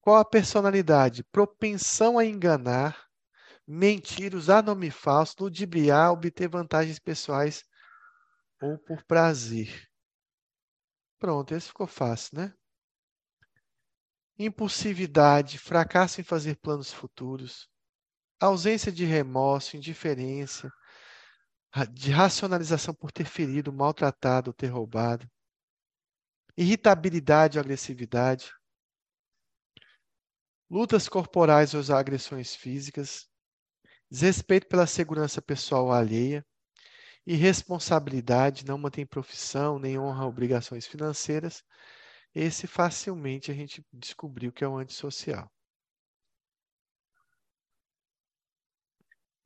Qual a personalidade? Propensão a enganar, mentir, usar nome falso, ludibriar, obter vantagens pessoais ou por prazer. Pronto, esse ficou fácil, né? impulsividade, fracasso em fazer planos futuros, ausência de remorso, indiferença, de racionalização por ter ferido, maltratado ou ter roubado, irritabilidade ou agressividade, lutas corporais ou agressões físicas, desrespeito pela segurança pessoal alheia, irresponsabilidade, não mantém profissão, nem honra obrigações financeiras, esse facilmente a gente descobriu que é o antissocial.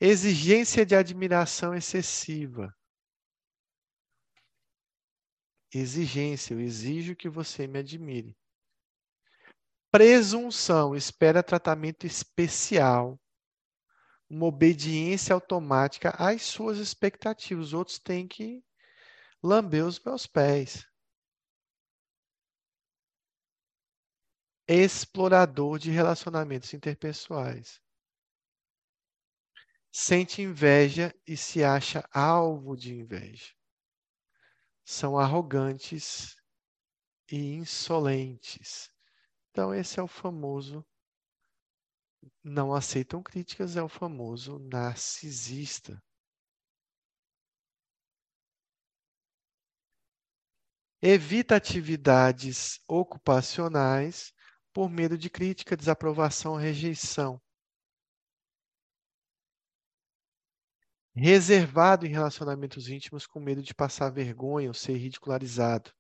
Exigência de admiração excessiva. Exigência, eu exijo que você me admire. Presunção, espera tratamento especial. Uma obediência automática às suas expectativas. Os outros têm que lamber os meus pés. Explorador de relacionamentos interpessoais sente inveja e se acha alvo de inveja. São arrogantes e insolentes. Então, esse é o famoso não aceitam críticas, é o famoso narcisista. Evita atividades ocupacionais por medo de crítica, desaprovação, rejeição. reservado em relacionamentos íntimos com medo de passar vergonha ou ser ridicularizado.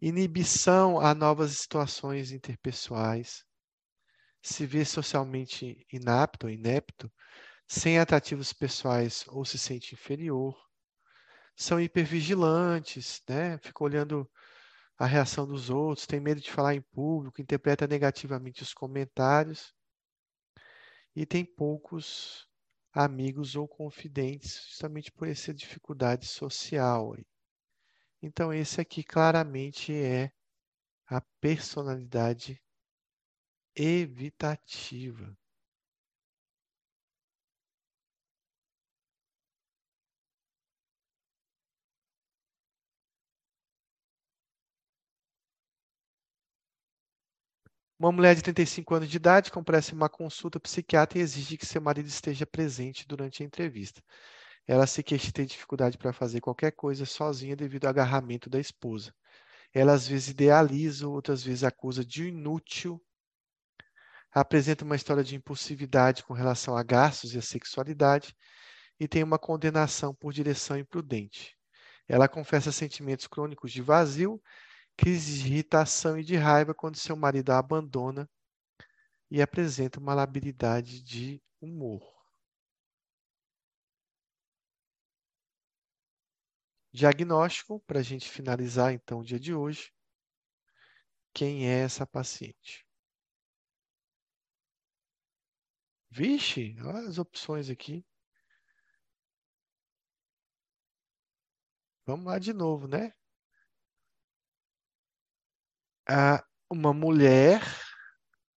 Inibição a novas situações interpessoais. Se vê socialmente inapto ou inepto, sem atrativos pessoais ou se sente inferior. São hipervigilantes, né? Fica olhando a reação dos outros, tem medo de falar em público, interpreta negativamente os comentários e tem poucos amigos ou confidentes, justamente por essa dificuldade social. Então, esse aqui claramente é a personalidade evitativa. Uma mulher de 35 anos de idade comparece uma consulta psiquiatra e exige que seu marido esteja presente durante a entrevista. Ela se queixa de ter dificuldade para fazer qualquer coisa sozinha devido ao agarramento da esposa. Ela às vezes idealiza, outras vezes acusa de inútil. Apresenta uma história de impulsividade com relação a gastos e a sexualidade e tem uma condenação por direção imprudente. Ela confessa sentimentos crônicos de vazio crise de irritação e de raiva quando seu marido a abandona e apresenta uma labilidade de humor. Diagnóstico, para a gente finalizar então o dia de hoje. Quem é essa paciente? Vixe, olha as opções aqui. Vamos lá de novo, né? a, uma mulher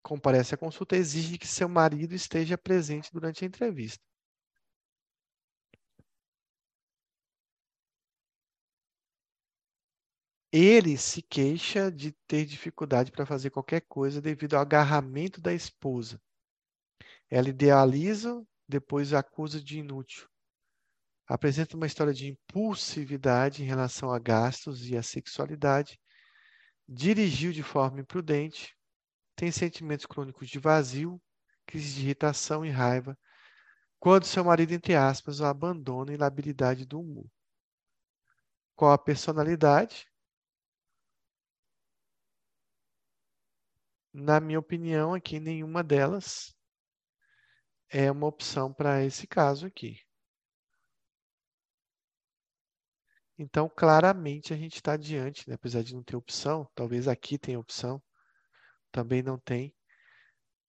comparece à consulta exige que seu marido esteja presente durante a entrevista. Ele se queixa de ter dificuldade para fazer qualquer coisa devido ao agarramento da esposa. Ela idealiza, depois acusa de inútil. Apresenta uma história de impulsividade em relação a gastos e a sexualidade dirigiu de forma imprudente, tem sentimentos crônicos de vazio, crise de irritação e raiva, quando seu marido, entre aspas, o abandona e labilidade do humor. Qual a personalidade? Na minha opinião, aqui nenhuma delas é uma opção para esse caso aqui. Então, claramente, a gente está diante, né? apesar de não ter opção, talvez aqui tenha opção, também não tem,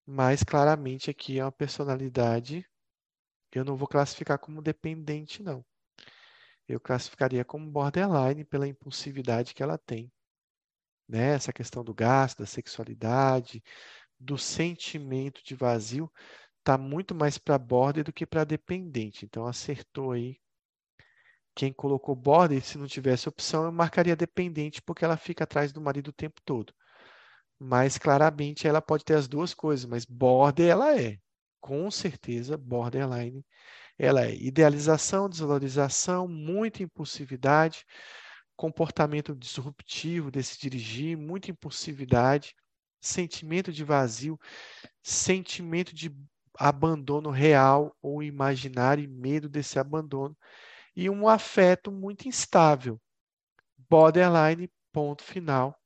mas claramente aqui é uma personalidade, eu não vou classificar como dependente, não. Eu classificaria como borderline pela impulsividade que ela tem. Né? Essa questão do gasto, da sexualidade, do sentimento de vazio, está muito mais para border do que para dependente. Então, acertou aí quem colocou border, se não tivesse opção, eu marcaria dependente, porque ela fica atrás do marido o tempo todo. Mas claramente ela pode ter as duas coisas, mas border ela é. Com certeza, borderline ela é idealização, desvalorização, muita impulsividade, comportamento disruptivo desse dirigir, muita impulsividade, sentimento de vazio, sentimento de abandono real ou imaginário e medo desse abandono, e um afeto muito instável. Borderline, ponto final.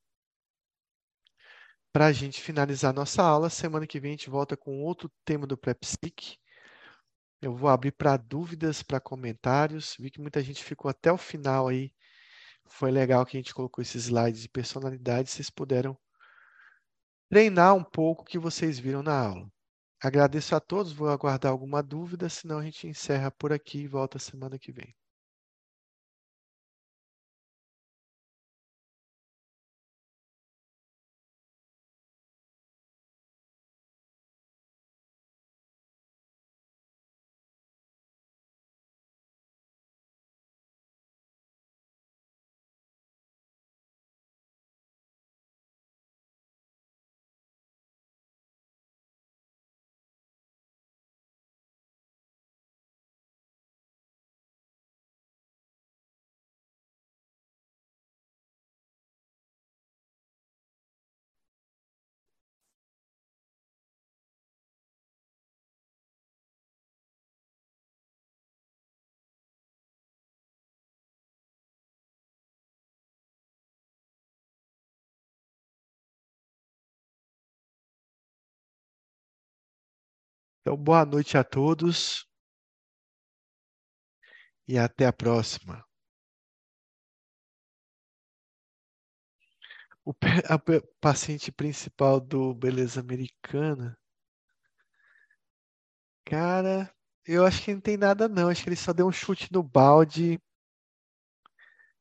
Para a gente finalizar nossa aula, semana que vem a gente volta com outro tema do PrEPSIC. Eu vou abrir para dúvidas, para comentários. Vi que muita gente ficou até o final aí. Foi legal que a gente colocou esses slides de personalidade. Vocês puderam treinar um pouco o que vocês viram na aula. Agradeço a todos, vou aguardar alguma dúvida, senão a gente encerra por aqui e volta semana que vem. Então, boa noite a todos e até a próxima. O paciente principal do Beleza Americana, cara, eu acho que não tem nada não. Acho que ele só deu um chute no balde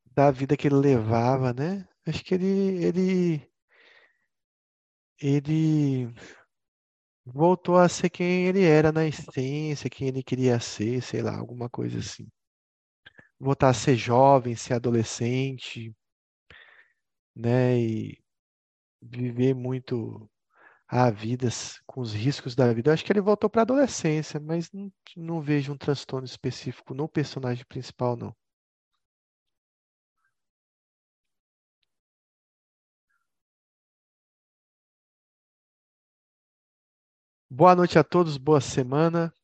da vida que ele levava, né? Acho que ele, ele, ele voltou a ser quem ele era na essência, quem ele queria ser, sei lá, alguma coisa assim. Voltar a ser jovem, ser adolescente, né? E viver muito a vida com os riscos da vida. Eu acho que ele voltou para a adolescência, mas não, não vejo um transtorno específico no personagem principal, não. Boa noite a todos, boa semana.